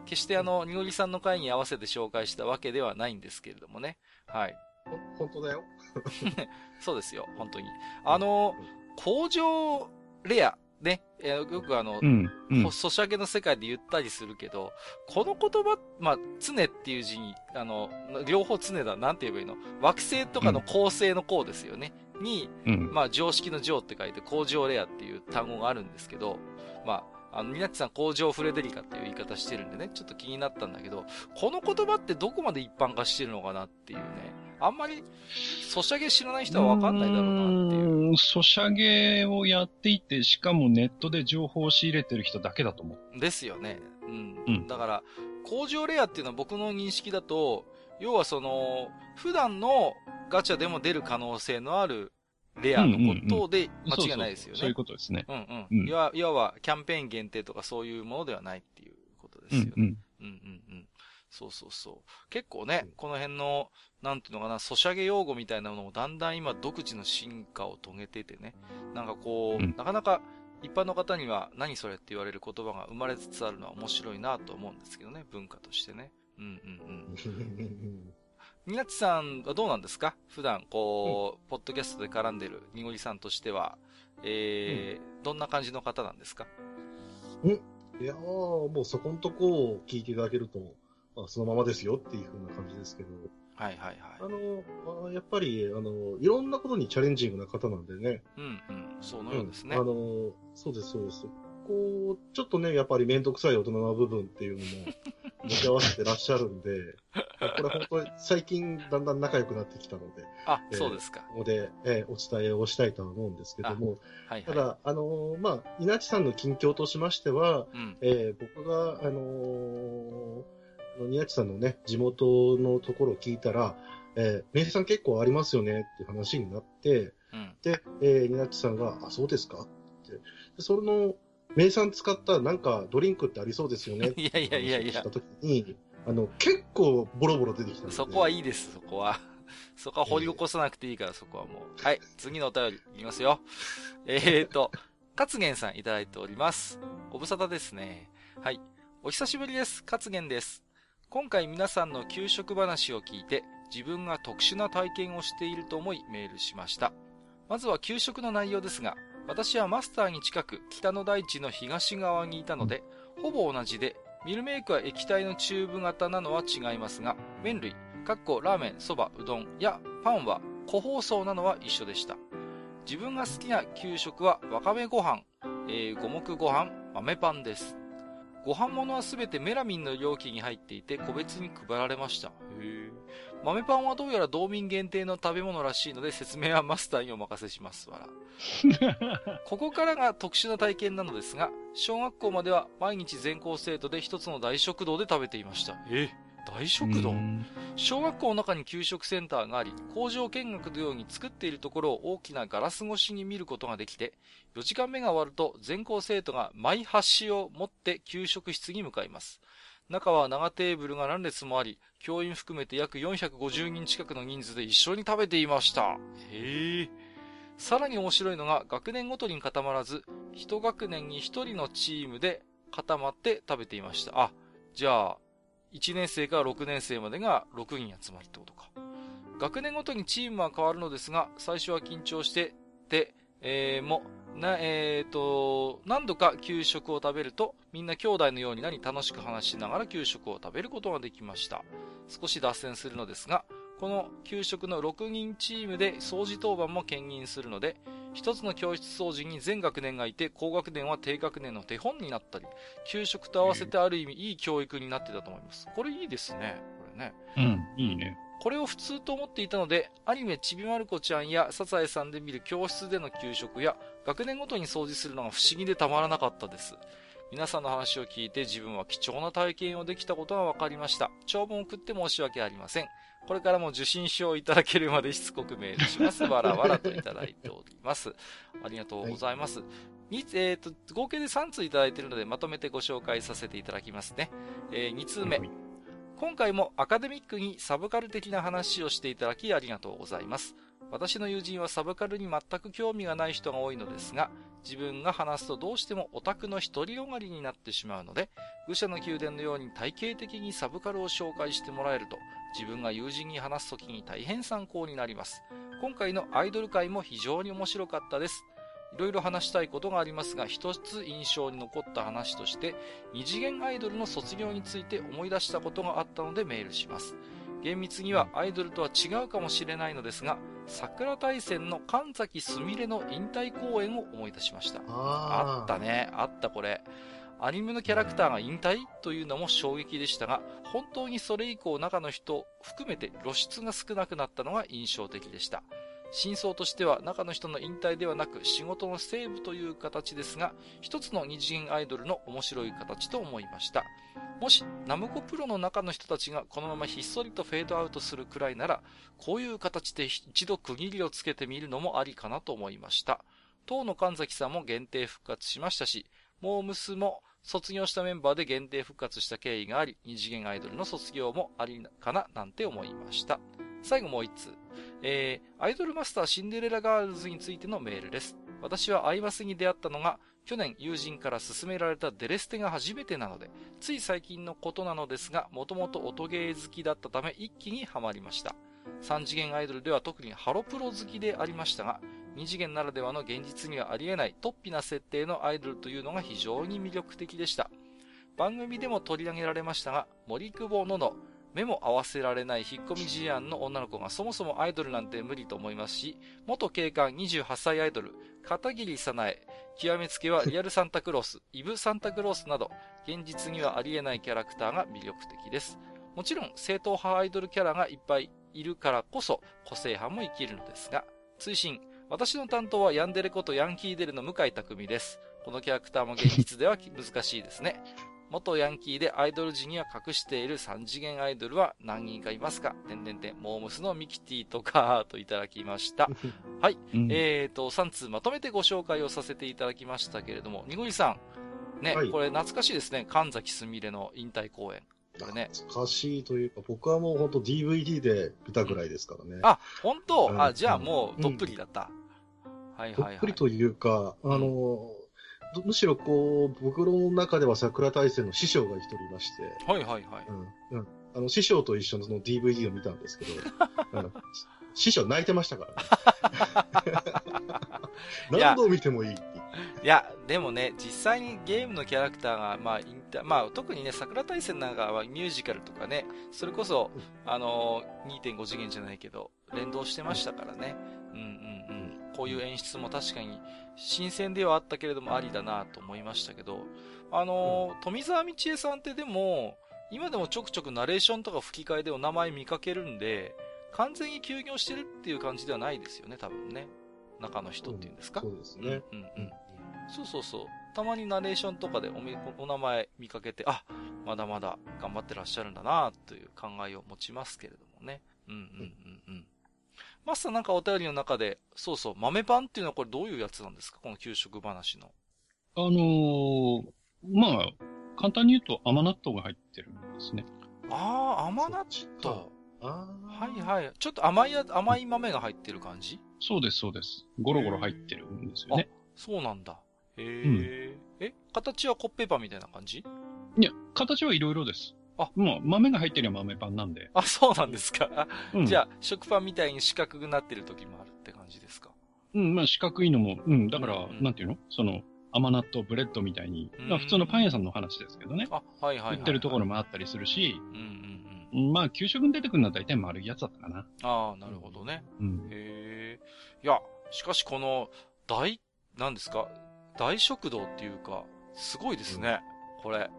決してあの、にごりさんの回に合わせて紹介したわけではないんですけれどもね。はい。本当だよ。そうですよ。本当に。あの、工場レアね、えー、よくあの、うんうん、ソシャゲの世界で言ったりするけど、この言葉、まあ、常っていう字に、あの、両方常だ、なんて言えばいいの？惑星とかの構成の項ですよね。うん、に、まあ、常識の常って書いて、工場レアっていう単語があるんですけど、まあ、あの、ニナッチさん工場フレデリカっていう言い方してるんでね、ちょっと気になったんだけど、この言葉ってどこまで一般化してるのかなっていうね。あんまり、ソシャゲ知らない人はわかんないだろうなっていう。ソシャゲをやっていて、しかもネットで情報を仕入れてる人だけだと思う。ですよね。うん。うん、だから、工場レアっていうのは僕の認識だと、要はその、普段のガチャでも出る可能性のあるレアのことで間違いないですよね。そういうことですね。うんうん。うん、いわいわばキャンペーン限定とかそういうものではないっていうことですよね。うんうん、うんうんうんそうそうそう。結構ね、うん。この辺の、なんていうのかな、ソシャゲ用語みたいなものもだんだん今独自の進化を遂げててね、なんかこう、うん。なかなか一般の方には何それって言われる言葉が生まれつつあるのは面白いなと思うんですけどね、文化としてね。うんうんうん。ニナッチさんはどうなんですか？普段、こう、ポッドキャストで絡んでるニゴリさんとしては、えーどんな感じの方なんですか？いやー、もうそこんとこを聞いていただけると、まあ、そのままですよっていう風な感じですけど、はいはいはいあ。の、まあ、やっぱり、あの、いろんなことにチャレンジングな方なんでね。うんうん。そのようですね。んあの、そうです、そうです。こう、ちょっとね、やっぱり面倒くさい大人の部分っていうのも、持ち合わせてらっしゃるんで、これ本当に最近だんだん仲良くなってきたので、あ、えーそうですか。ここで、えーお伝えをしたいとは思うんですけども、はいはい。ただ、あのーまあ、稲地さんの近況としましては、うん。えー僕が、あのー、稲地さんのね、地元のところを聞いたら、えー名産結構ありますよねっていう話になって、うん。で、えー、ニナッチさんが、あ、そうですか？って。で、その、名産使ったなんかドリンクってありそうですよね。いやいやいやいやたときに、あの、結構ボロボロ出てきたので。そこはいいです、そこは。そこは掘り起こさなくていいから、そこはもう。はい、次のお便り、いきますよ。えーと、勝元さんいただいております。ご無沙汰ですね。はい。お久しぶりです。勝元です。今回皆さんの給食話を聞いて、自分が特殊な体験をしていると思いメールしました。まずは給食の内容ですが、私はマスターに近く北の大地の東側にいたので、ほぼ同じで、ミルメイクは液体のチューブ型なのは違いますが、麺類、かっこラーメン、そば、うどんやパンは個包装なのは一緒でした。自分が好きな給食はわかめご飯、えー五目ご飯、豆パンです。ご飯物はすべてメラミンの容器に入っていて個別に配られました。へー豆パンはどうやら道民限定の食べ物らしいので説明はマスターにお任せします。わら。ここからが特殊な体験なのですが、小学校までは毎日全校生徒で一つの大食堂で食べていました。え？大食堂うん小学校の中に給食センターがあり、工場見学のように作っているところを大きなガラス越しに見ることができて、4時間目が終わると全校生徒がマイ箸を持って給食室に向かいます。中は長テーブルが何列もあり、教員含めて約450人近くの人数で一緒に食べていました。へえ。さらに面白いのが学年ごとに固まらず、一学年に一人のチームで固まって食べていました。あ、じゃあ、1年生から6年生までが6人集まるってことか。学年ごとにチームは変わるのですが、最初は緊張して、て、えー、も、な、えーと、何度か給食を食べると、みんな兄弟のようになり楽しく話しながら給食を食べることができました。少し脱線するのですが、この給食の6人チームで掃除当番も兼任するので、一つの教室掃除に全学年がいて、高学年は低学年の手本になったり、給食と合わせてある意味いい教育になってたと思います。これいいですね。これね。うん、いいね。これを普通と思っていたので、アニメちびまる子ちゃんやサザエさんで見る教室での給食や、学年ごとに掃除するのが不思議でたまらなかったです。皆さんの話を聞いて自分は貴重な体験をできたことが分かりました。長文を送って申し訳ありません。これからも受信証をいただけるまでしつこくメールします。わらわらといただいております。ありがとうございます。にえっ、と、合計で3通いただいているので、まとめてご紹介させていただきますね。え2通目。今回もアカデミックにサブカル的な話をしていただきありがとうございます。私の友人はサブカルに全く興味がない人が多いのですが、自分が話すとどうしてもオタクの独りよがりになってしまうので、愚者の宮殿のように体系的にサブカルを紹介してもらえると、自分が友人に話すときに大変参考になります。今回のアイドル界も非常に面白かったです。いろいろ話したいことがありますが、一つ印象に残った話として、二次元アイドルの卒業について思い出したことがあったのでメールします。厳密にはアイドルとは違うかもしれないのですが、桜大戦の神崎すみれの引退公演を思い出しました。ああったね。あったこれ。アニメのキャラクターが引退というのも衝撃でしたが、本当にそれ以降中の人含めて露出が少なくなったのが印象的でした。真相としては中の人の引退ではなく仕事のセーブという形ですが、一つの二次元アイドルの面白い形と思いました。もし、ナムコプロの中の人たちがこのままひっそりとフェードアウトするくらいなら、こういう形で一度区切りをつけてみるのもありかなと思いました。当の神崎さんも限定復活しましたし、モームスも卒業したメンバーで限定復活した経緯があり、二次元アイドルの卒業もありかな、なんて思いました。最後もう一通。えー、アイドルマスターシンデレラガールズについてのメールです。私はアイマスに出会ったのが、去年友人から勧められたデレステが初めてなので、つい最近のことなのですが、もともと音ゲー好きだったため一気にハマりました。3次元アイドルでは特にハロプロ好きでありましたが、2次元ならではの現実にはありえない突飛な設定のアイドルというのが非常に魅力的でした。番組でも取り上げられましたが、森久保のの目も合わせられない引っ込み思案の女の子がそもそもアイドルなんて無理と思いますし、元警官28歳アイドル、片桐さなえ、極めつけはリアルサンタクロース、イブサンタクロースなど、現実にはありえないキャラクターが魅力的です。もちろん、正統派アイドルキャラがいっぱいいるからこそ、個性派も生きるのですが、追伸、私の担当はヤンデレことヤンキーデルの向井匠です。このキャラクターも現実では難しいですね。元ヤンキーでアイドル時には隠している3次元アイドルは何人かいますか？てんてんてん、モームスのミキティとか、といただきました。はい。うん、えっ、ー、と、3通まとめてご紹介をさせていただきましたけれども、にごりさん、ね、はい、これ懐かしいですね。神崎すみれの引退公演。これね。懐かしいというか、僕はもう本当 DVD で見たぐらいですからね。うん、あ、本当、うん、あ、じゃあもうどっぷりだった。はいはいはい。どっぷりというか、あの、むしろこう、僕の中では桜大戦の師匠が一人いまして。はいはいはい。うん。うん。あの、師匠と一緒のその DVD を見たんですけど、うん、師匠泣いてましたからね。何度見てもいいってい や、でもね、実際にゲームのキャラクターが、まあ、インタまあ、特にね、桜大戦なんかはミュージカルとかね、それこそ、あの2.5次元じゃないけど、連動してましたからね。うんうんうん。こういう演出も確かに、新鮮ではあったけれどもありだなと思いましたけど、あのー、富澤道恵さんってでも、今でもちょくちょくナレーションとか吹き替えでお名前見かけるんで、完全に休業してるっていう感じではないですよね、多分ね。中の人っていうんですか、うん、そうですね。うんうんうん。そうそうそう。たまにナレーションとかでおみお名前見かけて、あ、まだまだ頑張ってらっしゃるんだなという考えを持ちますけれどもね。うんうんうんうん。マスターなんかお便りの中で、そうそう、豆パンっていうのはこれどういうやつなんですか？この給食話の。あのー、まあ、簡単に言うと甘納豆が入ってるんですね。ああ、甘納豆。はいはい。ちょっと甘いや、甘い豆が入ってる感じ？そうです、そうです。ゴロゴロ入ってるんですよね。そうなんだ。へえ、うん、え？形はコッペパンみたいな感じ？いや、形はいろいろです。あ、もう豆が入ってる豆パンなんで。あ、そうなんですか。うん、じゃあ、食パンみたいに四角くなってる時もあるって感じですか？うん、まあ四角いのも、うん、だから、うんうん、なんていうの？その、甘納豆ブレッドみたいに、まあ普通のパン屋さんの話ですけどね。あ、はいはい、はい、売ってるところもあったりするし、うんうんうん。まあ、給食に出てくるのは大体丸いやつだったかな。ああ、なるほどね。うん。へえ。いや、しかしこの、大、なんですか？大食堂っていうか、すごいですね、うん、これ。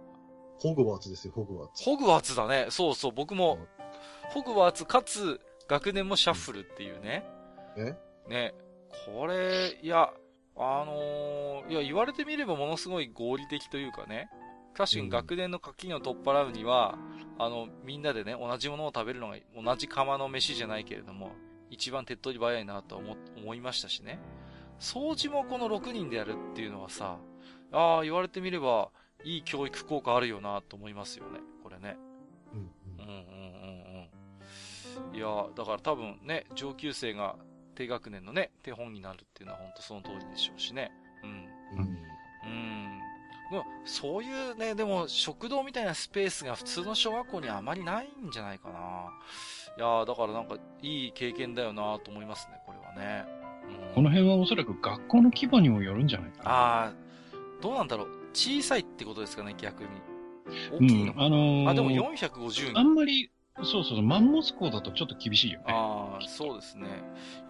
ホグワーツですよ、ホグワーツ。ホグワーツだね。そうそう、僕も、ホグワーツかつ、学年もシャッフルっていうね。え？ね。これ、いや、あのー、いや、言われてみればものすごい合理的というかね。確かに学年の垣根を取っ払うには、うん、あの、みんなでね、同じものを食べるのが、同じ釜の飯じゃないけれども、一番手っ取り早いなと思、思いましたしね。掃除もこの6人でやるっていうのはさ、ああ、言われてみれば、いい教育効果あるよなと思いますよね、これね。うん、うん、うんうんうんいやだから多分ね、上級生が低学年のね、手本になるっていうのは本当その通りでしょうしね。うん。うん。うん。でも、そういうね、でも食堂みたいなスペースが普通の小学校にあまりないんじゃないかな。いやだからなんかいい経験だよなと思いますね、これはね。うん、この辺はおそらく学校の規模にもよるんじゃないかな。ああ、どうなんだろう。小さいってことですかね、逆に。大きいの、うん、あのー、あ、でも450人。あんまり、そうそうそう、マンモス校だとちょっと厳しいよね。ああ、そうですね。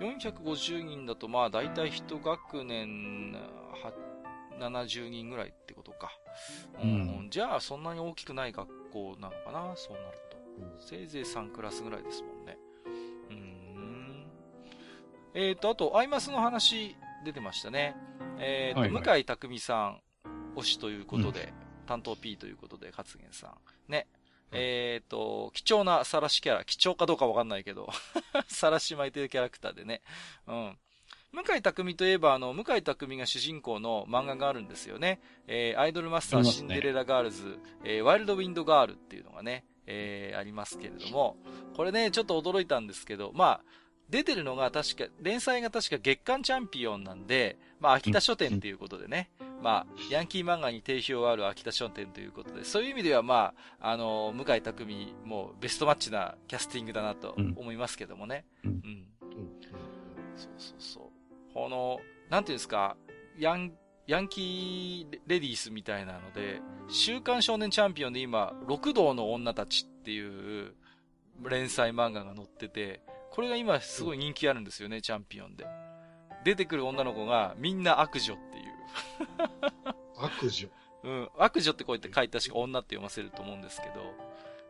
450人だと、まあ、だいたい一学年、70人ぐらいってことか。うん、うん、じゃあ、そんなに大きくない学校なのかな、そうなると。うん、せいぜい3クラスぐらいですもんね。うん。えっ、ー、と、あと、アイマスの話出てましたね。えっ、ー、と、はいはい、向井匠さん、推しということで、うん、担当 P ということで、勝元さん。ね。えっ、ー、と、貴重な晒しキャラ、貴重かどうかわかんないけど、晒し巻いてるキャラクターでね。うん。向井匠といえば、あの、向井匠が主人公の漫画があるんですよね。えー、アイドルマスターシンデレラガールズ、ね、えー、ワイルドウィンドガールっていうのがね、えー、ありますけれども、これね、ちょっと驚いたんですけど、まあ、出てるのが確か、連載が確か月間チャンピオンなんで、まあ、秋田書店っていうことでね、まあ、ヤンキー漫画に定評がある秋田書店ということで、そういう意味ではまあ、あの、向井匠もベストマッチなキャスティングだなと思いますけどもね。うん。うん。そうそうそう。この、なんていうんですか、ヤン、ヤンキーレディースみたいなので、週刊少年チャンピオンで今、六道の女たちっていう連載漫画が載ってて、これが今すごい人気あるんですよね、チャンピオンで。出てくる女の子がみんな悪女っていう。悪女 うん。悪女ってこうやって書いたしか女って読ませると思うんですけど。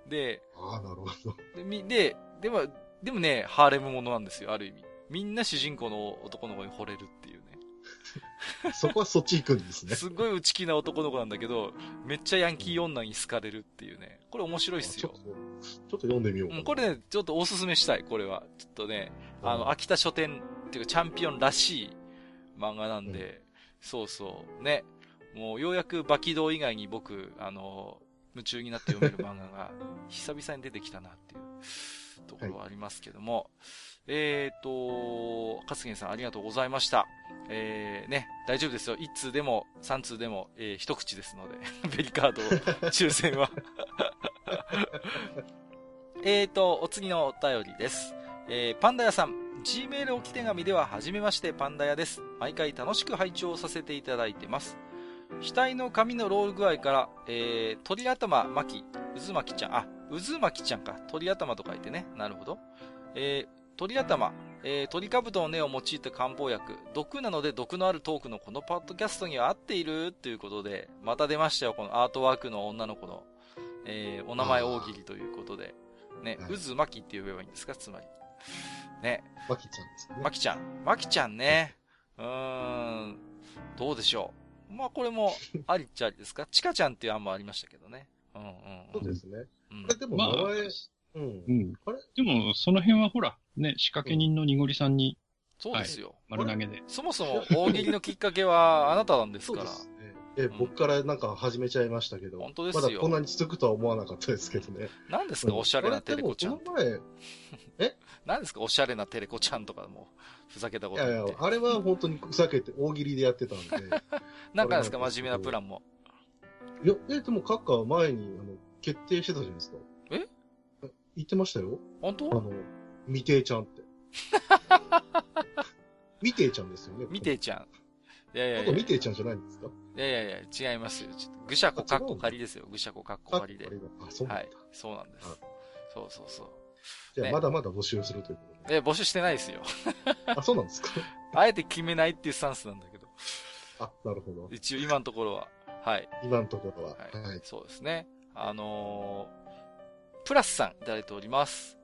で、ああ、なるほど。で、で、でも、でもね、ハーレムものなんですよ、ある意味。みんな主人公の男の子に惚れるっていうね。そこはそっち行くんですね。すっごい内気な男の子なんだけど、めっちゃヤンキー女に好かれるっていうね。これ面白いっすよ。ちょっと、読んでみようかな。これね、ちょっとおすすめしたい、これは。ちょっとね、あの、秋田書店っていうかチャンピオンらしい漫画なんで、うん、そうそう、ね。もうようやくバキドー以外に僕、あの、夢中になって読める漫画が久々に出てきたなっていうところはありますけども、はいえっ、ー、と、かすげんさんありがとうございました。えー、ね、大丈夫ですよ。1通でも3通でも、えー、一口ですので、ベリカード抽選は えっと、お次のお便りです。えー、パンダ屋さん、Gmail 置き手紙では、はじめましてパンダ屋です。毎回楽しく拝聴させていただいてます。額の髪のロール具合から、えー、鳥頭巻き、渦巻きちゃん、あ、渦巻きちゃんか。鳥頭と書いてね。なるほど。えー、鳥頭、えー、鳥かぶとの根を用いた漢方薬、毒なので毒のあるトークのこのパッドキャストには合っているということで、また出ましたよ、このアートワークの女の子の、えー、お名前大喜利ということで、ね、渦巻きって呼べばいいんですか、つまり。ね。まきちゃんですね。まきちゃん。まきちゃんね。うーん、どうでしょう。まあこれも、ありっちゃありですか？ちかちゃんっていう案もありましたけどね。うんうん、そうですね。うん、これでも名前、まあうん。うん。あれ？でも、その辺はほら、ね、仕掛け人のにごりさんに、そうですよ。丸投げで。そもそも大喜利のきっかけはあなたなんですから。そうですね。え、うん、僕からなんか始めちゃいましたけど。本当ですよ。まだこんなに続くとは思わなかったですけどね。何ですか、おしゃれなテレコちゃん。この前、え？何ですか、おしゃれなテレコちゃんとかも、ふざけたこといやいや、あれは本当にふざけて大喜利でやってたんで。なんかですか、真面目なプランも。いや、え、でも、カッカは前に、あの、決定してたじゃないですか。え言ってましたよ。本当？あの、みてえちゃんって。みてえちゃんですよね。みてえちゃん。いやいやいや。みてえちゃんじゃないんですか？いやいやいや、違いますよ。ちょっと、ぐしゃこかっこ仮ですよ。ぐしゃこかっこ仮で。あ、そうなんはい。そうなんです。そうそうそう。じゃあ、まだまだ募集するということで。え、募集してないですよ。あ、そうなんですか？あえて決めないっていうスタンスなんだけど。あ、なるほど。一応今のところは。はい。今のところは。はい。そうですね。あのプラスさんいただいております。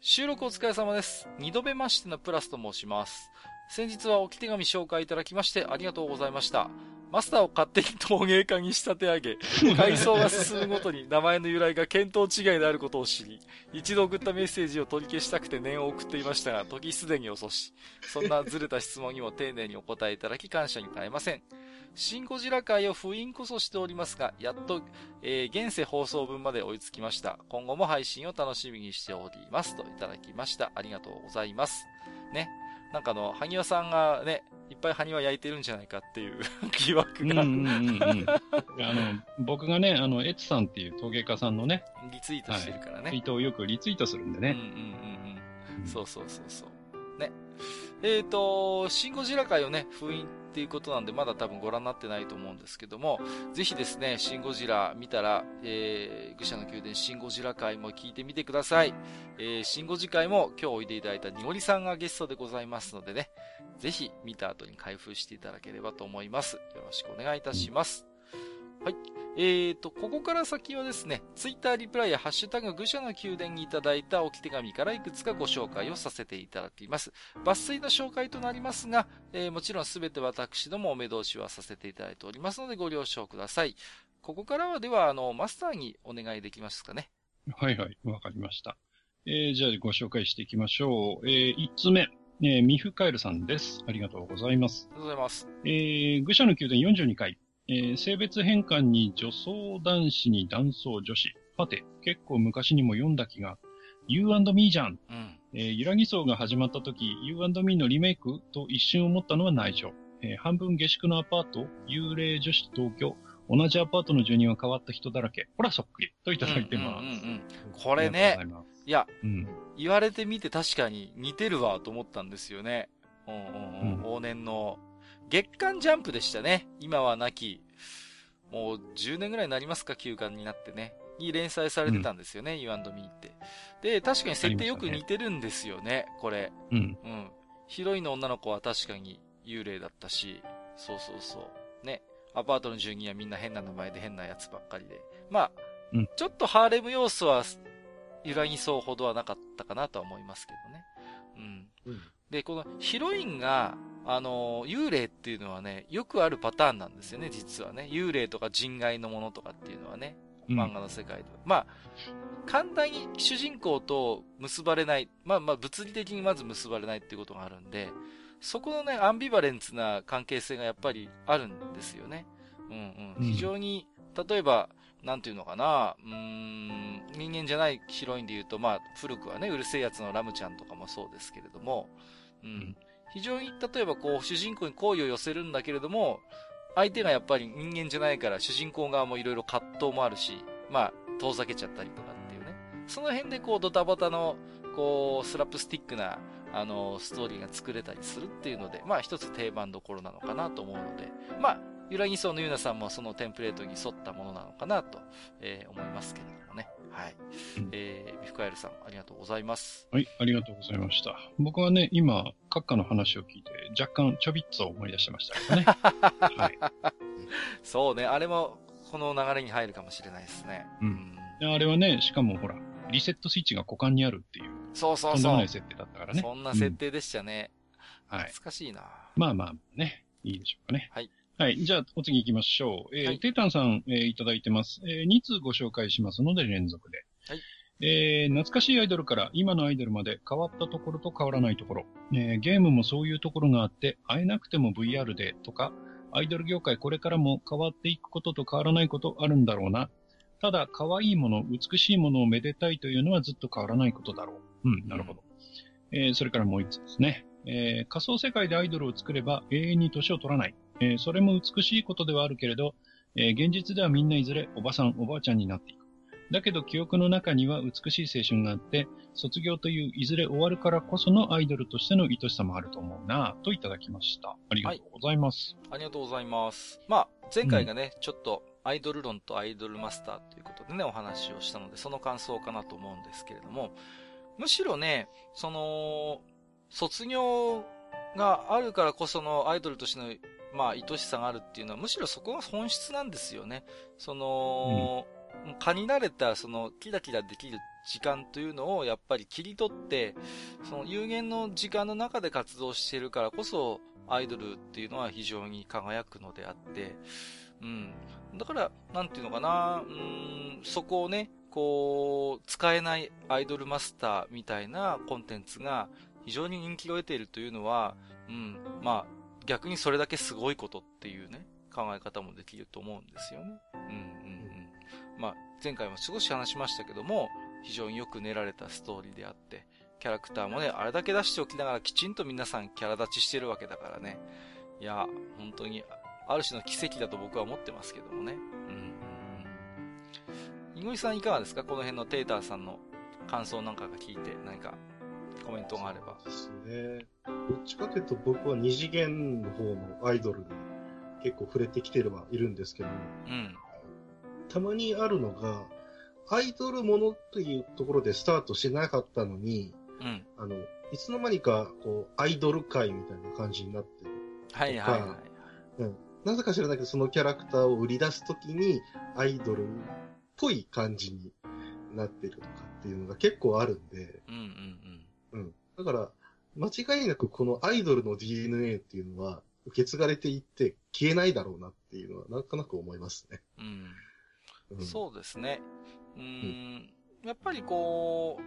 収録お疲れ様です。二度目ましてのプラスと申します。先日は置き手紙紹介いただきましてありがとうございました。マスターを勝手に陶芸家に仕立て上げ、階層が進むごとに名前の由来が見当違いであることを知り、一度送ったメッセージを取り消したくて念を送っていましたが、時すでに遅し、そんなずれた質問にも丁寧にお答えいただき感謝に耐えません。シン・ゴジラ界を封印こそしておりますが、やっと、えー、現世放送分まで追いつきました。今後も配信を楽しみにしております。といただきました。ありがとうございます。ね。なんかあの、萩和さんがね、いっぱい埴輪焼いてるんじゃないかっていう 疑惑が。うんうんうん、あの、僕がね、あの、エツさんっていう陶芸家さんのね、リツイートしてるからね。はい、ツイートをよくリツイートするんでね。うんうんうんうん。そうそうそうそう。ね。えっ、ー、と、シンゴジラ界をね、封印っていうことなんで、まだ多分ご覧になってないと思うんですけども、ぜひですね、シンゴジラ見たら、えー、愚者の宮殿シンゴジラ会も聞いてみてください。えー、シンゴジ会も今日おいでいただいたニゴリさんがゲストでございますのでね、ぜひ見た後に開封していただければと思います。よろしくお願いいたします。はい。えーと、ここから先はですね、ツイッターリプライやハッシュタグ愚者の宮殿にいただいた置き手紙からいくつかご紹介をさせていただきます。抜粋の紹介となりますが、えー、もちろんすべて私どもお目通しはさせていただいておりますのでご了承ください。ここからはでは、あの、マスターにお願いできますかね。はいはい、わかりました。えー、じゃあご紹介していきましょう。えー、1つ目。えー、ミフカエルさんです。ありがとうございます。ありがとうございます。えー、愚者の宮殿42回、えー、性別変換に女装男子に男装女子。はて、結構昔にも読んだ気が、You&Me じゃん。うん。えー、揺らぎ層が始まった時、You&Me のリメイクと一瞬思ったのは内緒。えー、半分下宿のアパート、幽霊女子東京、同じアパートの住人は変わった人だらけ。ほら、そっくり。といただいてます。うんうんうん、これね、いや、うん、言われてみて確かに似てるわと思ったんですよね。うんうんうん。往年の月刊ジャンプでしたね。今は亡き。もう10年ぐらいになりますか、休刊になってね。に連載されてたんですよね、うん、You and Me って。で、確かに設定よく似てるんですよね、ねこれ。うん。うん。ヒロインの女の子は確かに幽霊だったし、そうそうそう。ね。アパートの住人はみんな変な名前で変なやつばっかりで。まあ、うん、ちょっとハーレム要素は揺らぎそうほどはなかったかなとは思いますけどね。うん。うん、で、このヒロインが、あの、幽霊っていうのはね、よくあるパターンなんですよね、実はね。幽霊とか人外のものとかっていうのはね、漫画の世界では。うん、まあ、簡単に主人公と結ばれない、まあまあ物理的にまず結ばれないっていうことがあるんで、そこのね、アンビバレンツな関係性がやっぱりあるんですよね。うんうん。非常に、例えば、なんていうのかな、うーん、人間じゃないヒロインで言うと、まあ、古くはね、うるせえやつのラムちゃんとかもそうですけれども、うん。非常に、例えばこう、主人公に好意を寄せるんだけれども、相手がやっぱり人間じゃないから、主人公側もいろいろ葛藤もあるし、まあ、遠ざけちゃったりとかっていうね。その辺でこう、ドタバタの、こう、スラップスティックなあの、ストーリーが作れたりするっていうので、まあ一つ定番どころなのかなと思うので、まあ、ゆらぎそうのゆうなさんもそのテンプレートに沿ったものなのかなと、えー、思いますけど。はい。うん、えー、ビフカエルさん、ありがとうございます。はい、ありがとうございました。僕はね、今、閣下の話を聞いて、若干ちょびっと思い出してましたけどね。はい。そうね、あれも、この流れに入るかもしれないですね。うん。うん、あれはね、しかもほら、リセットスイッチが股間にあるっていう。そうそうそう。とんでもない設定だったからね。そんな設定でしたね。うん、はい。懐かしいな。まあまあね、いいでしょうかね。はい。はい。じゃあ、お次行きましょう。えー、はい、テータンさん、えー、いただいてます。えー、2通ご紹介しますので連続で。はい。えー、懐かしいアイドルから今のアイドルまで変わったところと変わらないところ。えー、ゲームもそういうところがあって、会えなくても VR でとか、アイドル業界これからも変わっていくことと変わらないことあるんだろうな。ただ、可愛いもの、美しいものをめでたいというのはずっと変わらないことだろう。うん、なるほど。うん、えー、それからもう一つですね。えー、仮想世界でアイドルを作れば永遠に年を取らない。えー、それも美しいことではあるけれど、えー、現実ではみんないずれおばさん、おばあちゃんになっていく。だけど記憶の中には美しい青春があって、卒業といういずれ終わるからこそのアイドルとしての愛しさもあると思うなといただきました。ありがとうございます。はい、ありがとうございます。まあ、前回がね、うん、ちょっとアイドル論とアイドルマスターということでね、お話をしたので、その感想かなと思うんですけれども、むしろね、その、卒業があるからこそのアイドルとしての、まあ、愛しさがあるっていうのは、むしろそこが本質なんですよね。その、うん、蚊になれた、その、キラキラできる時間というのを、やっぱり切り取って、その有限の時間の中で活動しているからこそ、アイドルっていうのは非常に輝くのであって、うん。だから、なんていうのかな、うん、そこをね、こう、使えないアイドルマスターみたいなコンテンツが非常に人気を得ているというのは、うん、まあ、逆にそれだけすごいことっていうね、考え方もできると思うんですよね。うんうんうん。まあ、前回も少し話しましたけども、非常によく練られたストーリーであって、キャラクターもね、あれだけ出しておきながらきちんと皆さんキャラ立ちしてるわけだからね。いや、本当にある種の奇跡だと僕は思ってますけどもね。うん。いごいさんいかがですか？この辺のテーターさんの感想なんかが聞いて何かコメントがあれば。ですね。どっちかというと僕は二次元の方のアイドルに結構触れてきてはいるんですけども。うん。たまにあるのが、アイドルものというところでスタートしてなかったのに、うん。あの、いつの間にか、こう、アイドル界みたいな感じになってる。はいはいはい。うん。なぜか知らないけど、そのキャラクターを売り出すときに、アイドルっぽい感じになってるとかっていうのが結構あるんで、うんうんうん。うん。だから、間違いなくこのアイドルの DNA っていうのは、受け継がれていって消えないだろうなっていうのは、なんとなく思いますね。うん。うん、そうですね。うん。やっぱりこ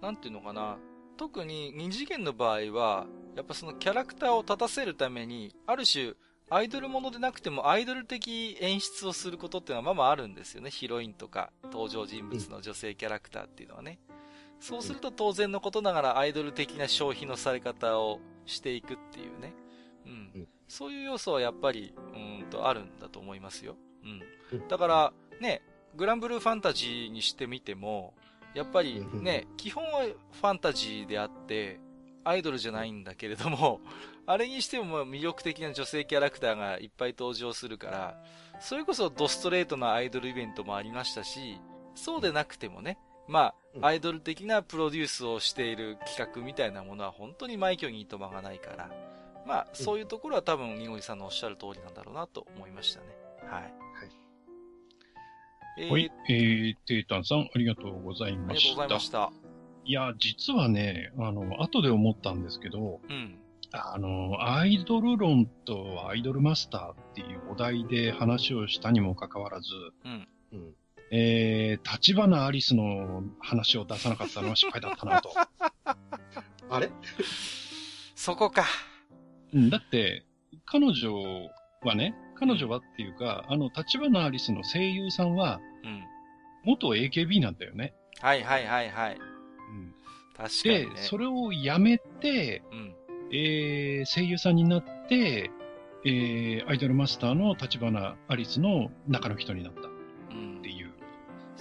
う、なんていうのかな、特に二次元の場合は、やっぱそのキャラクターを立たせるために、ある種、アイドルものでなくてもアイドル的演出をすることっていうのはまあまああるんですよね。ヒロインとか登場人物の女性キャラクターっていうのはね。そうすると当然のことながらアイドル的な消費のされ方をしていくっていうね。うん。そういう要素はやっぱり、うんとあるんだと思いますよ。うん。だから、ね、グランブルーファンタジーにしてみても、やっぱりね、基本はファンタジーであって、アイドルじゃないんだけれども、あれにしても魅力的な女性キャラクターがいっぱい登場するから、それこそドストレートなアイドルイベントもありましたし、そうでなくてもね、まあ、アイドル的なプロデュースをしている企画みたいなものは本当に枚挙にいとまがないから、まあ、そういうところは多分、ニゴリさんのおっしゃる通りなんだろうなと思いましたね。はい。はい。えー、はい、えー、テータンさん、ありがとうございました。ありがとうございました。いや、実はね、あの、後で思ったんですけど、うん。あの、アイドル論とアイドルマスターっていうお題で話をしたにもかかわらず、うん。うん、えー、立花アリスの話を出さなかったのは失敗だったなと。あれ？そこか。うん、だって、彼女はね、彼女はっていうか、あの、立花アリスの声優さんは、うん。元 AKB なんだよね。はいはいはいはい。うん。確かに、ね、で、それをやめて、うん。えー、声優さんになって、えー、アイドルマスターの立花アリスの中の人になった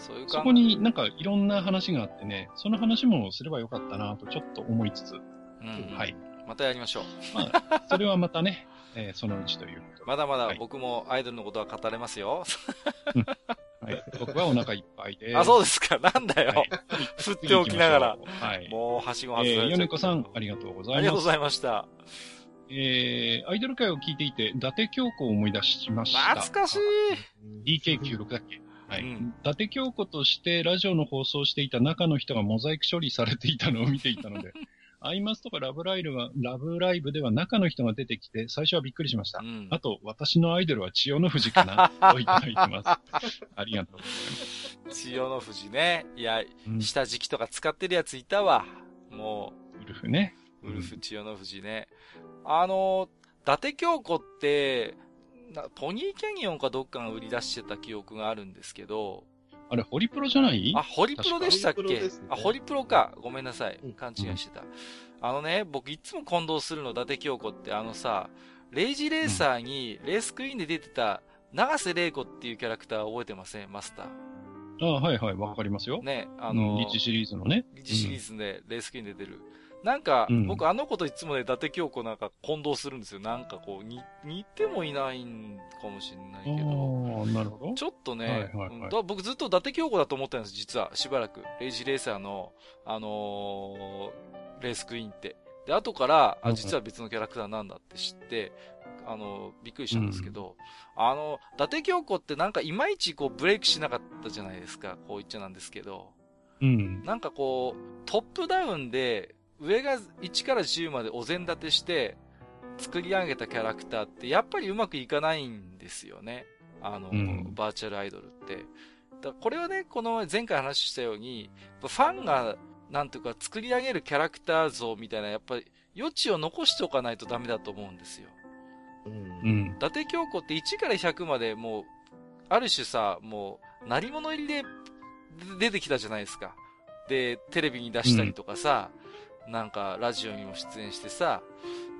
そういうそこになんかいろんな話があってね、その話もすればよかったなとちょっと思いつつ、うん、はい。またやりましょう。まあ、それはまたね、えー、そのうちというまだまだ僕もアイドルのことは語れますよ。はい、僕はお腹いっぱいです。あ、そうですか。なんだよ。はい、振っておきながら。はい。もう、はしご外れえー、米子さん、ありがとうございます。ありがとうございました。えー、アイドル界を聞いていて、伊達京子を思い出しました。懐かしい !DK96 だっけ、はい、うん。伊達京子としてラジオの放送していた中の人がモザイク処理されていたのを見ていたので、アイマスとかラブライブは、ラブライブでは中の人が出てきて、最初はびっくりしました。うん、あと、私のアイドルは千代の富士かな といただいてます。ありがとうございます。千代の富士ね。いや、うん、下敷きとか使ってるやついたわ。もう。ウルフね。ウルフ千代の富士ね。あの、伊達京子って、ポニーキャニオンかどっかが売り出してた記憶があるんですけど、あれ、ホリプロじゃない？あ、ホリプロでしたっけ、ね、あ、ホリプロか。ごめんなさい。勘違いしてた。うん、あのね、僕いつも混同するの、伊達京子って、あのさ、レイジレーサーにレースクイーンで出てた、長瀬玲子っていうキャラクター覚えてません？マスター。あはいはい、わかりますよ。ね、あのー、リッチシリーズのね。リッチシリーズでレースクイーンで出てる。なんか、うん、僕あの子といつもね、伊達京子なんか混同するんですよ。なんかこう、に、似てもいないんかもしれないけど。なるほど。ちょっとね、はいはいはい、僕ずっと伊達京子だと思ったんです、実は、しばらく。レイジレーサーの、あのー、レースクイーンって。で、後から、あ、実は別のキャラクターなんだって知って、あの、びっくりしたんですけど、うん、あの、伊達京子ってなんかいまいちこうブレイクしなかったじゃないですか。こう言っちゃなんですけど。うん。なんかこう、トップダウンで、上が1から10までお膳立てして作り上げたキャラクターってやっぱりうまくいかないんですよね。あの、うん、バーチャルアイドルって。だこれはね、この前回話したように、ファンが、なんていうか作り上げるキャラクター像みたいな、やっぱり余地を残しておかないとダメだと思うんですよ。うん。伊達京子って1から100までもう、ある種さ、もう、鳴り物入りで出てきたじゃないですか。で、テレビに出したりとかさ、うんなんか、ラジオにも出演してさ、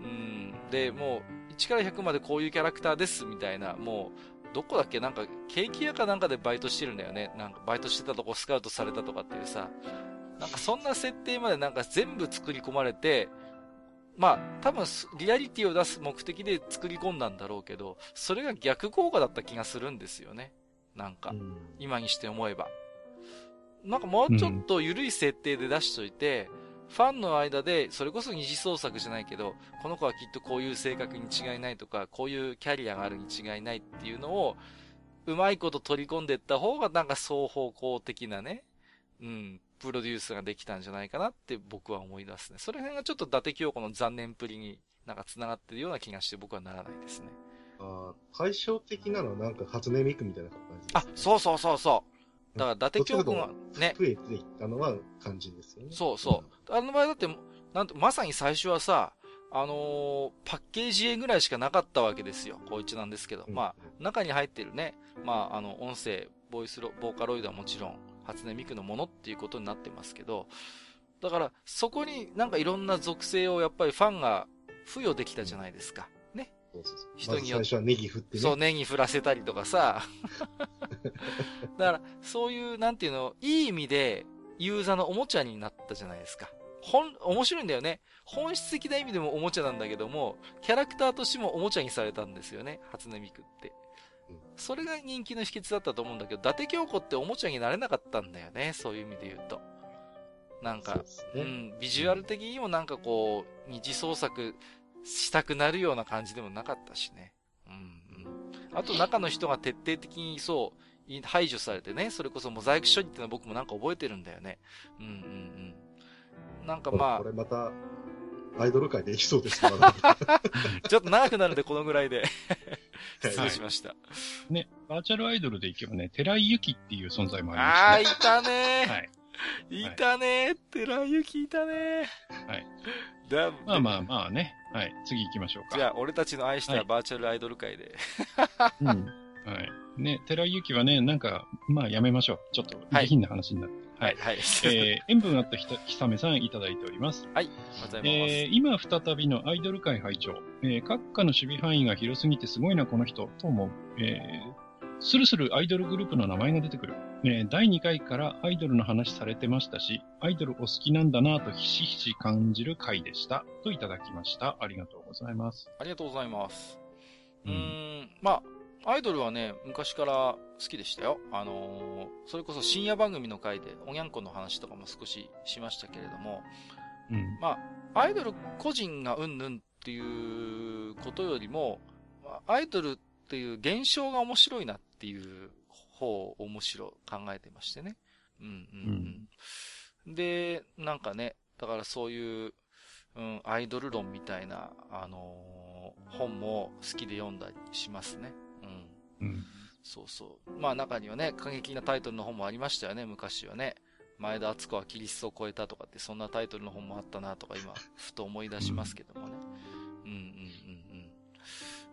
うん、で、もう、1から100までこういうキャラクターです、みたいな、もう、どこだっけなんか、ケーキ屋かなんかでバイトしてるんだよね。なんか、バイトしてたとこスカウトされたとかっていうさ、なんかそんな設定までなんか全部作り込まれて、まあ、多分、リアリティを出す目的で作り込んだんだろうけど、それが逆効果だった気がするんですよね。なんか、今にして思えば。なんかもうちょっと緩い設定で出しといて、うんファンの間で、それこそ二次創作じゃないけど、この子はきっとこういう性格に違いないとか、こういうキャリアがあるに違いないっていうのを、うまいこと取り込んでいった方がなんか双方向的なね、うん、プロデュースができたんじゃないかなって僕は思い出すね。それ辺がちょっと伊達京子の残念プりになんか繋がってるような気がして僕はならないですね。ああ、対照的なのはなんか初音ミクみたいな感じ、ね、あ、そうそうそうそう。だから、伊達京子がね。増えていったのは肝心ですよね。そうそう。あの場合だって、なんと、まさに最初はさ、あのー、パッケージ絵ぐらいしかなかったわけですよ。こいつなんですけど。うん、まあ、中に入ってるね、まあ、あの、音声、ボイスロ、ボーカロイドはもちろん、初音ミクのものっていうことになってますけど、だから、そこになんかいろんな属性をやっぱりファンが付与できたじゃないですか。うそうそう人によって。最初はネギ振ってね。そう、ネギ振らせたりとかさ。だから、そういう、なんていうの、いい意味で、ユーザーのおもちゃになったじゃないですか。ほん、面白いんだよね。本質的な意味でもおもちゃなんだけども、キャラクターとしてもおもちゃにされたんですよね。初音ミクって。それが人気の秘訣だったと思うんだけど、伊達京子っておもちゃになれなかったんだよね。そういう意味で言うと。なんか、うね、うん、ビジュアル的にもなんかこう、二次創作したくなるような感じでもなかったしね。うん、うん。あと中の人が徹底的にそう、排除されてね、それこそモザイク処理ってのは僕もなんか覚えてるんだよね。うんうんうん。なんかまあ。これまた、アイドル界でいきそうですから ちょっと長くなるんでこのぐらいで失礼しました、はい。ね、バーチャルアイドルでいけばね、寺井由紀っていう存在もありますね。ああ、いたねはい。いたねー。寺井由紀いたねー。はい。だまあまあまあね。はい。次行きましょうか。じゃあ、俺たちの愛したバーチャルアイドル界で。うん。はい。ね、寺井由紀はね、なんか、まあやめましょう。ちょっと下品な話になって。はい。はい。えー、塩分あったひひさめさんいただいております。はい。ございます。えー、今再びのアイドル界会長。えー、各家の守備範囲が広すぎてすごいな、この人、と思う。えー、スルスルアイドルグループの名前が出てくる。えー、第2回からアイドルの話されてましたし、アイドルお好きなんだなとひしひし感じる回でした。といただきました。ありがとうございます。ありがとうございます。うん、ん、まあ、アイドルはね、昔から好きでしたよ。あのー、それこそ深夜番組の回で、おにゃんこの話とかも少ししましたけれども、うん、まあ、アイドル個人がうんぬんっていうことよりも、アイドルっていう現象が面白いなっていう方を面白考えてましてね。うんうんうん。で、なんかね、だからそういう、うん、アイドル論みたいな、あのー、本も好きで読んだりしますね。うん。うん。そうそう。まあ中にはね、過激なタイトルの本もありましたよね、昔はね。前田敦子はキリストを超えたとかって、そんなタイトルの本もあったなとか今、ふと思い出しますけどもね。うんうんうんうん。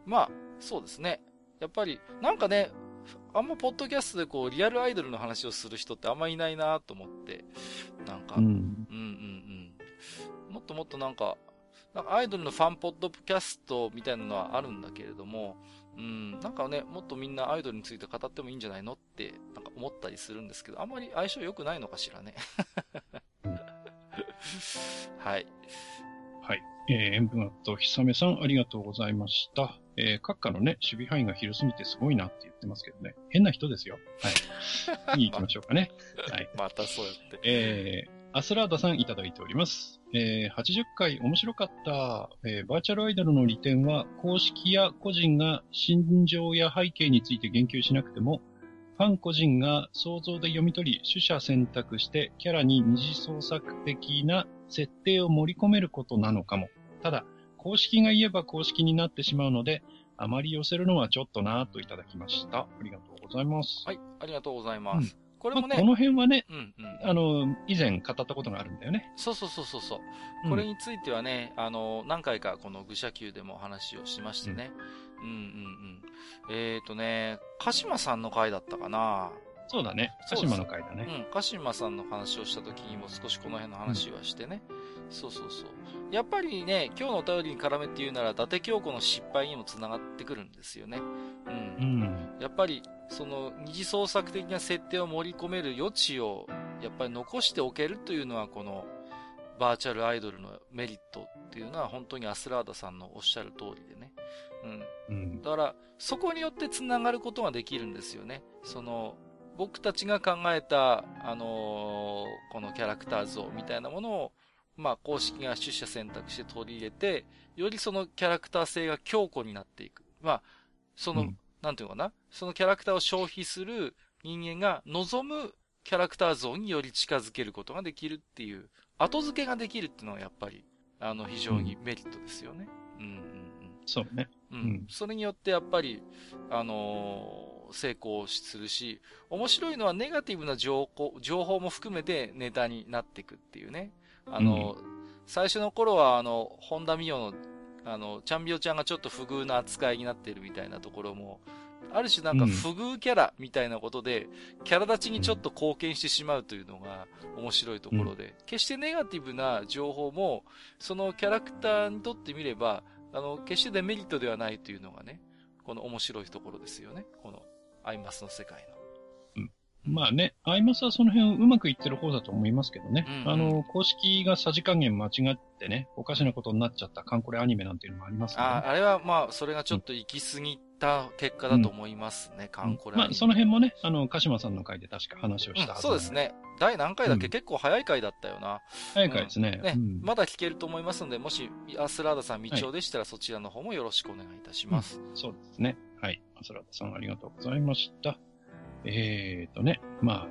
まあ、そうですね。やっぱり、なんかね、あんまポッドキャストでこう、リアルアイドルの話をする人ってあんまいないなと思って、なんか、うん、うんうんうんもっともっとなんか、なんかアイドルのファンポッドキャストみたいなのはあるんだけれども、うん、なんかね、もっとみんなアイドルについて語ってもいいんじゃないのって、なんか思ったりするんですけど、あんまり相性良くないのかしらね。はい。はい。えー、塩分アットひさめさん、ありがとうございました。えー、閣下のね、守備範囲が広すぎてすごいなって言ってますけどね。変な人ですよ。はい。次行きましょうかね。はい。またそうやって。えー、アスラーダさんいただいております。えー、80回面白かった。えー、バーチャルアイドルの利点は、公式や個人が心情や背景について言及しなくても、ファン個人が想像で読み取り、取捨選択してキャラに二次創作的な設定を盛り込めることなのかも。ただ、公式が言えば公式になってしまうので、あまり寄せるのはちょっとなといただきました。ありがとうございます。はい、ありがとうございます。うん、これもね、まあ、この辺はね、うんうん、あの、以前語ったことがあるんだよね。そうそうそうそうそう、うん、これについてはね、あの、何回かこの愚者級でも話をしましてね。うん、うん、うんうんえっ、ー、とね、鹿島さんの回だったかなそうだね。鹿島の回だね。うん、鹿島さんの話をした時にも少しこの辺の話はしてね。うん、そうそうそう。やっぱりね、今日のお便りに絡めて言うなら、伊達京子の失敗にも繋がってくるんですよね。うん。うん、やっぱり、その、二次創作的な設定を盛り込める余地を、やっぱり残しておけるというのは、この、バーチャルアイドルのメリットっていうのは、本当にアスラーダさんのおっしゃる通りでね。うん。うん、だから、そこによって繋がることができるんですよね。その、僕たちが考えた、あのー、このキャラクター像みたいなものを、まあ、公式が出社選択して取り入れて、よりそのキャラクター性が強固になっていく。まあ、その、うん、なんていうのかな？そのキャラクターを消費する人間が望むキャラクター像により近づけることができるっていう、後付けができるっていうのはやっぱり、あの、非常にメリットですよね。うん、うん、うん。そうね。うん。うんそれによってやっぱり、あのー成功するし、面白いのはネガティブな情報情報も含めてネタになっていくっていうね。あのー最初の頃は、あの、本田美代の、あの、ちゃんびおちゃんがちょっと不遇な扱いになってるみたいなところも、ある種なんかうん不遇キャラみたいなことで、キャラ立ちにちょっと貢献してしまうというのが面白いところで、決してネガティブな情報も、そのキャラクターにとってみれば、あの、決してデメリットではないというのがね、この面白いところですよね。この、アイマスの世界の。まあね、アイマスはその辺うまくいってる方だと思いますけどね。うんあの、公式がさじ加減間違ってね、おかしなことになっちゃったカンコレアニメなんていうのもありますから、ね。ああれはまあ、それがちょっと行き過ぎた結果だと思いますね、カンコレまあ、その辺もね、あの、鹿島さんの回で確か話をしたはず、うんそうです。ね。第何回だっけ、うん結構早い回だったよな。早い回ですね。ね、うんまだ聞けると思いますので、もし、アスラーダさん未聴でしたら、そちらの方もよろしくお願いいたします。そうですね。はい。アスラーダさんありがとうございました。えーとね、まあ、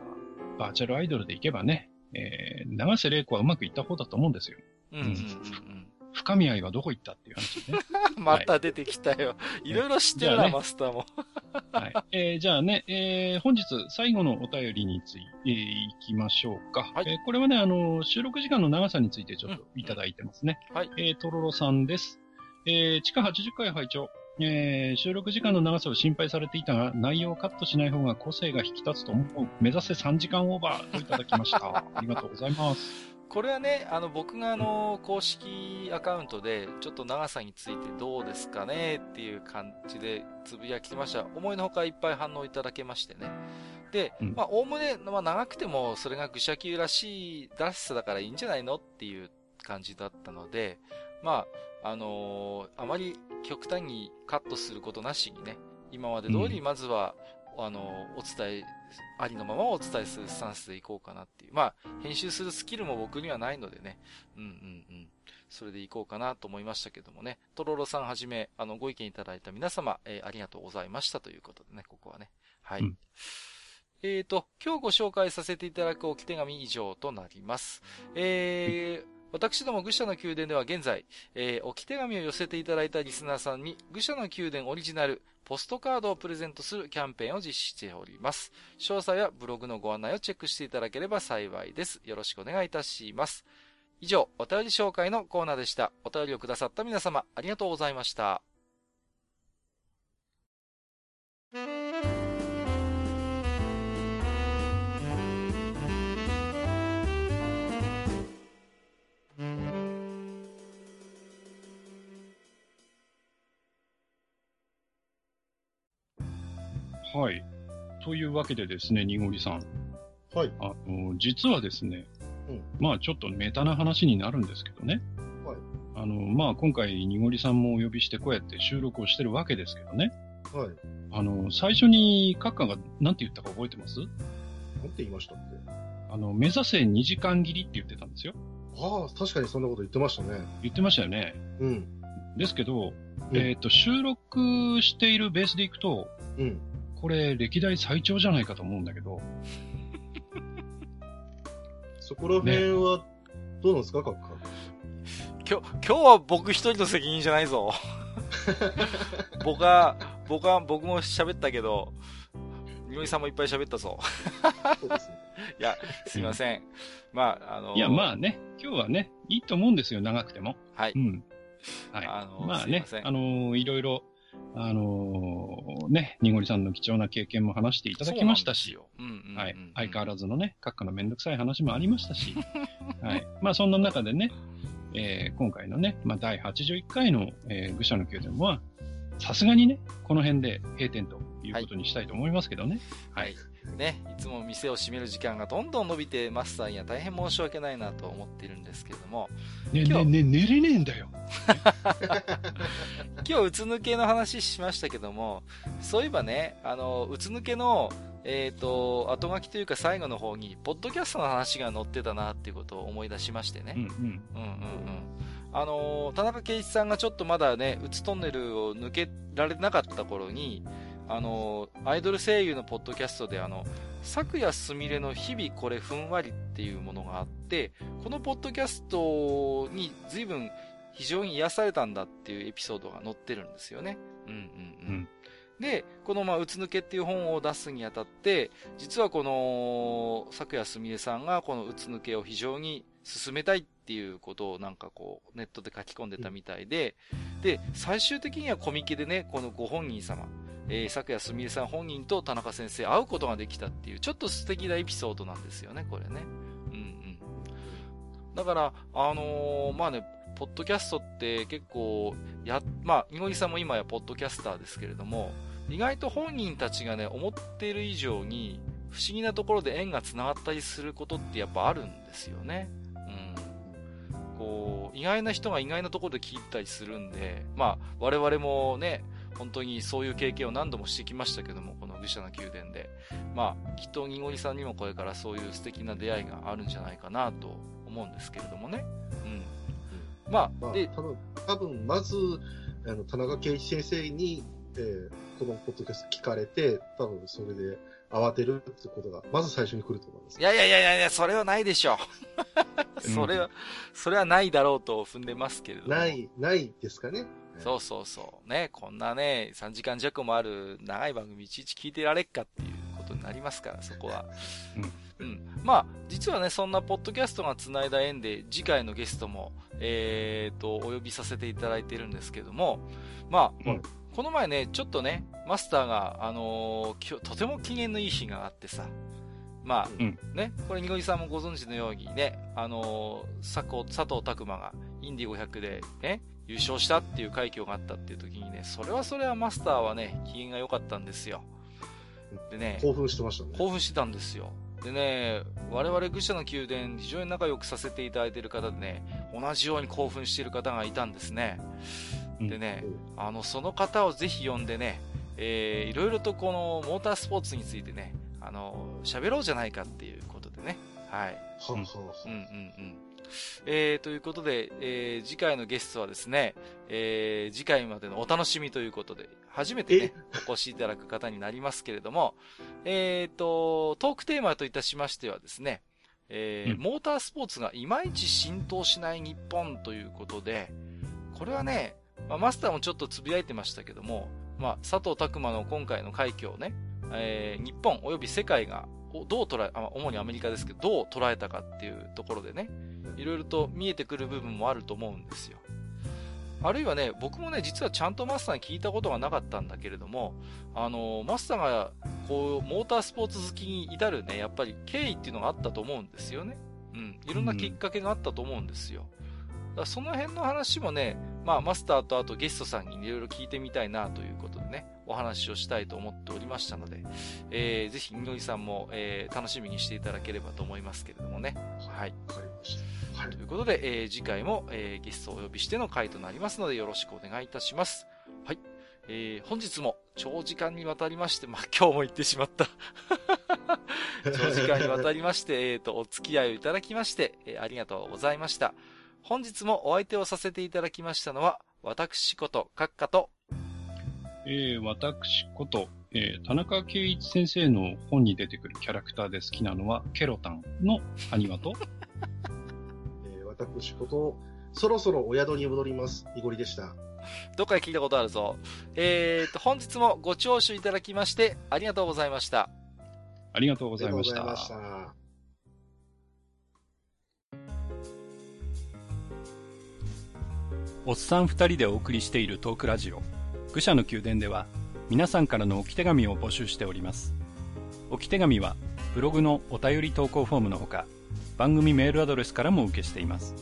バーチャルアイドルでいけばね、えー、長瀬玲子はうまくいった方だと思うんですよ。うん、うん、うんうん。深見愛はどこ行ったっていう話ね。また出てきたよ。いろいろ知ってるな、ねマスターも。はい。えーじゃあね、えー本日最後のお便りについて、えーいきましょうか。はいえーこれはね、あの、収録時間の長さについてちょっといただいてますね。うんはいえーとろろさんです。えー地下80回拝聴えー収録時間の長さを心配されていたが、内容をカットしない方が個性が引き立つと思う。目指せ3時間オーバーといただきました。ありがとうございます。これはね、あの、僕があの、公式アカウントで、ちょっと長さについてどうですかねっていう感じでつぶやきました。思いのほかいっぱい反応いただけましてね。で、うんまあ、おおむね、まあ、長くても、それが愚者級らしい、らしさだからいいんじゃないのっていう感じだったので、まあ、あのーあまり極端にカットすることなしにね、今まで通り、まずは、あのーお伝え、ありのままお伝えするスタンスでいこうかなっていう。まあ、編集するスキルも僕にはないのでね、うんうんうん。それでいこうかなと思いましたけどもね、とろろさんはじめ、あの、ご意見いただいた皆様、えーありがとうございましたということでね、ここはね。はい。うんえーと、今日ご紹介させていただく置き手紙以上となります。えー、私ども愚者の宮殿では現在、えー置き手紙を寄せていただいたリスナーさんに、愚者の宮殿オリジナル、ポストカードをプレゼントするキャンペーンを実施しております。詳細はブログのご案内をチェックしていただければ幸いです。よろしくお願いいたします。以上、お便り紹介のコーナーでした。お便りをくださった皆様、ありがとうございました。はい。というわけでですね、にごりさん。はい。あの、実はですね、うんまあちょっとメタな話になるんですけどね。はい。あの、まあ今回、にごりさんもお呼びしてこうやって収録をしてるわけですけどね。はい。あの、最初にカッカが何て言ったか覚えてます？なんて言いましたっけ？あの、目指せ2時間切りって言ってたんですよ。ああ、確かにそんなこと言ってましたね。言ってましたよね。うん。ですけど、うんえっ、と、収録しているベースでいくと、うん。これ歴代最長じゃないかと思うんだけど、そこら辺は、どうなんですか、カッカ。今日、今日は僕一人の責任じゃないぞ。僕は、僕は、僕も喋ったけど、みのりさんもいっぱい喋ったぞ。そうですね。いや、すいません。まあ、あの、いや、まあね、今日はね、いいと思うんですよ、長くても。はい。うん。はい。あのまあねあのいろいろ、あのね、にごりさんの貴重な経験も話していただきましたし、はい。相変わらずのね、閣下のめんどくさい話もありましたし、はい。まあそんな中でね、えー今回のね、まあ第81回の、えー愚者の宮殿は、さすがにね、この辺で閉店ということにしたいと思いますけどね。はい。ね、いつも店を閉める時間がどんどん伸びて、マスターには大変申し訳ないなと思っているんですけれども、ねねね、寝れねえんだよ。今日、うつ抜けの話しましたけども、そういえばね、あの、うつ抜けの、えっ、と、後書きというか最後の方に、ポッドキャストの話が載ってたなっていうことを思い出しましてね。うんうん。うんうんうん。あのー田中圭一さんがちょっとまだね、うつトンネルを抜けられなかった頃に、あのーアイドル声優のポッドキャストであの、昨夜すみれの日々これふんわりっていうものがあって、このポッドキャストに随分非常に癒されたんだっていうエピソードが載ってるんですよね。うんうんうん。うんで、この、まあ、うつ抜けっていう本を出すにあたって、実はこの、昨夜すみれさんがこのうつ抜けを非常に進めたいっていうことをなんかこう、ネットで書き込んでたみたいで、で、最終的にはコミケでね、このご本人様、えー、昨夜すみれさん本人と田中先生会うことができたっていう、ちょっと素敵なエピソードなんですよね、これね。うんうん。だから、あのー、まあね、ポッドキャストって結構、や、まあ、いごりさんも今やポッドキャスターですけれども、意外と本人たちがね、思っている以上に、不思議なところで縁が繋がったりすることってやっぱあるんですよね。うん。こう、意外な人が意外なところで聞いたりするんで、まあ、我々もね、本当にそういう経験を何度もしてきましたけども、この愚者の宮殿で。まあ、きっとニゴリさんにもこれからそういう素敵な出会いがあるんじゃないかなと思うんですけれどもね。うん。まあ、まあ、で、多分、多分まず、あの、田中圭一先生に、えー、このポッドキャスト聞かれて、多分それで慌てるってことが、まず最初に来ると思います。いやいやいやいや、それはないでしょう。それは、それはないだろうと踏んでますけれども。ない、ないですかね。そうそうそう。ね、こんなね、3時間弱もある長い番組いちいち聞いてられっかっていうことになりますから、そこは。うん。うん。まあ、実はね、そんなポッドキャストが繋いだ縁で、次回のゲストも、えーと、お呼びさせていただいてるんですけども、まあ、うん、この前ね、ちょっとね、マスターが、あのー、とても機嫌のいい日があってさ、まあ、うん、ね、これ、にごりさんもご存知のようにね、あのー、佐藤、佐藤拓馬がインディ500でね、優勝したっていう快挙があったっていう時にね、それはそれはマスターはね、機嫌が良かったんですよ。でね、興奮してましたね。興奮してたんですよ。でね、我々愚者の宮殿、非常に仲良くさせていただいている方でね、同じように興奮している方がいたんですね。でね、うん、あの、その方をぜひ呼んでね、えー、いろいろとこのモータースポーツについてね、あの、喋ろうじゃないかっていうことでね。はい。うん、うん、うんうん。えー、ということで、えー、次回のゲストはですね、えー、次回までのお楽しみということで、初めてね、お越しいただく方になりますけれども、えっ、ー、と、トークテーマといたしましてはですね、えー、うん、モータースポーツがいまいち浸透しない日本ということで、これはね、まあ、マスターもちょっとつぶやいてましたけども、まあ、佐藤拓馬の今回の快挙をね、えー、日本及び世界がどう捉え、主にアメリカですけど、どう捉えたかっていうところでね、いろいろと見えてくる部分もあると思うんですよ。あるいはね、僕もね、実はちゃんとマスターに聞いたことがなかったんだけれども、あの、マスターが、こう、モータースポーツ好きに至るね、やっぱり経緯っていうのがあったと思うんですよね。うん。いろんなきっかけがあったと思うんですよ。だその辺の話もね、まあ、マスターとあとゲストさんにいろいろ聞いてみたいなということでね、お話をしたいと思っておりましたので、えー、ぜひ、みのりさんも、えー、楽しみにしていただければと思いますけれどもね。はい。わかりました。はい、ということで、えー、次回も、えー、ゲストをお呼びしての回となりますので、よろしくお願いいたします。はい。えー、本日も長時間にわたりまして、まあ、今日も言ってしまった。長時間にわたりまして、えっ、ー、と、お付き合いをいただきまして、えー、ありがとうございました。本日もお相手をさせていただきましたのは、私こと、閣下と、えー、私こと、えー、田中圭一先生の本に出てくるキャラクターで好きなのは、ケロタンのアニマと、私こと、そろそろお宿に戻ります。いごりでした。どっかで聞いたことあるぞ。えーと、本日もご聴取いただきまして、ありがとうございました。ありがとうございました。したおっさん二人でお送りしているトークラジオ、愚者の宮殿では、皆さんからの置き手紙を募集しております。置き手紙は、ブログのお便り投稿フォームのほか、番組メールアドレスからも受けしています。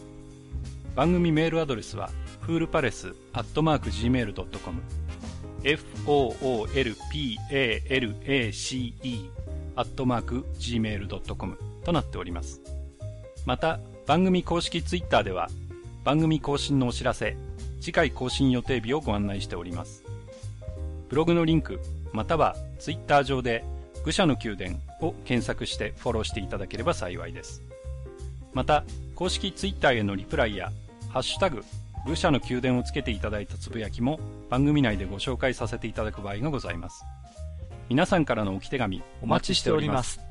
番組メールアドレスは、フールパレスアットマーク Gmail.com foolpalace アットマーク Gmail.com となっております。また、番組公式ツイッターでは、番組更新のお知らせ、次回更新予定日をご案内しております。ブログのリンク、またはツイッター上で、愚者の宮殿を検索してフォローしていただければ幸いです。また、公式 Twitter へのリプライや、ハッシュタグ、愚者の宮殿をつけていただいたつぶやきも番組内でご紹介させていただく場合がございます。皆さんからの置き手紙お待ちしております。